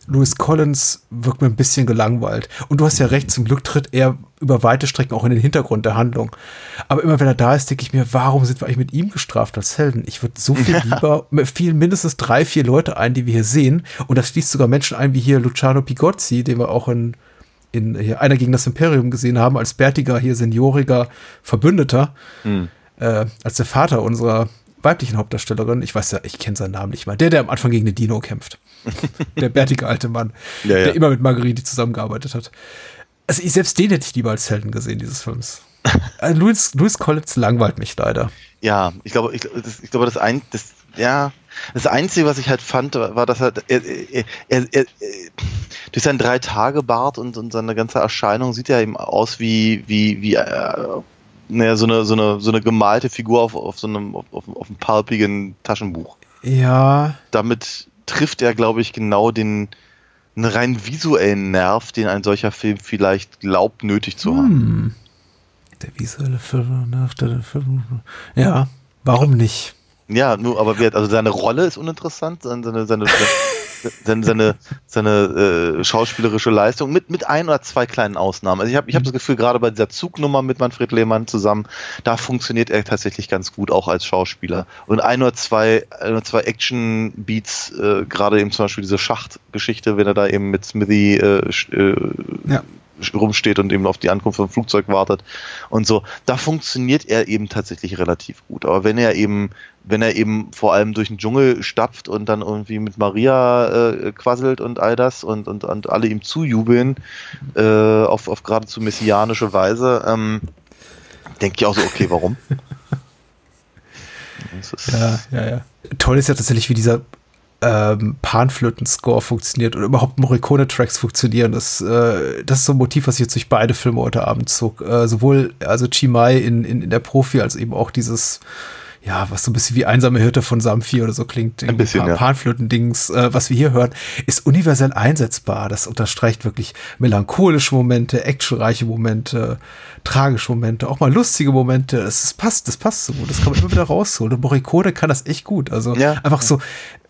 [SPEAKER 1] Louis Collins wirkt mir ein bisschen gelangweilt. Und du hast ja recht, zum Glück tritt er über weite Strecken auch in den Hintergrund der Handlung. Aber immer wenn er da ist, denke ich mir, warum sind wir eigentlich mit ihm gestraft als Helden? Ich würde so viel lieber, mir fielen mindestens drei, vier Leute ein, die wir hier sehen. Und das schließt sogar Menschen ein, wie hier Luciano Pigozzi, den wir auch in, in hier einer gegen das Imperium gesehen haben, als bärtiger, hier senioriger Verbündeter, äh, als der Vater unserer weiblichen Hauptdarstellerin. Ich weiß ja, ich kenne seinen Namen nicht mal. Der, der am Anfang gegen den Dino kämpft. der bärtige alte Mann,
[SPEAKER 2] Ja, ja.
[SPEAKER 1] der immer mit Marguerite zusammengearbeitet hat. Also ich, selbst den hätte ich lieber als Helden gesehen, dieses Films. Äh, Louis, Louis Collins langweilt mich leider.
[SPEAKER 2] Ja, ich glaube, ich, das, ich glaube, das ein, das, ja, das Einzige, was ich halt fand, war, dass er, er, er, er, durch seinen drei Tage Bart und, und seine ganze Erscheinung sieht er eben aus wie, wie, wie, äh, naja, so eine, so eine, so eine gemalte Figur auf, auf so einem, auf, auf, auf einem palpigen Taschenbuch.
[SPEAKER 1] Ja,
[SPEAKER 2] Damit trifft er, glaube ich, genau den, einen rein visuellen Nerv, den ein solcher Film vielleicht glaubt, nötig zu haben.
[SPEAKER 1] hm. der visuelle Film, ne, der Film. Ja, warum nicht?
[SPEAKER 2] Ja, nur, aber wer, also seine Rolle ist uninteressant, seine, seine, seine, seine, seine, seine äh, schauspielerische Leistung mit, mit ein oder zwei kleinen Ausnahmen. Also ich habe ich hab das Gefühl, gerade bei dieser Zugnummer mit Manfred Lehmann zusammen, da funktioniert er tatsächlich ganz gut, auch als Schauspieler. Und ein oder zwei, ein oder zwei Action-Beats, äh, gerade eben zum Beispiel diese Schachtgeschichte, wenn er da eben mit Smithy äh, äh,
[SPEAKER 1] Ja.
[SPEAKER 2] Rumsteht und eben auf die Ankunft vom Flugzeug wartet und so, da funktioniert er eben tatsächlich relativ gut. Aber wenn er eben, wenn er eben vor allem durch den Dschungel stapft und dann irgendwie mit Maria äh, quasselt und all das und, und, und alle ihm zujubeln, äh, auf, auf geradezu messianische Weise, ähm, denke ich auch so, okay, warum?
[SPEAKER 1] Ja, ja, ja. Toll ist ja tatsächlich, wie dieser ähm, Panflöten-Score funktioniert oder überhaupt Morricone-Tracks funktionieren. Das, äh, das ist so ein Motiv, was ich jetzt durch beide Filme heute Abend zog. Äh, sowohl also Chimay in, in, in der Profi als eben auch dieses ja, was so ein bisschen wie einsame Hirte von Samfi oder so klingt.
[SPEAKER 2] Ein bisschen,
[SPEAKER 1] Pan
[SPEAKER 2] ja.
[SPEAKER 1] Panflöten-Dings, äh, was wir hier hören, ist universell einsetzbar. Das unterstreicht wirklich melancholische Momente, actionreiche Momente, tragische Momente, auch mal lustige Momente. Es es passt, das passt so gut. Das kann man immer wieder rausholen. Und Morricone kann das echt gut. Also
[SPEAKER 2] Ja.
[SPEAKER 1] einfach so,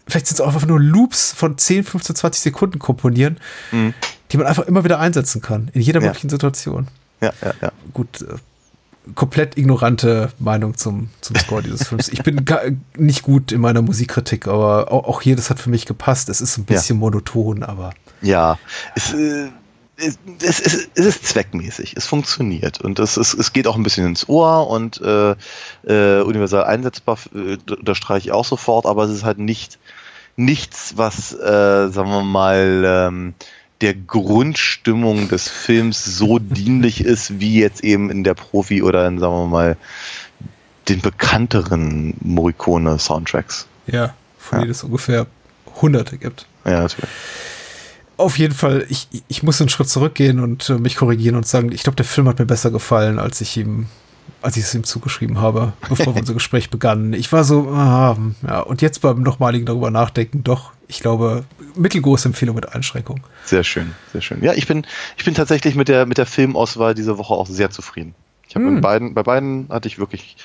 [SPEAKER 1] vielleicht sind es auch einfach nur Loops von 10, 15, 20 Sekunden komponieren, die man einfach immer wieder einsetzen kann. In jeder
[SPEAKER 2] Mhm. Ja.
[SPEAKER 1] möglichen Situation.
[SPEAKER 2] ja, ja, ja.
[SPEAKER 1] Gut, äh, komplett ignorante Meinung zum, zum Score dieses Films. Ich bin gar nicht gut in meiner Musikkritik, aber auch, auch hier, das hat für mich gepasst. Es ist ein
[SPEAKER 2] Ja.
[SPEAKER 1] bisschen monoton, aber
[SPEAKER 2] Ja, es, äh, es, es, es, es ist zweckmäßig, es funktioniert und es, es, es geht auch ein bisschen ins Ohr und äh, äh, universal einsetzbar, äh, unterstreiche ich auch sofort, aber es ist halt nicht nichts, was, äh, sagen wir mal, ähm, der Grundstimmung des Films so dienlich ist, wie jetzt eben in der Profi oder in, sagen wir mal, den bekannteren Morricone-Soundtracks.
[SPEAKER 1] ja, von
[SPEAKER 2] Ja.
[SPEAKER 1] denen es ungefähr hunderte gibt.
[SPEAKER 2] Ja, natürlich.
[SPEAKER 1] Auf jeden Fall, ich, ich muss einen Schritt zurückgehen und äh, mich korrigieren und sagen, ich glaube, der Film hat mir besser gefallen, als ich ihm, als ich es ihm zugeschrieben habe, bevor unser Gespräch begann. Ich war so, ah, ja, und jetzt beim nochmaligen darüber nachdenken, doch, ich glaube, mittelgroße Empfehlung mit Einschränkung.
[SPEAKER 2] Sehr schön, sehr schön. Ja, ich bin, ich bin tatsächlich mit der, mit der Filmauswahl diese Woche auch sehr zufrieden. Ich habe
[SPEAKER 1] Hm.
[SPEAKER 2] beiden, bei beiden hatte ich wirklich,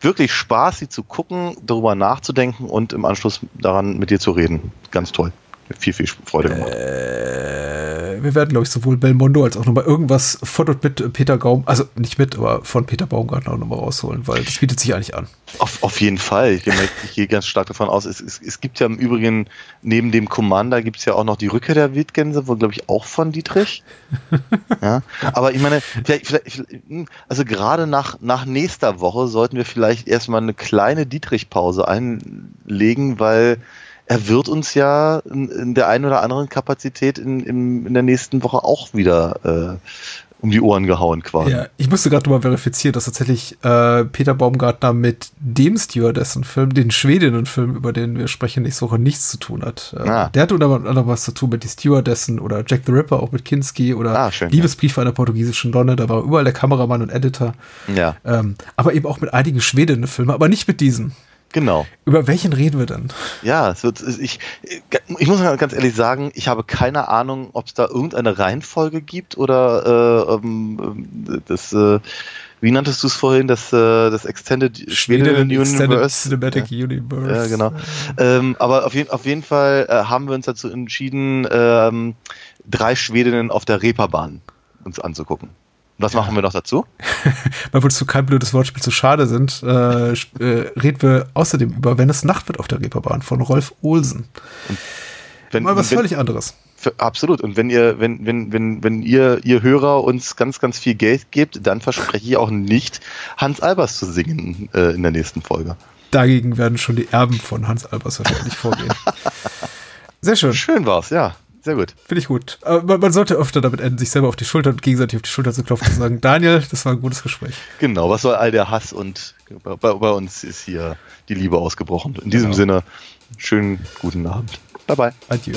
[SPEAKER 2] wirklich Spaß, sie zu gucken, darüber nachzudenken und im Anschluss daran mit dir zu reden. Ganz toll. Viel, viel Freude gemacht.
[SPEAKER 1] Äh, wir werden, glaube ich, sowohl Belmondo als auch nochmal irgendwas von und mit Peter Gaum, also nicht mit, aber von Peter Baumgartner auch nochmal rausholen, weil das bietet sich eigentlich an.
[SPEAKER 2] Auf, auf jeden Fall. Ich gehe, ich gehe ganz stark davon aus. Es, es, es gibt ja im Übrigen, neben dem Commander gibt es ja auch noch die Rückkehr der Wildgänse, wo glaube ich auch von Dietrich. ja. Aber ich meine, vielleicht, vielleicht, hm, also gerade nach, nach nächster Woche sollten wir vielleicht erstmal eine kleine Dietrich-Pause einlegen, weil er wird uns ja in, in der einen oder anderen Kapazität in, in, in der nächsten Woche auch wieder äh, um die Ohren gehauen quasi.
[SPEAKER 1] Ja, ich musste gerade mal verifizieren, dass tatsächlich äh, Peter Baumgartner mit dem Stewardessen-Film, den Schwedinnen-Film, über den wir sprechen, nächste Woche nichts zu tun hat. Äh,
[SPEAKER 2] Ah.
[SPEAKER 1] Der hat unter anderem was zu tun mit die Stewardessen oder Jack the Ripper, auch mit Kinski oder
[SPEAKER 2] Ah, schön,
[SPEAKER 1] Liebesbriefe einer portugiesischen Nonne, da war überall der Kameramann und Editor.
[SPEAKER 2] ja
[SPEAKER 1] Ähm, aber eben auch mit einigen Schwedinnen-Filmen, aber nicht mit diesen.
[SPEAKER 2] Genau.
[SPEAKER 1] Über welchen reden wir denn?
[SPEAKER 2] Ja, es wird, ich, ich muss ganz ehrlich sagen, ich habe keine Ahnung, ob es da irgendeine Reihenfolge gibt oder äh, ähm, das, äh, wie nanntest du es vorhin, das, äh, das Extended Schweden Universe?
[SPEAKER 1] Cinematic
[SPEAKER 2] Ja.
[SPEAKER 1] Universe.
[SPEAKER 2] Ja, genau. Ähm, aber auf, jeden, auf jeden Fall äh, haben wir uns dazu entschieden, ähm, drei Schwedinnen auf der Reeperbahn uns anzugucken. Was machen wir noch dazu?
[SPEAKER 1] Weil wir zu kein blödes Wortspiel zu schade sind, äh, äh, reden wir außerdem über Wenn es Nacht wird auf der Reeperbahn von Rolf Olsen.
[SPEAKER 2] Wenn,
[SPEAKER 1] Mal was
[SPEAKER 2] wenn,
[SPEAKER 1] völlig anderes.
[SPEAKER 2] Für, absolut. Und wenn ihr, wenn, wenn, wenn, wenn ihr, ihr Hörer uns ganz, ganz viel Geld gebt, dann verspreche ich auch nicht, Hans Albers zu singen äh, in der nächsten Folge.
[SPEAKER 1] Dagegen werden schon die Erben von Hans Albers wahrscheinlich vorgehen. Sehr schön,
[SPEAKER 2] Schön war's, ja. Sehr gut.
[SPEAKER 1] finde ich gut. Aber man, man sollte öfter damit enden, sich selber auf die Schulter und gegenseitig auf die Schulter zu klopfen und zu sagen, Daniel, das war ein gutes Gespräch.
[SPEAKER 2] Genau, was soll all der Hass und bei, bei, bei uns ist hier die Liebe ausgebrochen. In diesem
[SPEAKER 1] Genau.
[SPEAKER 2] Sinne, schönen guten Abend. Bye bye.
[SPEAKER 1] Adieu.